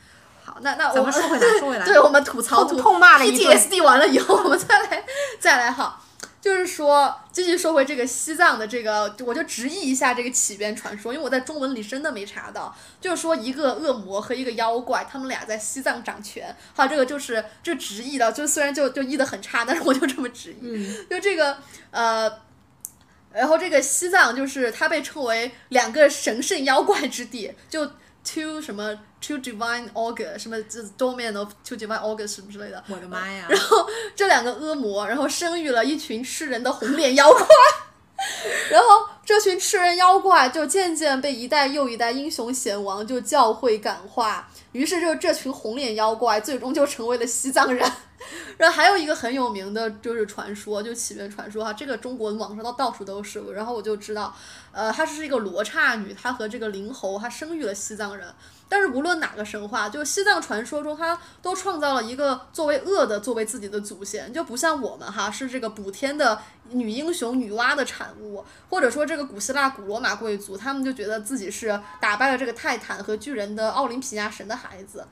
好，那那我们说回来，说回来，对我们吐槽吐痛痛骂了一顿。PTSD 完了以后，我们再来再来哈，就是说继续说回这个西藏的这个，我就直译一下这个起源传说，因为我在中文里真的没查到，就是说一个恶魔和一个妖怪，他们俩在西藏掌权，哈，这个就是这直译的，就虽然就就译的很差，但是我就这么直译，嗯。就这个呃。然后这个西藏就是它被称为两个神圣妖怪之地，就 two 什么 two divine augurs 什么这 domain of two divine augurs 什么之类的。我的妈呀！然后这两个恶魔，然后生育了一群吃人的红脸妖怪，然后这群吃人妖怪就渐渐被一代又一代英雄贤王就教会感化，于是就这群红脸妖怪最终就成为了西藏人。然后还有一个很有名的就是传说，就起源传说哈，这个中国网上到到处都是。然后我就知道，呃，她是一个罗刹女，她和这个灵猴，她生育了西藏人。但是无论哪个神话，就西藏传说中，她都创造了一个作为恶的作为自己的祖先，就不像我们哈是这个补天的女英雄女娲的产物，或者说这个古希腊古罗马贵族，他们就觉得自己是打败了这个泰坦和巨人的奥林匹亚神的孩子。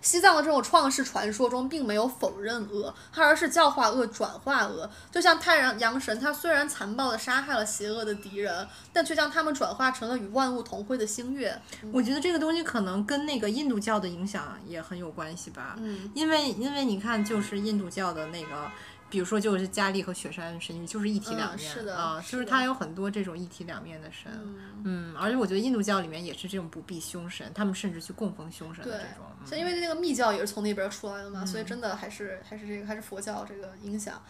西藏的这种创世传说中，并没有否认恶，它而是教化恶、转化恶。就像太阳阳神，他虽然残暴地杀害了邪恶的敌人，但却将他们转化成了与万物同辉的星月。我觉得这个东西可能跟那个印度教的影响也很有关系吧。嗯，因为因为你看，就是印度教的那个，比如说就是迦利和雪山神域，就是一体两面、嗯是的啊，就是它有很多这种一体两面的神。嗯而且我觉得印度教里面也是这种不避凶神，他们甚至去供奉凶神的这种。嗯像因为那个密教也是从那边出来的嘛，所以真的还是还是这个还是佛教这个影响。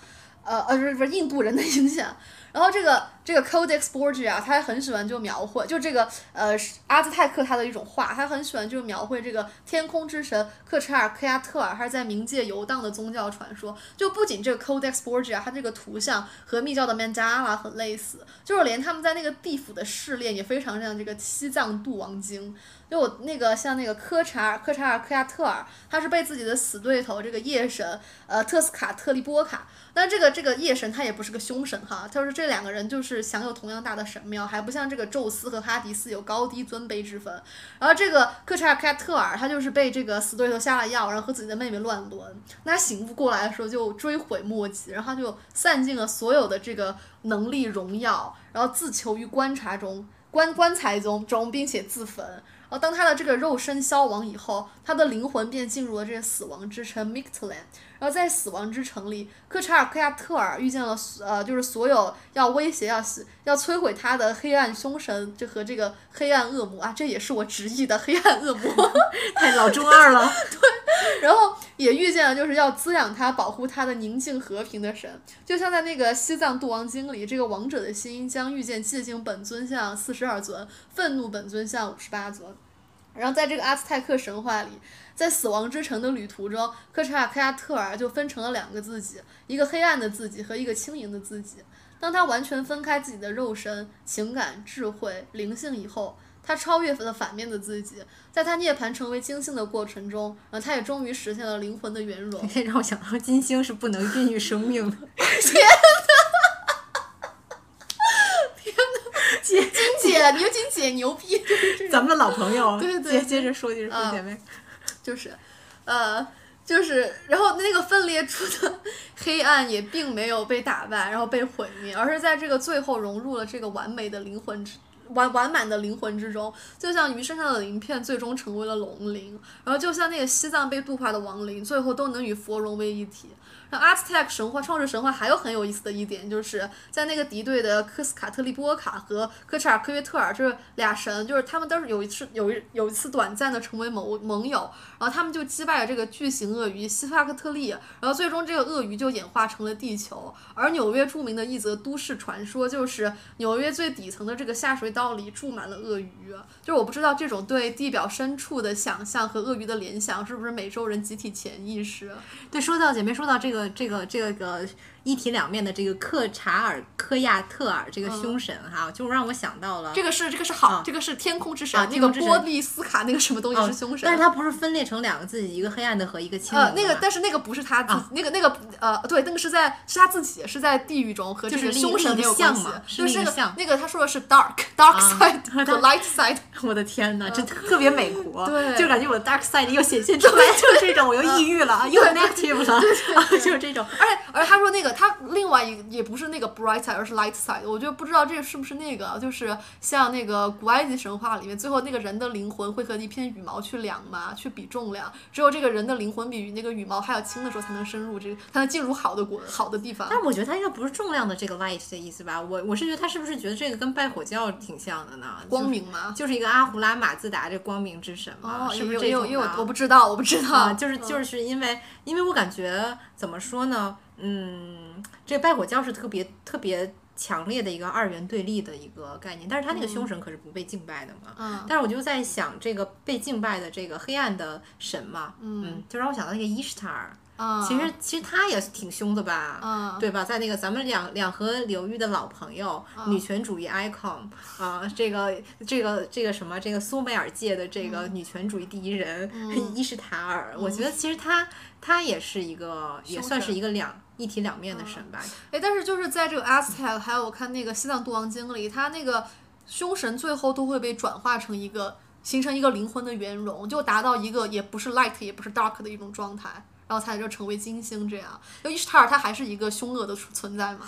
呃呃，不是不是印度人的影响，然后这个这个 Codex Borgia，他还很喜欢就描绘，就这个呃阿兹泰克他的一种画，他很喜欢就描绘这个天空之神克查尔克亚特尔，他是在冥界游荡的宗教传说。就不仅这个 Codex Borgia，它这个图像和密教的 Mandala 很类似，就是连他们在那个地府的试炼也非常像这个西藏度王经。就我那个像那个科查尔科查尔克亚特尔，他是被自己的死对头这个夜神呃特斯卡特利波卡，但这个这个夜神他也不是个凶神哈，他说这两个人就是享有同样大的神庙，还不像这个宙斯和哈迪斯有高低尊卑之分。然后这个科查尔克亚特尔他就是被这个死对头下了药，然后和自己的妹妹乱伦，那他醒悟过来的时候就追悔莫及，然后他就散尽了所有的这个能力荣耀，然后自囚于观察中棺棺材中中，并且自焚。当他的这个肉身消亡以后，他的灵魂便进入了这个死亡之城 Mictlan。然后在死亡之城里，科查尔克亚特尔遇见了呃，就是所有要威胁、要死、要摧毁他的黑暗凶神，就和这个黑暗恶魔啊，这也是我直译的黑暗恶魔。太老中二了。对然后也遇见了就是要滋养他、保护他的宁静和平的神，就像在那个西藏度王经里，这个王者的心将遇见寂静本尊像四十二尊，愤怒本尊像五十八尊。然后在这个阿兹泰克神话里，在死亡之城的旅途中，科查尔克亚特尔就分成了两个自己，一个黑暗的自己和一个轻盈的自己。当他完全分开自己的肉身、情感、智慧、灵性以后，他超越了反面的自己，在他涅槃成为金星的过程中，然后他也终于实现了灵魂的圆融。这让我想到金星是不能孕育生命的。姐，金姐，牛金姐牛逼，就是，咱们的老朋友，对对接接着说，接着说，啊姐妹。就是，呃，就是然后那个分裂出的黑暗也并没有被打败，然后被毁灭，而是在这个最后融入了这个完美的灵魂之。完完满的灵魂之中，就像鱼身上的鳞片最终成为了龙鳞，然后就像那个西藏被度化的亡灵，最后都能与佛融为一体。那阿兹特克神话创世神话还有很有意思的一点，就是在那个敌对的科斯卡特利波卡和科查尔科约特尔这俩神，就是他们都是有一次有一有一次短暂的成为盟盟友，然后他们就击败了这个巨型鳄鱼西法克特利，然后最终这个鳄鱼就演化成了地球。而纽约著名的一则都市传说就是纽约最底层的这个下水道里住满了鳄鱼，就是我不知道这种对地表深处的想象和鳄鱼的联想是不是美洲人集体潜意识。对，说到姐妹，说到这个。这个这个一体两面的这个克查尔科亚特尔这个凶神哈，就让我想到了这个是这个是好，这个是天空之神，那个波利斯卡那个什么东西是凶神，但是它不是分裂成两个自己，一个黑暗的和一个清呃，那个但是那个不是他自己那个那个呃对，那个是在是他自己是在地狱中和这个凶神没有关系，就是那个那个他说的是 dark dark side 和 light side，我的天哪，这特别美国，对，就感觉我的 dark side 又显现出来，就是这种我又抑郁了，又 negative 了，就是这种，而且而且他说那个他另外一。也不是那个 bright side，而是 light side。我就不知道这是不是那个，就是像那个古埃及神话里面，最后那个人的灵魂会和一片羽毛去量嘛，去比重量。只有这个人的灵魂比那个羽毛还要轻的时候，才能深入这个，才能进入好的国好的地方。但是我觉得他应该不是重量的这个 light 的意思吧？我我是觉得他是不是觉得这个跟拜火教挺像的呢？光明吗？就是一个阿胡拉马自达这光明之神嘛？是不是这种？我不知道，我不知道。就是就是因为因为我感觉怎么说呢？嗯，这拜火教是特别特别强烈的一个二元对立的一个概念，但是他那个凶神可是不被敬拜的嘛。嗯。但是我就在想，这个被敬拜的这个黑暗的神嘛，嗯，就让我想到那个伊什塔尔。嗯。其实其实他也挺凶的吧？嗯。对吧？在那个咱们两两河流域的老朋友，女权主义 icon 啊，这个这个这个什么，这个苏美尔界的这个女权主义第一人 伊什塔尔，我觉得其实他他也是一个，也算是一个两。一体两面的神吧，哎，但是就是在这个 Aztec，还有我看那个西藏度王经里，他那个凶神最后都会被转化成一个，形成一个灵魂的圆融，就达到一个也不是 light 也不是 dark 的一种状态，然后才就成为金星这样。就伊什塔尔他还是一个凶恶的存在嘛？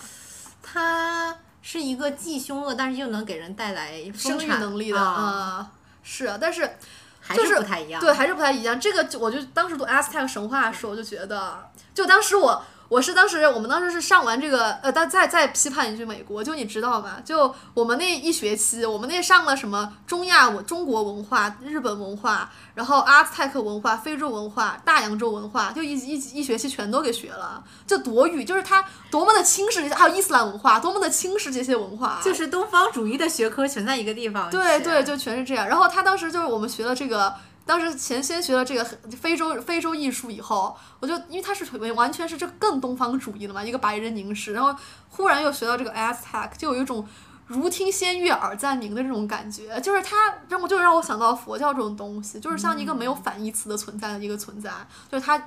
他是一个既凶恶，但是又能给人带来生育能力的啊，是，但是还是不太一样，对，还是不太一样。这个我就当时读 Aztec 神话的时候，我就觉得，就当时我。我是当时，我们当时是上完这个，呃，但再再批判一句美国，就你知道吗？就我们那一学期，我们那上了什么中亚文、中国文化、日本文化，然后阿兹泰克文化、非洲文化、大洋洲文化，就一一一学期全都给学了。就多语，就是它多么的轻视，还有伊斯兰文化，多么的轻视这些文化，就是东方主义的学科全在一个地方。对对，就全是这样。然后他当时就是我们学了这个。当时前先学了这个非洲非洲艺术以后，我就因为它是完全是这更东方主义的嘛，一个白人凝视，然后忽然又学到这个 Aztec，就有一种如听仙乐耳暂宁的这种感觉，就是它让我就让我想到佛教这种东西，就是像一个没有反义词的存在的一个存在，就是它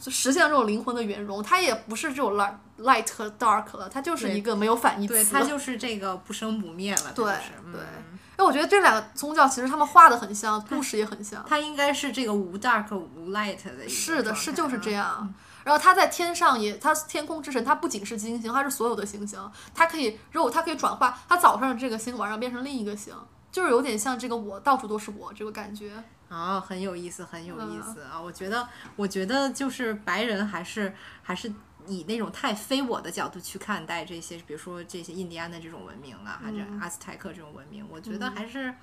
就实现了这种灵魂的圆融，它也不是这种 light light 和 dark 了，它就是一个没有反义词，对，它就是这个不生不灭了，对对。那我觉得这两个宗教其实他们画的很像，故事也很像。它应该是这个无 dark 无 light 的一个。是的，是就是这样。然后他在天上也，他天空之神，他不仅是金星，它是所有的星星，它可以肉，它可以转化，他早上这个星晚上变成另一个星，就是有点像这个我到处都是我这个感觉。啊，很有意思，很有意思啊！我觉得，我觉得就是白人还是还是。以那种太非我的角度去看待这些，比如说这些印第安的这种文明啊，还是阿斯泰克这种文明，我觉得还是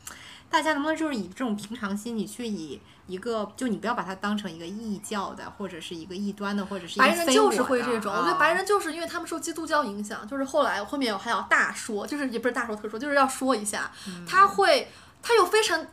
大家能不能就是以这种平常心，你去以一个就你不要把它当成一个异教的，或者是一个异端的，或者是白人就是会这种，我觉得白人就是因为他们受基督教影响，就是后来后面我还要大说，就是也不是大说特说，就是要说一下，他会他有非常。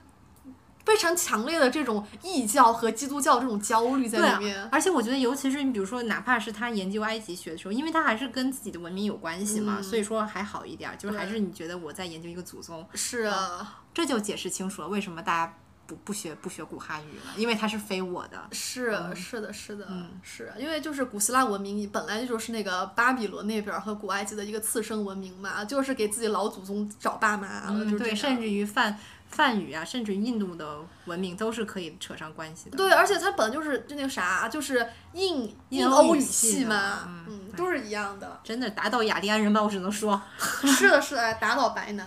非常强烈的这种异教和基督教这种焦虑在里面，而且我觉得，尤其是你比如说，哪怕是他研究埃及学的时候，因为他还是跟自己的文明有关系嘛，所以说还好一点，就是还是你觉得我在研究一个祖宗，是啊，这就解释清楚了为什么大家不不学不学古汉语了，因为它是非我的，是是的是的，是因为就是古希腊文明本来就是那个巴比伦那边和古埃及的一个次生文明嘛，就是给自己老祖宗找爸妈了，对，甚至于犯。梵语啊，甚至印度的文明都是可以扯上关系的。对，而且它本来就是就那个啥，就是印印欧欧语系嘛，嗯嗯，都是一样的。真的打倒雅利安人吧，我只能说。是的，是的，打倒白男，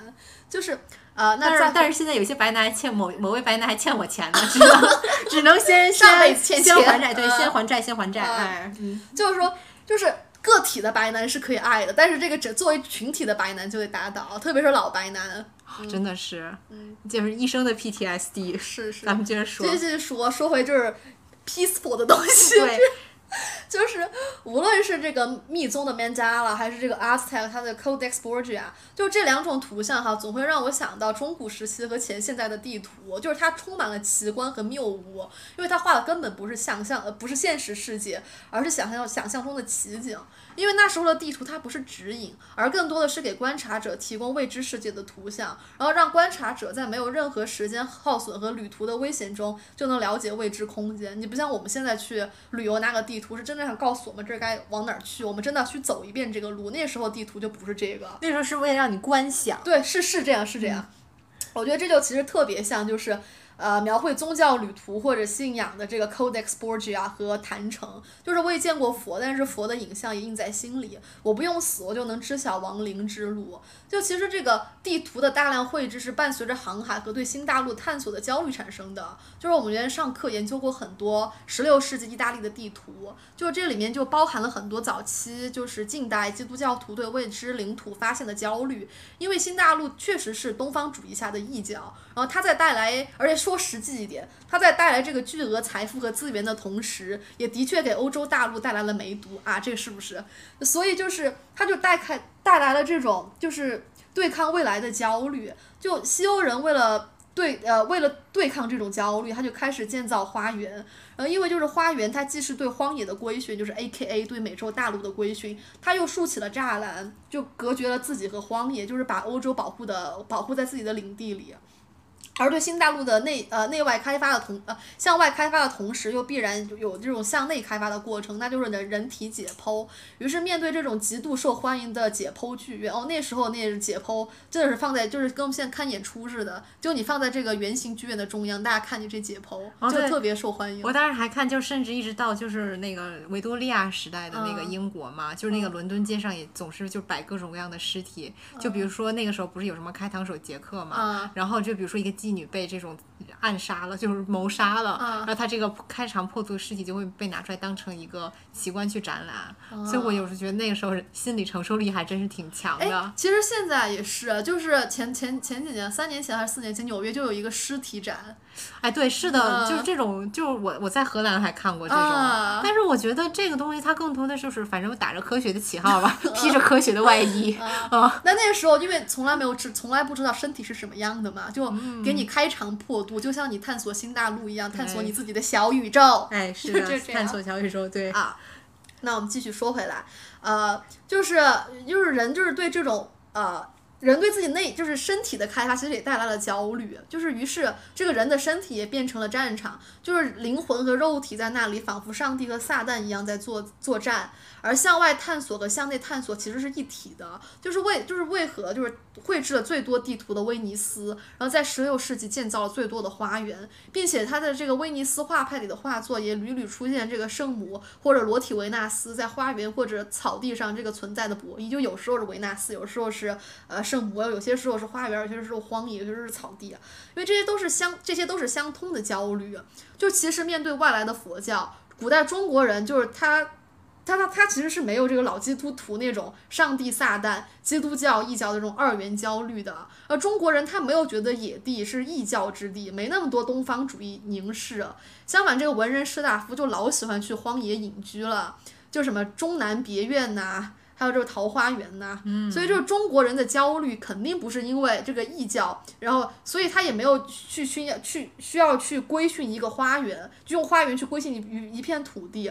就是呃，那但是但是现在有些白男还欠某某位白男还欠我钱呢，只能 只能先上辈先子欠钱先还债，对，嗯先还债，先还债。嗯哎，嗯，就是说，就是个体的白男是可以爱的，但是这个只作为群体的白男就得打倒，特别是老白男。真的是，嗯就是一生的 PTSD。是是咱，们接着说继，续说说回就是 peaceful 的东西，对，就是无论是这个密宗的 Mandala，还是这个 Aztec 它的 Codex Borgia，就这两种图像哈，总会让我想到中古时期和前现代的地图，就是它充满了奇观和谬误，因为它画的根本不是想象，呃，不是现实世界，而是想象想象中的奇景。因为那时候的地图它不是指引，而更多的是给观察者提供未知世界的图像，然后让观察者在没有任何时间耗损和旅途的危险中就能了解未知空间。你不像我们现在去旅游拿个地图，是真的想告诉我们这儿该往哪儿去，我们真的要去走一遍这个路。那时候地图就不是这个，那时候是为了让你观想。对，是是这样，是这样。我觉得这就其实特别像，就是呃，描绘宗教旅途或者信仰的这个 Codex Borgia 和坛城，就是我也见过佛，但是佛的影像也印在心里。我不用死，我就能知晓亡灵之路。就其实这个地图的大量绘制是伴随着航海和对新大陆探索的焦虑产生的。就是我们原来上课研究过很多十六世纪意大利的地图，就这里面就包含了很多早期就是近代基督教徒对未知领土发现的焦虑，因为新大陆确实是东方主义下的异教，然后它在带来，而且说实际一点，它在带来这个巨额财富和资源的同时，也的确给欧洲大陆带来了梅毒啊，这个是不是？所以就是它就带开带来了这种就是对抗未来的焦虑，就西欧人为了。对，呃，为了对抗这种焦虑，他就开始建造花园。然后，因为就是花园，它既是对荒野的规训，就是 A K A 对美洲大陆的规训，它又竖起了栅栏，就隔绝了自己和荒野，就是把欧洲保护的保护在自己的领地里。而对新大陆的内呃内外开发的同呃向外开发的同时，又必然有这种向内开发的过程，那就是你的人体解剖。于是面对这种极度受欢迎的解剖剧院，哦，那时候那解剖真的是放在就是跟我们现在看演出似的，就你放在这个圆形剧院的中央，大家看你这解剖，哦就特别受欢迎。我当时还看，就甚至一直到就是那个维多利亚时代的那个嗯英国嘛，就是那个伦敦街上也总是就摆各种各样的尸体，就比如说那个时候不是有什么开膛手杰克嘛，啊然后就比如说一个妓女被这种暗杀了，就是谋杀了，啊然后他这个开肠破肚的尸体就会被拿出来当成一个奇观去展览，所以我有时觉得那个时候心理承受力还真是挺强哎的。，其实现在也是，就是前前前几年，三年前还是四年前，纽约就有一个尸体展，哎，对，是的，嗯。就是这种，就是我我在荷兰还看过这种，啊但是我觉得这个东西它更多的就是反正打着科学的旗号吧，披着科学的外衣，啊，那那个时候，因为从来没有知，从来不知道身体是什么样的嘛，就给你开肠破肚，就像你探索新大陆一样，探索你自己的小宇宙。哎，是的，探索小宇宙，对，啊，那我们继续说回来，呃，就是就是人就是对这种呃。人对自己内就是身体的开发，其实也带来了焦虑，就是于是这个人的身体也变成了战场，就是灵魂和肉体在那里，仿佛上帝和撒旦一样在作作战，而向外探索和向内探索其实是一体的，就是为就是为何就是绘制了最多地图的威尼斯，然后在十六世纪建造了最多的花园，并且他的这个威尼斯画派里的画作也屡屡出现这个圣母或者裸体维纳斯在花园或者草地上这个存在的博弈，就有时候是维纳斯，有时候是呃圣母，有些时候是花园，有些时候荒野，有些时候是草地啊，因为这些都是相这些都是相通的焦虑。就其实面对外来的佛教，古代中国人就是他。他他他其实是没有这个老基督徒那种上帝撒旦、基督教异教的这种二元焦虑的，而中国人他没有觉得野地是异教之地，没那么多东方主义凝视。相反，这个文人士大夫就老喜欢去荒野隐居了，就什么终南别院呐、还有这个桃花源呐、所以就是中国人的焦虑肯定不是因为这个异教，然后所以他也没有去需要去需要去规训一个花园，就用花园去规训一一片土地。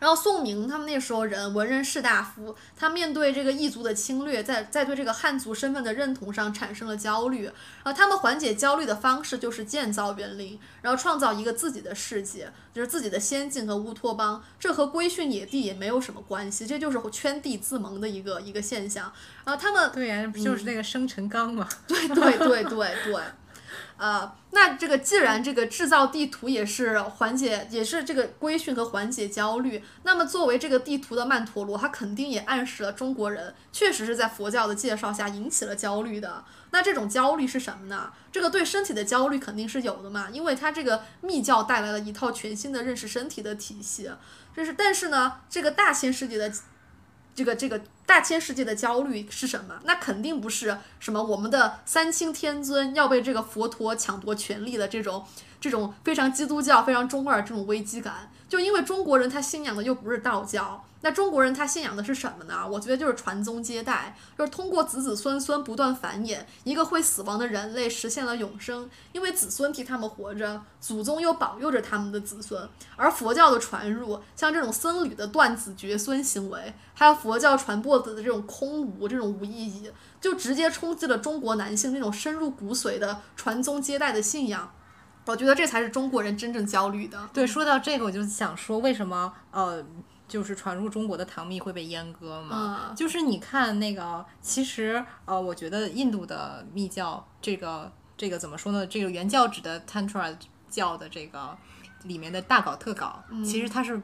然后宋明他们那时候人文人士大夫，他面对这个异族的侵略，在在对这个汉族身份的认同上产生了焦虑。然后他们缓解焦虑的方式就是建造园林，然后创造一个自己的世界，就是自己的仙境和乌托邦。这和规训野地也没有什么关系，这就是圈地自萌的一个一个现象。然后他们对呀、不就是那个生辰纲嘛，对对对对对。呃，那这个既然这个制造地图也是缓解，也是这个规训和缓解焦虑，那么作为这个地图的曼陀罗，它肯定也暗示了中国人确实是在佛教的介绍下引起了焦虑的。那这种焦虑是什么呢？这个对身体的焦虑肯定是有的嘛，因为它这个密教带来了一套全新的认识身体的体系。这是，但是呢，这个大千世界的。这个这个大千世界的焦虑是什么？那肯定不是什么我们的三清天尊要被这个佛陀抢夺权力的这种这种非常基督教、非常中二这种危机感。就因为中国人他信仰的又不是道教。那中国人他信仰的是什么呢？我觉得就是传宗接代，就是通过子子孙孙不断繁衍，一个会死亡的人类实现了永生，因为子孙替他们活着，祖宗又保佑着他们的子孙。而佛教的传入，像这种僧侣的断子绝孙行为，还有佛教传播的这种空无、这种无意义，就直接冲击了中国男性那种深入骨髓的传宗接代的信仰。我觉得这才是中国人真正焦虑的。对，说到这个，我就想说，为什么呃？就是传入中国的唐蜜会被阉割嘛？就是你看那个，其实呃，我觉得印度的密教这个这个怎么说呢？这个原教旨的 Tantra 教的这个里面的大搞特搞，其实它是。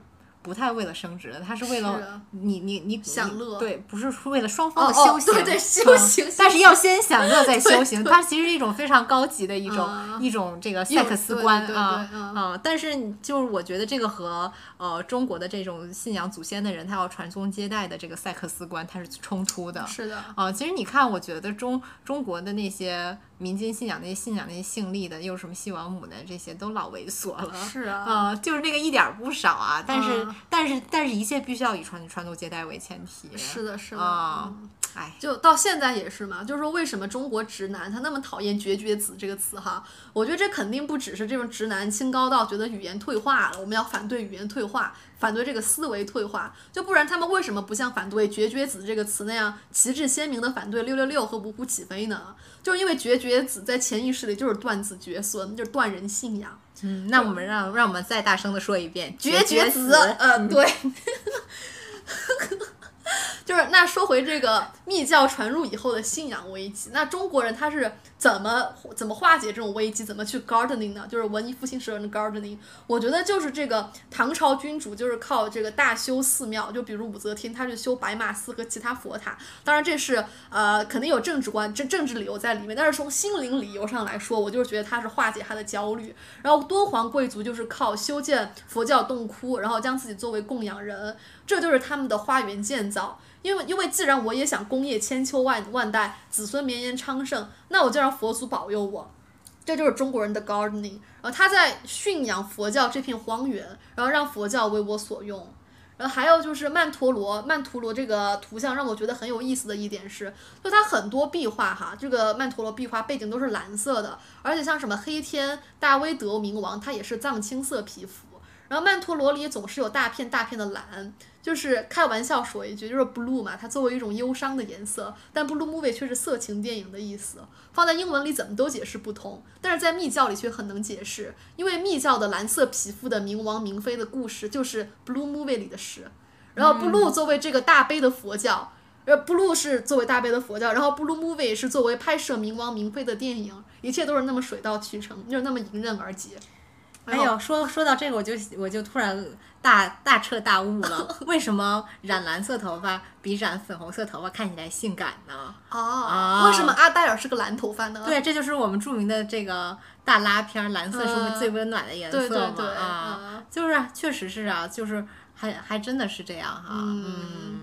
不太为了升职的，他是为了你你你享乐，对，不是为了双方的修行，对对修行，但是要先享乐再修行，它其实是一种非常高级的一种一种这个赛克斯观啊啊！但是就是我觉得这个和呃中国的这种信仰祖先的人，他要传宗接代的这个赛克斯观，它是冲突的。是的啊，其实你看，我觉得中中国的那些。民间信仰那些信仰那些姓厉的，又什么西王母的，这些都老猥琐了。是啊，就是那个一点不少啊。但是，但是，但是一切必须要以传传宗接代为前提。是的，是的。啊，哎，就到现在也是嘛。就是说，为什么中国直男他那么讨厌“绝绝子”这个词？哈，我觉得这肯定不只是这种直男清高到觉得语言退化了，我们要反对语言退化。反对这个思维退化，就不然他们为什么不像反对“绝绝子”这个词那样旗帜鲜明的反对“六六六”和“五虎起飞”呢？就是因为“绝绝子”在潜意识里就是断子绝孙，就是断人信仰。嗯，那我们让让我们再大声的说一遍“绝绝子”。嗯，对。就是那说回这个密教传入以后的信仰危机，那中国人他是怎么怎么化解这种危机，怎么去 gardening 呢？就是文艺复兴时人的 gardening，我觉得就是这个唐朝君主就是靠这个大修寺庙，就比如武则天，他去修白马寺和其他佛塔。当然这是呃肯定有政治观政政治理由在里面，但是从心灵理由上来说，我就是觉得他是化解他的焦虑。然后敦煌贵族就是靠修建佛教洞窟，然后将自己作为供养人，这就是他们的花园建造。因为，因为既然我也想功业千秋万万代，子孙绵延昌盛，那我就让佛祖保佑我，这就是中国人的 gardening。然后他在驯养佛教这片荒原，然后让佛教为我所用。然后还有就是曼陀罗，曼陀罗这个图像让我觉得很有意思的一点是，就它很多壁画哈，这个曼陀罗壁画背景都是蓝色的，而且像什么黑天、大威德冥王，它也是藏青色皮肤。然后曼陀罗里总是有大片大片的蓝。就是开玩笑说一句，就是 blue 嘛，它作为一种忧伤的颜色，但 blue movie 却是色情电影的意思，放在英文里怎么都解释不通，但是在密教里却很能解释，因为密教的蓝色皮肤的冥王冥妃的故事就是 blue movie 里的事，然后 blue 作为这个大悲的佛教，呃 blue 是作为大悲的佛教，然后 blue movie 是作为拍摄冥王冥妃的电影，一切都是那么水到渠成，就是那么迎刃而解。哎呦，说说到这个，我就我就突然大大彻大悟了，为什么染蓝色头发比染粉红色头发看起来性感呢？哦，为什么阿黛尔是个蓝头发呢？对，这就是我们著名的这个大拉片，蓝色是最温暖的颜色嘛？啊，就是确实是啊，就是还还真的是这样哈。嗯，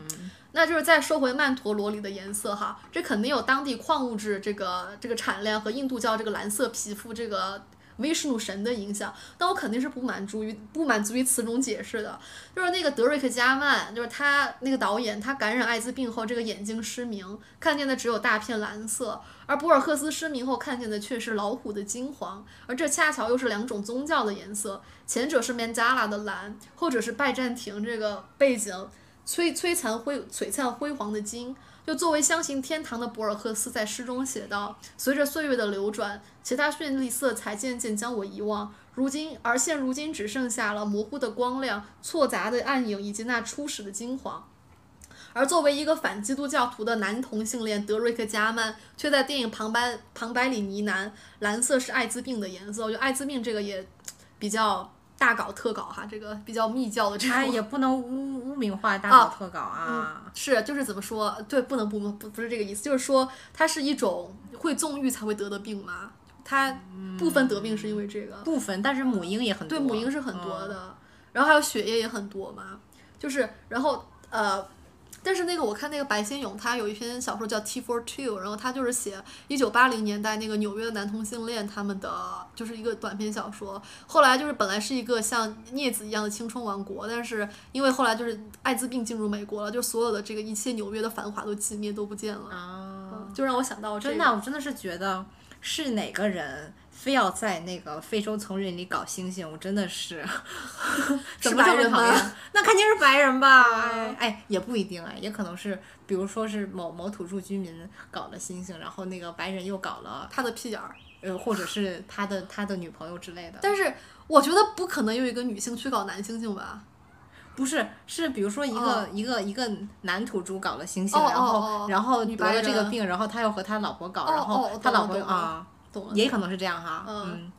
那就是再说回曼陀罗里的颜色哈，这肯定有当地矿物质这个这个产量和印度教这个蓝色皮肤这个。威士努神的影响，但我肯定是不满足于不满足于此种解释的。就是那个德瑞克加曼，就是他那个导演，他感染艾滋病后，这个眼睛失明，看见的只有大片蓝色；而博尔赫斯失明后看见的却是老虎的金黄，而这恰巧又是两种宗教的颜色，前者是曼加拉的蓝，后者是拜占庭这个背景摧摧残辉璀璨辉煌的金。就作为相信天堂的博尔赫斯在诗中写道：“随着岁月的流转，其他绚丽色彩渐渐将我遗忘。如今，而现如今只剩下了模糊的光亮、错杂的暗影以及那初始的金黄。而作为一个反基督教徒的男同性恋，德瑞克·加曼却在电影旁白旁白里呢喃：“蓝色是艾滋病的颜色。”我觉得艾滋病这个也比较大搞特搞哈，这个比较密教的这种。哎，也不能污污名化大搞特搞啊。是，就是怎么说？对，不能不不不是这个意思，就是说它是一种会纵欲才会得的病嘛。它部分得病是因为这个，部分，但是母婴也很多，对，母婴是很多的，然后还有血液也很多嘛，就是然后呃，但是那个我看那个白先勇他有一篇小说叫《T for Two》，然后他就是写一九八零年代那个纽约的男同性恋他们的就是一个短篇小说，后来就是本来是一个像镊子一样的青春王国，但是因为后来就是艾滋病进入美国了，就所有的这个一切纽约的繁华都寂灭都不见了啊，就让我想到真的，我真的是觉得。是哪个人非要在那个非洲丛林里搞猩猩？我真的是，怎么这么讨厌？那肯定是白人吧？哎，也不一定哎，也可能是，比如说是某某土著居民搞了猩猩，然后那个白人又搞了他的屁眼儿，呃，或者是他的他的女朋友之类的。但是我觉得不可能有一个女性去搞男猩猩吧？不是，是比如说一个一个一个男土著搞了星星，然后然后得了这个病，然后他又和他老婆搞，然后他老婆啊，也可能是这样哈。嗯，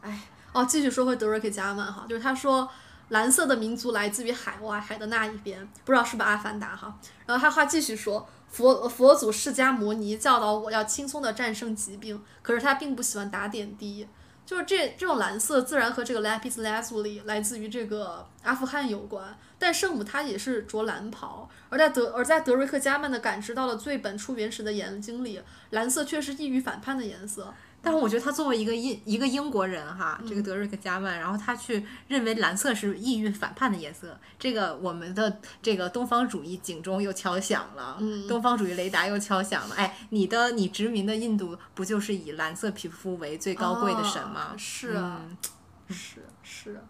哎，哦，继续说回德瑞克·加曼哈，就是他说蓝色的民族来自于海外海的那一边，不知道是不是阿凡达哈。然后他话继续说，佛佛祖释迦摩尼教导我要轻松的战胜疾病，可是他并不喜欢打点滴。就是这这种蓝色自然和这个 lapis lazuli 来自于这个阿富汗有关，但圣母她也是着蓝袍，而在德而在德瑞克加曼的感知到了最本初原始的眼睛里，蓝色却是异于反叛的颜色。但是我觉得他作为一个英一个英国人哈，这个德瑞克加曼，然后他去认为蓝色是抑郁反叛的颜色，这个我们的这个东方主义警钟又敲响了，东方主义雷达又敲响了。哎，你的你殖民的印度不就是以蓝色皮肤为最高贵的神吗？是啊，是是，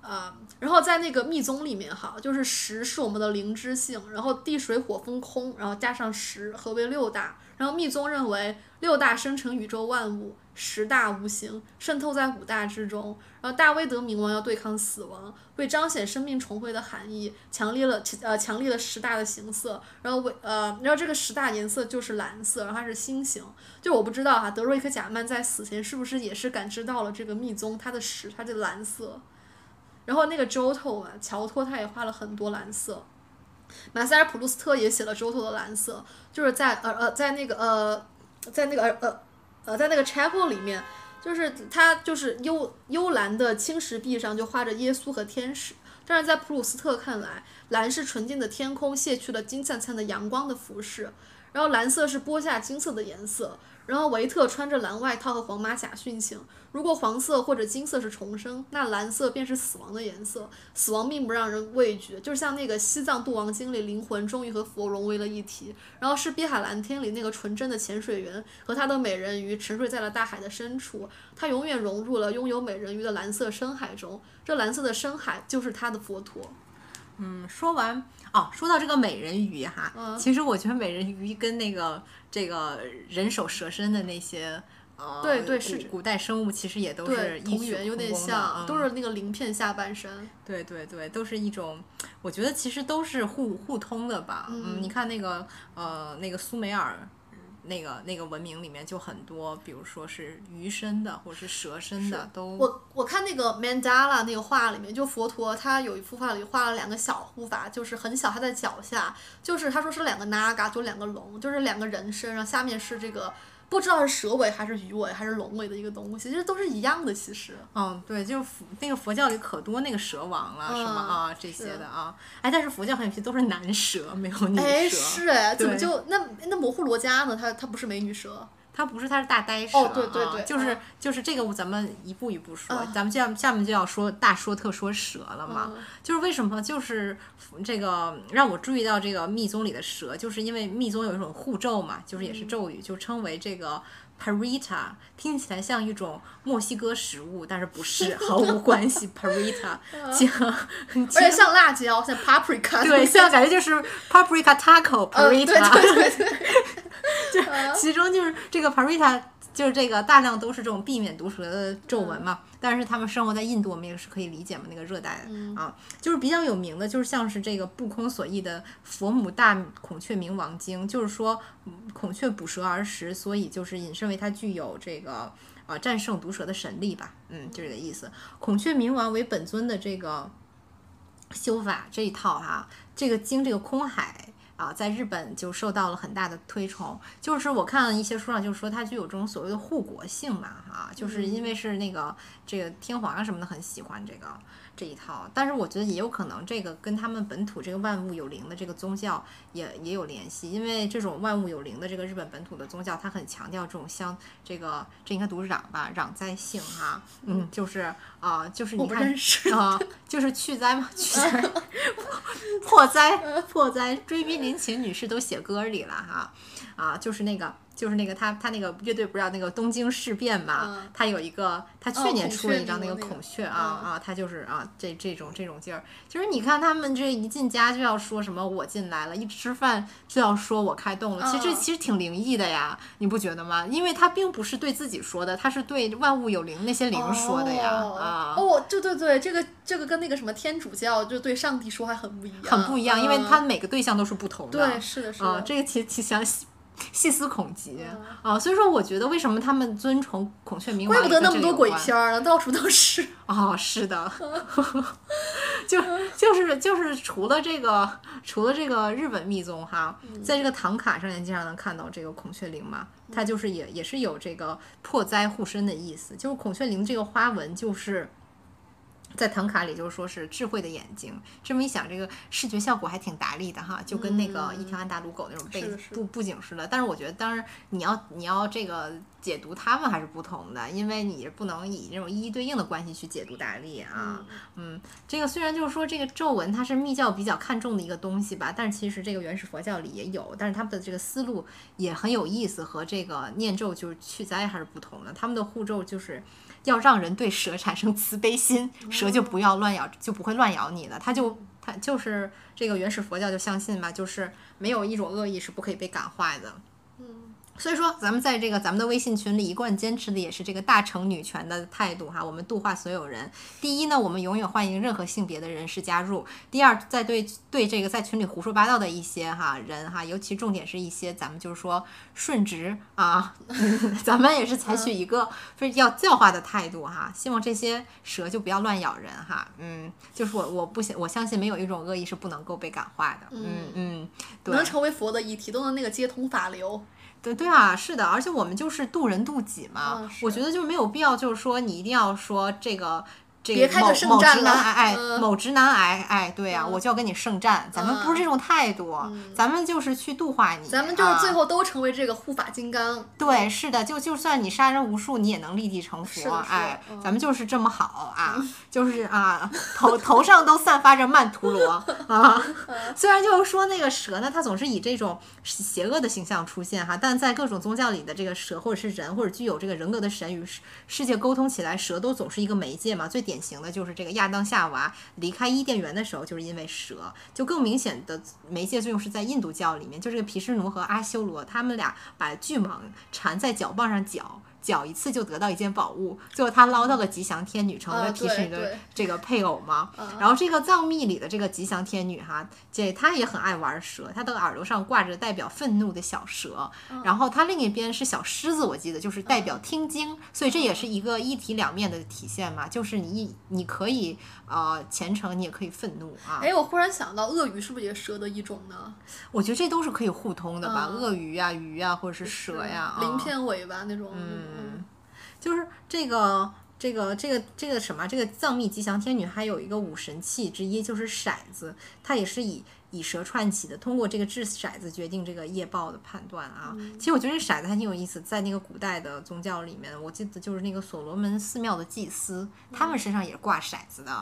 啊，然后在那个密宗里面哈，就是十是我们的灵知性，然后地水火风空，然后加上十合为六大。然后密宗认为六大生成宇宙万物，十大无形渗透在五大之中。然后大威德冥王要对抗死亡，为彰显生命重回的含义，强烈了呃强烈了十大的形色。然后为呃，然后这个十大颜色就是蓝色，然后它是星形。就我不知道哈，德瑞克贾曼在死前是不是也是感知到了这个密宗它的十它的蓝色。然后那个周透啊，乔托他也画了很多蓝色。马塞尔普鲁斯特也写了周头的蓝色，就是在呃呃在那个呃在那个呃呃在那个 chapel 里面，就是他就是幽幽蓝的青石壁上就画着耶稣和天使，但是在普鲁斯特看来，蓝是纯净的天空卸去了金灿灿的阳光的服饰，然后蓝色是播下金色的颜色。然后维特穿着蓝外套和黄马甲殉情。如果黄色或者金色是重生，那蓝色便是死亡的颜色。死亡并不让人畏惧，就像那个西藏度王经里，灵魂终于和佛融为了一体。然后是碧海蓝天里那个纯真的潜水员和他的美人鱼沉睡在了大海的深处，他永远融入了拥有美人鱼的蓝色深海中。这蓝色的深海就是他的佛陀。嗯，说完哦，说到这个美人鱼哈，其实我觉得美人鱼跟那个这个人手蛇身的那些呃，对对是古代生物，其实也都是同源，有点像，都是那个鳞片下半身。对对对，都是一种，我觉得其实都是互互通的吧。嗯，你看那个呃，那个苏美尔。那个那个文明里面就很多，比如说是鱼身的，或者是蛇身的，都我我看那个 Mandala 那个画里面，就佛陀他有一幅画里画了两个小护法，就是很小，他在脚下，就是他说是两个 Naga，就两个龙，就是两个人身，然后下面是这个。不知道是蛇尾还是鱼尾还是龙尾的一个东西，其实都是一样的。其实，嗯，对，就是佛那个佛教里可多那个蛇王了，什么？啊，这些的啊，哎，但是佛教很有趣，都是男蛇，没有女蛇。哎，是哎，怎么就那那模糊罗家呢？他他不是美女蛇。它不是，它是大呆蛇。哦，对对对，就是就是这个，咱们一步一步说，咱们下下面就要说大说特说蛇了嘛。就是为什么？就是这个让我注意到这个密宗里的蛇，就是因为密宗有一种护咒嘛，就是也是咒语，就称为这个 parita，听起来像一种墨西哥食物，但是不是，毫无关系。parita，像而且像辣椒，像 paprika，对，像感觉就是 paprika taco，parita。对对对。就其中就是这个 parita 就是这个大量都是这种避免毒蛇的皱纹嘛。但是他们生活在印度，我们也是可以理解嘛，那个热带啊，就是比较有名的，就是像是这个不空所译的《佛母大孔雀明王经》，就是说孔雀捕蛇而食，所以就是引申为它具有这个啊战胜毒蛇的神力吧，嗯，就这个意思。孔雀明王为本尊的这个修法这一套哈，这个经这个空海。啊，在日本就受到了很大的推崇，就是我看了一些书上就是说它具有这种所谓的护国性嘛，哈，就是因为是那个这个天皇啊什么的很喜欢这个。这一套，但是我觉得也有可能，这个跟他们本土这个万物有灵的这个宗教也也有联系，因为这种万物有灵的这个日本本土的宗教，它很强调这种相这个这应该读攘吧，攘灾性哈，嗯，就是啊，就是你看啊，就是去灾嘛，去灾 破灾破灾，追兵临秦女士都写歌里了哈，啊，就是那个。就是那个他他那个乐队不知道那个东京事变嘛，他有一个他去年出了一张那个孔雀啊啊，他就是啊这这种这种劲儿，就是你看他们这一进家就要说什么我进来了，一吃饭就要说我开动了，其实这其实挺灵异的呀，你不觉得吗？因为他并不是对自己说的，他是对万物有灵那些灵说的呀啊哦对对对，这个这个跟那个什么天主教就对上帝说还很不一样，很不一样，因为他每个对象都是不同的，对是的是的，这个其其实。细思恐极啊，所以说我觉得为什么他们尊崇孔雀明王，怪不得那么多鬼片呢，到处都是。哦，是的，就就是就是除了这个，除了这个日本密宗哈，在这个唐卡上也经常能看到这个孔雀翎嘛，它就是也也是有这个破灾护身的意思，就是孔雀翎这个花纹就是。在唐卡里就是说是智慧的眼睛，这么一想，这个视觉效果还挺达利的哈，就跟那个一条安达鲁狗那种背布布景似的。但是我觉得，当然你要你要这个解读他们还是不同的，因为你不能以这种一一对应的关系去解读达利啊。嗯，这个虽然就是说这个皱纹它是密教比较看重的一个东西吧，但是其实这个原始佛教里也有，但是他们的这个思路也很有意思，和这个念咒就是去灾还是不同的。他们的护咒就是。要让人对蛇产生慈悲心，蛇就不要乱咬，就不会乱咬你了。它就它就是这个原始佛教就相信嘛，就是没有一种恶意是不可以被感化的。所以说，咱们在这个咱们的微信群里一贯坚持的也是这个大成女权的态度哈。我们度化所有人。第一呢，我们永远欢迎任何性别的人士加入。第二，在对对这个在群里胡说八道的一些哈人哈，尤其重点是一些咱们就是说顺直啊，咱们也是采取一个非要教化的态度哈。希望这些蛇就不要乱咬人哈。嗯，就是我我不相我相信没有一种恶意是不能够被感化的。嗯嗯，能成为佛的以提供的那个接通法流。对对啊，是的，而且我们就是渡人渡己嘛，我觉得就没有必要，就是说你一定要说这个。这个某某直男癌，哎，某直男癌，哎，对呀，我就要跟你圣战，咱们不是这种态度，咱们就是去度化你，咱们就是最后都成为这个护法金刚。对，是的，就就算你杀人无数，你也能立地成佛，哎，咱们就是这么好啊，就是啊，头头上都散发着曼陀罗 啊。虽然就是说那个蛇呢，它总是以这种邪恶的形象出现哈，但在各种宗教里的这个蛇或者是人或者具有这个人格的神与世世界沟通起来，蛇都总是一个媒介嘛，最。典型的就是这个亚当夏娃离开伊甸园的时候，就是因为蛇。就更明显的媒介作用是在印度教里面，就这个毗湿奴和阿修罗，他们俩把巨蟒缠在脚棒上绞。搅一次就得到一件宝物，最后他捞到了吉祥天女，成了提示你的这个配偶嘛。然后这个藏秘里的这个吉祥天女哈，这她也很爱玩蛇，她的耳朵上挂着代表愤怒的小蛇，然后她另一边是小狮子，我记得就是代表听经，所以这也是一个一体两面的体现嘛，就是你你可以呃虔诚，你也可以愤怒啊。哎，我忽然想到，鳄鱼是不是也蛇的一种呢？我觉得这都是可以互通的吧，鳄鱼呀、鱼呀，或者是蛇呀，鳞片尾巴那种。嗯。嗯，就是这个这个这个这个什么？这个藏秘吉祥天女还有一个五神器之一，就是骰子，它也是以以蛇串起的。通过这个掷骰子决定这个业报的判断啊。其实我觉得这骰子还挺有意思，在那个古代的宗教里面，我记得就是那个所罗门寺庙的祭司，他们身上也挂骰子的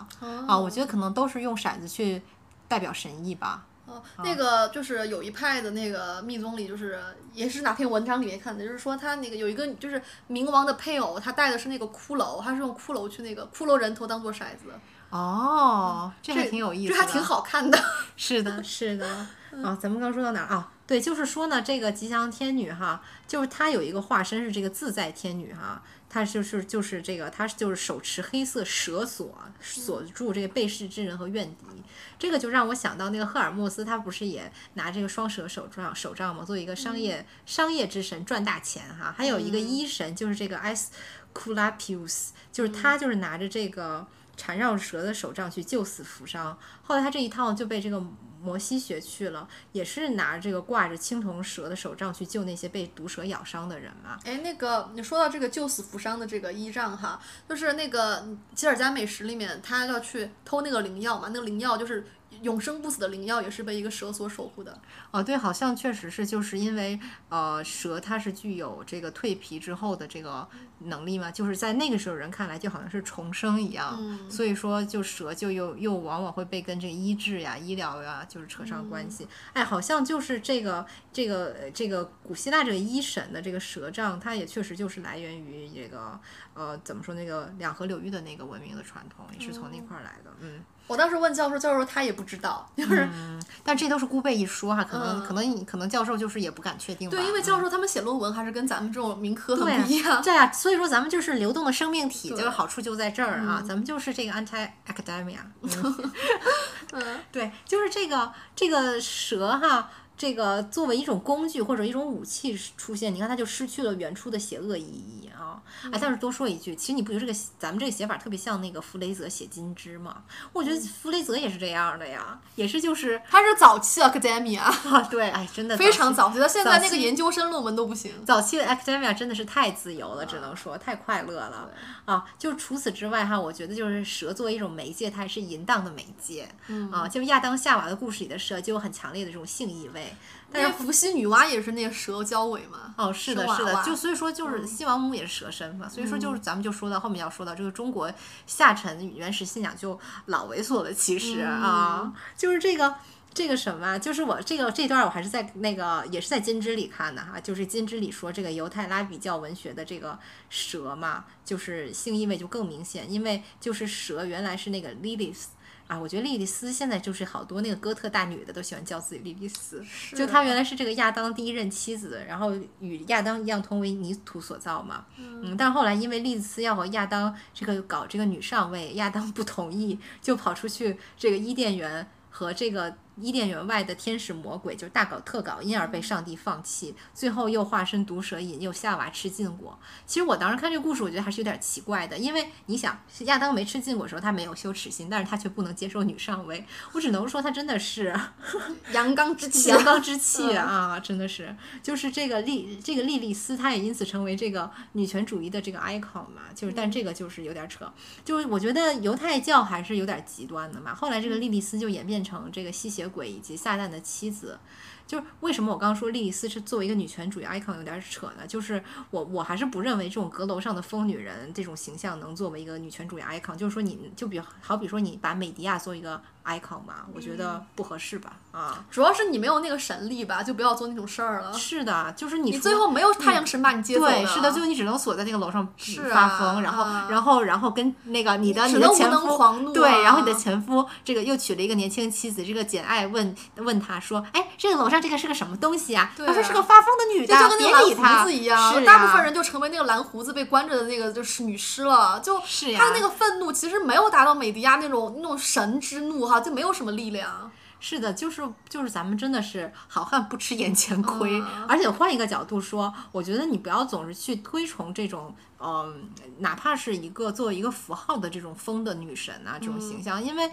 啊。我觉得可能都是用骰子去代表神意吧。哦，那个就是有一派的那个密宗里，就是也是哪篇文章里面看的，就是说他那个有一个就是冥王的配偶，他带的是那个骷髅，他是用骷髅去那个骷髅人头当做骰子。哦，这还挺有意思，这还挺好看的。是的，是的。啊，咱们刚说到哪儿啊？对，就是说呢，这个吉祥天女哈，就是她有一个化身是这个自在天女哈，她就是就是这个，她就是手持黑色蛇锁锁住这个被世之人和怨敌，这个就让我想到那个赫尔墨斯，他不是也拿这个双蛇手杖手杖嘛，作为一个商业、商业之神赚大钱哈，还有一个医神就是这个埃斯库拉皮乌斯，就是他就是拿着这个缠绕蛇的手杖去救死扶伤，后来他这一套就被这个。摩西学去了，也是拿这个挂着青铜蛇的手杖去救那些被毒蛇咬伤的人嘛。哎，那个你说到这个救死扶伤的这个依仗哈，就是那个吉尔加美什里面，他要去偷那个灵药嘛，那个灵药就是永生不死的灵药，也是被一个蛇所守护的。哦，对，好像确实是，就是因为呃，蛇它是具有这个蜕皮之后的这个能力嘛，就是在那个时候人看来就好像是重生一样，所以说就蛇就又又往往会被跟这个医治呀、医疗呀就是扯上关系。哎，好像就是这个这个这个古希腊这个医神的这个蛇杖，它也确实就是来源于这个呃怎么说那个两河流域的那个文明的传统，也是从那块儿来的。嗯，我当时问教授，教授说他也不知道，就是。但这都是孤辈一说哈，可能、可能可能教授就是也不敢确定吧。对，因为教授他们写论文还是跟咱们这种民科很不一样。对啊，所以说咱们就是流动的生命体，这个好处就在这儿啊，咱们就是这个 anti academia。嗯，对，就是这个这个蛇哈。这个作为一种工具或者一种武器出现，你看它就失去了原初的邪恶意义啊！哎，但是多说一句，其实你不觉得这个咱们这个写法特别像那个弗雷泽写金枝吗？我觉得弗雷泽也是这样的呀，也是就是他是早期 academia 啊，对，哎，真的非常早期，到现在那个研究生论文都不行。早期的 academia 真的是太自由了，只能说太快乐了啊！就除此之外哈，我觉得就是蛇作为一种媒介，它也是淫荡的媒介啊。就亚当夏娃的故事里的蛇就有很强烈的这种性意味。但是伏羲女娲也是那个蛇交尾嘛？哦，是的，是的，就所以说就是西王母也是蛇身嘛，所以说就是咱们就说到后面要说到这个中国下沉原始信仰就老猥琐了，其实啊，就是这个这个什么，就是我这个这段我还是在那个也是在金枝里看的哈，就是金枝里说这个犹太拉比教文学的这个蛇嘛，就是性意味就更明显，因为就是蛇原来是那个 Lilith。啊，我觉得莉莉丝现在就是好多那个哥特大女的都喜欢叫自己莉莉丝，就她原来是这个亚当第一任妻子，然后与亚当一样同为泥土所造嘛，嗯，但是后来因为莉莉丝要和亚当这个搞这个女上位，亚当不同意，就跑出去这个伊甸园和这个。伊甸园外的天使魔鬼就是大搞特搞，因而被上帝放弃，最后又化身毒蛇引诱夏娃吃禁果。其实我当时看这个故事，我觉得还是有点奇怪的，因为你想，亚当没吃禁果的时候，他没有羞耻心，但是他却不能接受女上位。我只能说他真的是 阳刚之气，阳刚之气啊，真的是，就是这个莉这个莉莉丝，她也因此成为这个女权主义的这个 icon 嘛。就是，但这个就是有点扯，就是我觉得犹太教还是有点极端的嘛。后来这个莉莉丝就演变成这个吸血。鬼以及撒旦的妻子，就是为什么我刚刚说莉莉丝是作为一个女权主义 icon 有点扯呢？就是我我还是不认为这种阁楼上的疯女人这种形象能作为一个女权主义 icon。就是说，你就比好比说你把美迪亚做一个。Icon 吧，我觉得不合适吧，啊，主要是你没有那个神力吧，就不要做那种事儿了。是的，就是你，你最后没有太阳神把你接走。对，是的，最后你只能锁在那个楼上发疯，然后，然后，然后跟那个你的你的前夫，对，然后你的前夫这个又娶了一个年轻妻子，这个简爱问问他说，哎，这个楼上这个是个什么东西啊？他说是个发疯的女的，就跟那个蓝胡子一样，大部分人就成为那个蓝胡子被关着的那个就是女尸了。就是他那个愤怒其实没有达到美迪亚那种那种神之怒哈，就没有什么力量。是的，就是就是咱们真的是好汉不吃眼前亏，而且换一个角度说，我觉得你不要总是去推崇这种，嗯，哪怕是一个作为一个符号的这种风的女神啊这种形象，因为。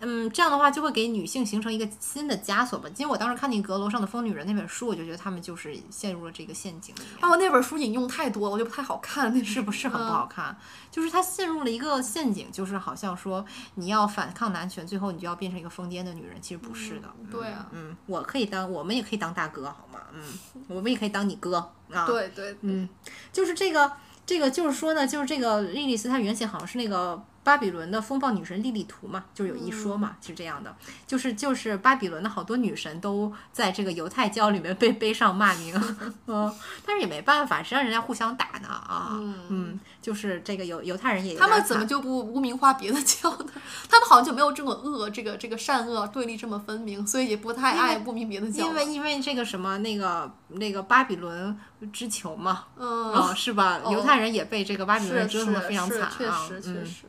嗯，这样的话就会给女性形成一个新的枷锁吧。因为我当时看那《阁楼上的疯女人》那本书，我就觉得她们就是陷入了这个陷阱里面。啊，那本书引用太多了，我觉得不太好看。那是不是很不好看？就是她陷入了一个陷阱，就是好像说你要反抗男权，最后你就要变成一个疯癫的女人。其实不是的。对啊。嗯，我可以当，我们也可以当大哥，好吗？嗯，我们也可以当你哥啊。对对。嗯，就是这个，这个就是说呢，就是这个莉莉丝，她原先好像是那个。巴比伦的风暴女神莉莉图嘛，就是有一说嘛，是这样的，就是就是巴比伦的好多女神都在这个犹太教里面被 背上骂名，嗯，但是也没办法，谁让人家互相打呢啊，嗯，就是这个犹犹太人也他们怎么就不污名化别的教呢？他们好像就没有这么恶，这个这个善恶对立这么分明，所以也不太爱污名别的教。吧。因为因为这个什么那个那个巴比伦之囚嘛，嗯，啊、是吧？哦。犹太人也被这个巴比伦是折腾的非常惨确啊，实确嗯，实。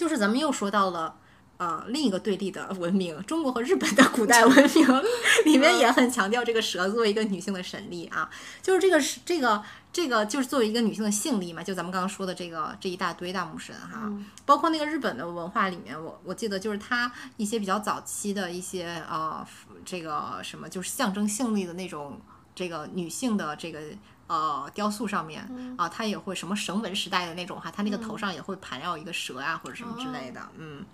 就是咱们又说到了。呃，另一个对立的文明，中国和日本的古代文明里面也很强调这个蛇作为一个女性的神力啊，就是这个是这个这个就是作为一个女性的性力嘛，就咱们刚刚说的这个这一大堆大母神哈，嗯包括那个日本的文化里面，我我记得就是它一些比较早期的一些呃这个什么就是象征性力的那种这个女性的这个。呃，雕塑上面啊，它也会什么绳纹时代的那种哈，它那个头上也会盘绕一个蛇啊，或者什么之类的，嗯，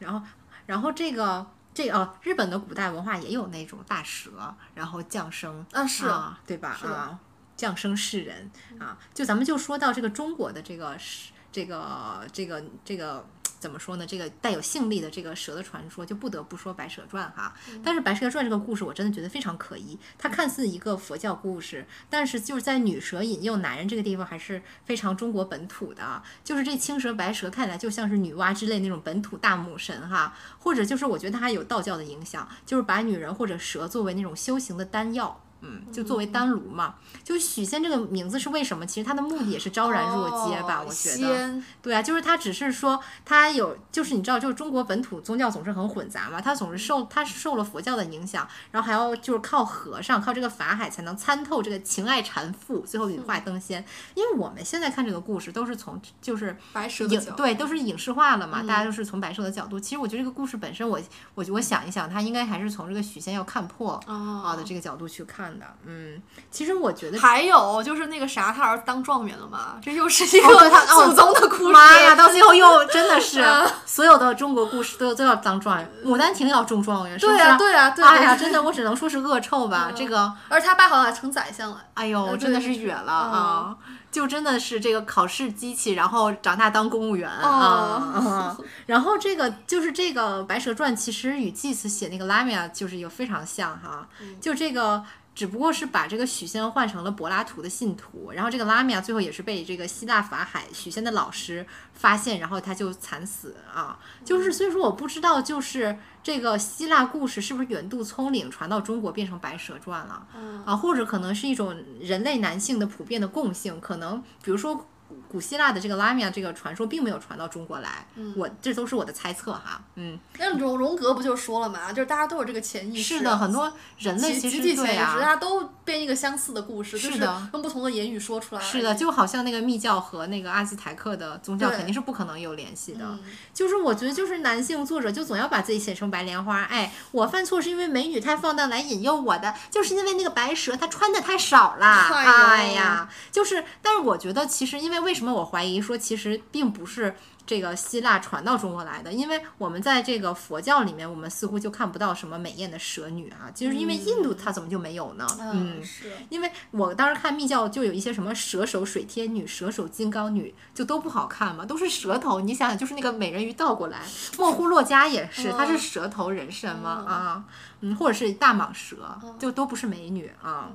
然后，然后这个这个、呃、日本的古代文化也有那种大蛇，然后降生啊是。啊，对吧？啊，降生世人啊，就咱们就说到这个中国的这个是这个这个这个。怎么说呢？这个带有性力的这个蛇的传说，就不得不说《白蛇传》哈。但是《白蛇传》这个故事，我真的觉得非常可疑。它看似一个佛教故事，但是就是在女蛇引诱男人这个地方，还是非常中国本土的。就是这青蛇、白蛇看起来就像是女娲之类那种本土大母神哈，或者就是我觉得它还有道教的影响，就是把女人或者蛇作为那种修行的丹药。嗯，就作为丹炉嘛，就是许仙这个名字是为什么？其实他的目的也是昭然若揭吧，哦我觉得。对啊，就是他只是说他有，就是你知道，就是中国本土宗教总是很混杂嘛，他总是受他是受了佛教的影响，然后还要就是靠和尚靠这个法海才能参透这个情爱缠缚，最后羽化登仙。因为我们现在看这个故事都是从就是白蛇的影角，对都是影视化了嘛，嗯大家都是从白蛇的角度。其实我觉得这个故事本身我，我我想一想，他应该还是从这个许仙要看破哦啊的这个角度去看的。嗯，其实我觉得还有就是那个啥，他儿子当状元了嘛，这又是一个 哦祖宗的故事。妈呀，到最后又真的是啊所有的中国故事都都要当状元，牡丹亭要中状元，是不是？对啊，对啊，对哎呀，真的，我只能说是恶臭吧。嗯这个，而他爸好像还成宰相了。哎呦，呃真的是是远了嗯啊！就真的是这个考试机器，然后长大当公务员哦啊。啊然后这个就是这个《白蛇传》，其实与祭司写那个拉米亚就是有非常像哈，就这个。只不过是把这个许仙换成了柏拉图的信徒，然后这个拉米亚最后也是被这个希腊法海许仙的老师发现，然后他就惨死啊。就是所以说我不知道，就是这个希腊故事是不是远渡葱岭传到中国变成《白蛇传》了嗯啊？或者可能是一种人类男性的普遍的共性，可能比如说。古希腊的这个拉米亚这个传说并没有传到中国来，我这都是我的猜测哈，嗯，那荣荣格不就说了嘛，就是大家都有这个潜意识。是的，很多人类其实集体潜意识，对啊大，家都编一个相似的故事，就是是的用不同的言语说出来。是的，就好像那个密教和那个阿兹台克的宗教肯定是不可能有联系的。嗯就是我觉得，就是男性作者就总要把自己写成白莲花。哎，我犯错是因为美女太放荡来引诱我的，就是因为那个白蛇她穿的太少了。哎呀，就是，但是我觉得其实，因为为什么我怀疑说其实并不是。这个希腊传到中国来的，因为我们在这个佛教里面，我们似乎就看不到什么美艳的蛇女啊，就是因为印度它怎么就没有呢？嗯，是。因为我当时看密教就有一些什么蛇首水天女、蛇首金刚女，就都不好看嘛，都是蛇头。你想想，就是那个美人鱼倒过来，莫呼洛迦也是，她是蛇头人身嘛嗯啊，嗯，或者是大蟒蛇，就都不是美女啊。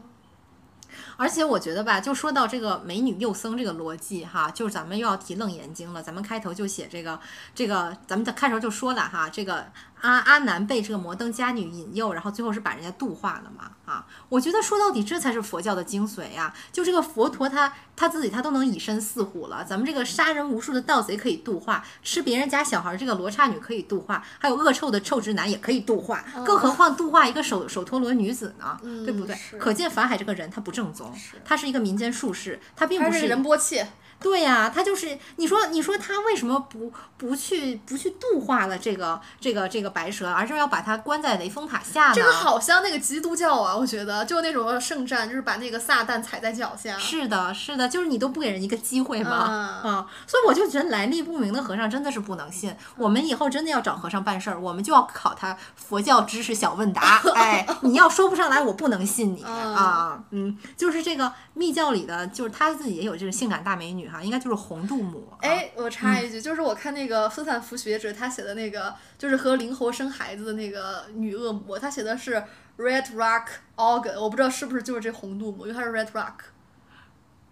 而且我觉得吧，就说到这个美女幼僧这个逻辑哈，就是咱们又要提《楞严经》了。咱们开头就写这个这个，咱们在开头就说了哈，这个阿阿难被这个摩登伽女引诱，然后最后是把人家度化了嘛啊。我觉得说到底，这才是佛教的精髓呀、就这个佛陀他他自己他都能以身饲虎了，咱们这个杀人无数的盗贼可以度化，吃别人家小孩儿这个罗刹女可以度化，还有恶臭的臭直男也可以度化，更何况度化一个手手陀罗女子呢？对不对？可见法海这个人他不正宗，他是。一个民间术士，他并不是他是仁波切，对呀、他就是你说你说他为什么不不去不去度化了这个这个这个白蛇，而是要把它关在雷峰塔下呢？这个好像那个基督教啊，我觉得就那种圣战，就是把那个撒旦踩在脚下。是的，是的，就是你都不给人一个机会嘛，嗯啊，所以我就觉得来历不明的和尚真的是不能信。我们以后真的要找和尚办事儿，我们就要考他佛教知识小问答。哎，你要说不上来，我不能信你嗯啊。嗯，就是这个密教里的，就是他自己也有这种性感大美女女哈，应该就是红度母。啊，哎，我插一句，就是我看那个斯坦福学者他写的那个，就是和灵猴生孩子的那个女恶魔，他写的是 Red Rock Organ，我不知道是不是就是这红度母，因为它是 Red Rock。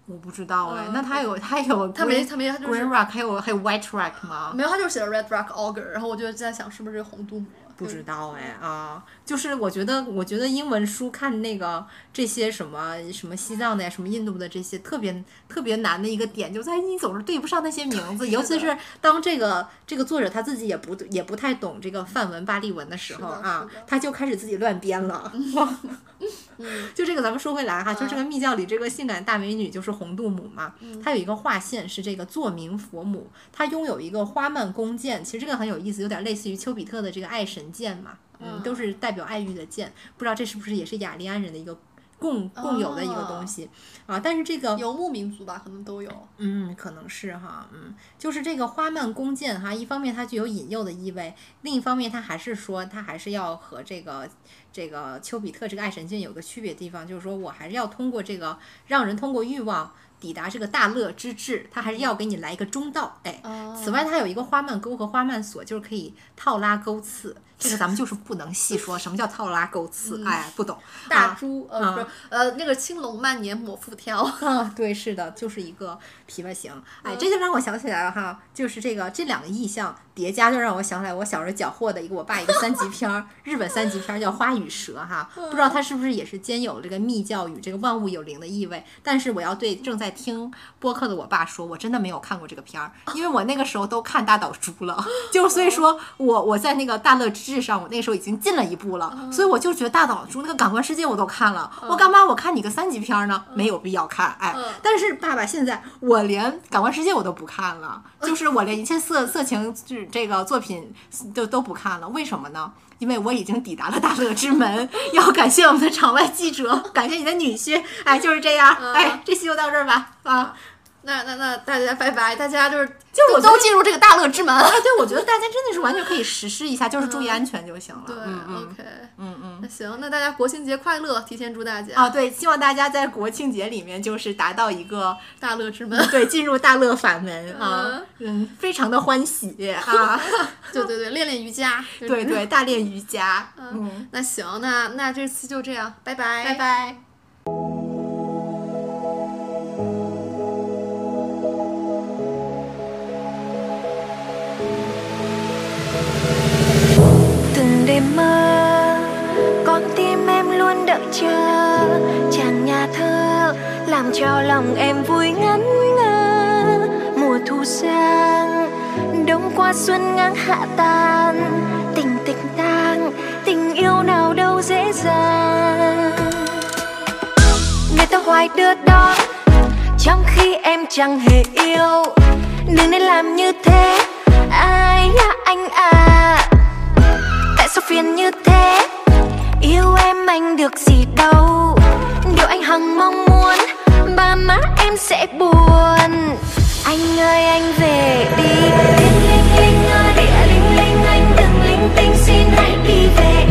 我不知道哎，嗯那他有他有他没他没他就是 green rock，还有还有 white rock 吗？没有，他就是写的 Red Rock Auger，然后我就在想是不是这红度母。不知道哎啊，就是我觉得，我觉得英文书看那个这些什么什么西藏的呀，什么印度的这些特别特别难的一个点，就在于你总是对不上那些名字，尤其是当这个这个作者他自己也不也不太懂这个梵文、巴利文的时候啊，他就开始自己乱编了。嗯。就这个，咱们说回来哈，就这嗯。个密教里这个性感大美女就是红度母嘛，她有一个画线是这个作明佛母，她拥有一个花曼弓箭，其实这个很有意思，有点类似于丘比特的这个爱神箭嘛，嗯，都是代表爱欲的剑，不知道这是不是也是雅利安人的一个共共有的一个东西啊？但是这个游牧民族吧，可能都有。嗯，可能是哈，嗯，就是这个花曼弓箭哈，一方面它具有引诱的意味，另一方面它还是说它还是要和这个这个丘比特这个爱神箭有个区别地方，就是说我还是要通过这个让人通过欲望抵达这个大乐之至，它还是要给你来一个中道，哎。哦此外，它有一个花曼钩和花曼锁，就是可以套拉钩刺。这个咱们就是不能细说什么叫套拉钩刺，哎，不懂。啊大猪，呃，啊不是，呃，那个青龙慢年抹腹挑。啊，对，是的，就是一个琵琶行。哎，这就让我想起来了哈，就是这个这两个意象叠加，就让我想起来我小时候缴获的一个我爸一个三级片儿，日本三级片儿叫《花与蛇》哈，不知道它是不是也是兼有这个密教与这个万物有灵的意味。但是我要对正在听播客的我爸说，我真的没有看过这个片儿，因为我那个时候都看大岛猪了，就所以说我我在那个大乐之治上，我那个时候已经进了一步了，所以我就觉得大岛猪那个感官世界我都看了，我干嘛我看你个三级片儿呢？没有必要看，哎。嗯。但是爸爸现在我连感官世界我都不看了，就是我连一切色色情剧这个作品都都不看了，为什么呢？因为我已经抵达了大乐之门，要感谢我们的场外记者，感谢你的女婿，哎，就是这样，哎，这期就到这儿吧，啊，那那那大家拜拜，大家就是就我都都进入这个大乐之门。哎，对，我觉得大家真的是完全可以实施一下，就是注意安全就行了，对，OK，嗯嗯。那行，那大家国庆节快乐，提前祝大家啊，对，希望大家在国庆节里面就是达到一个大乐之门。对进入大乐法门啊，嗯，非常的欢喜 啊，对对对，练练瑜伽。对。对，大练瑜伽，嗯，那行，那那这次就这样，拜拜，拜。拜。Mơ. Con tim em luôn đợi chờ chàng nhà thơ, làm cho lòng em vui ngắn ngơ. Mùa thu sang, đông qua xuân ngang hạ tàn. Tình tình tang tình yêu nào đâu dễ dàng. Người ta hoài đưa đó, trong khi em chẳng hề yêu. Đừng nên làm như thế, ai là anh à? Phiền như thế. Yêu em anh được gì đâu. Điều anh hằng mong muốn, ba má em sẽ buồn. Anh ơi, anh về đi. Linh linh linh ơi địa linh linh anh đừng linh tinh, xin hãy đi về.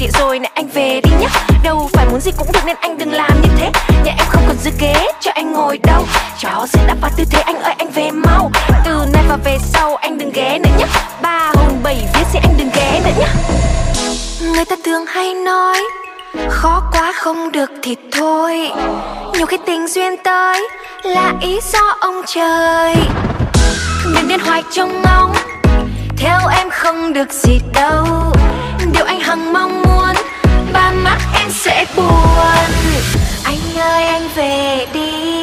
Địa rồi này, anh về đi nhá. Đâu phải muốn gì cũng được nên anh đừng làm như thế Nhà em không còn dư ghế, cho anh ngồi đâu chó sẽ đã vào tư thế, anh ơi, anh về mau Từ nay và về sau, anh đừng ghé nữa nhá. Ba hùng bảy viết thì anh đừng ghé nữa nhá. Người ta thường hay nói, Khó quá không được thì thôi Nhiều khi tình duyên tới Là ý do ông trời đừng nên hoài trông ngóng theo em không được gì đâu điều anh hằng mong muốn, Ba mắt em sẽ buồn. Anh ơi, anh về đi.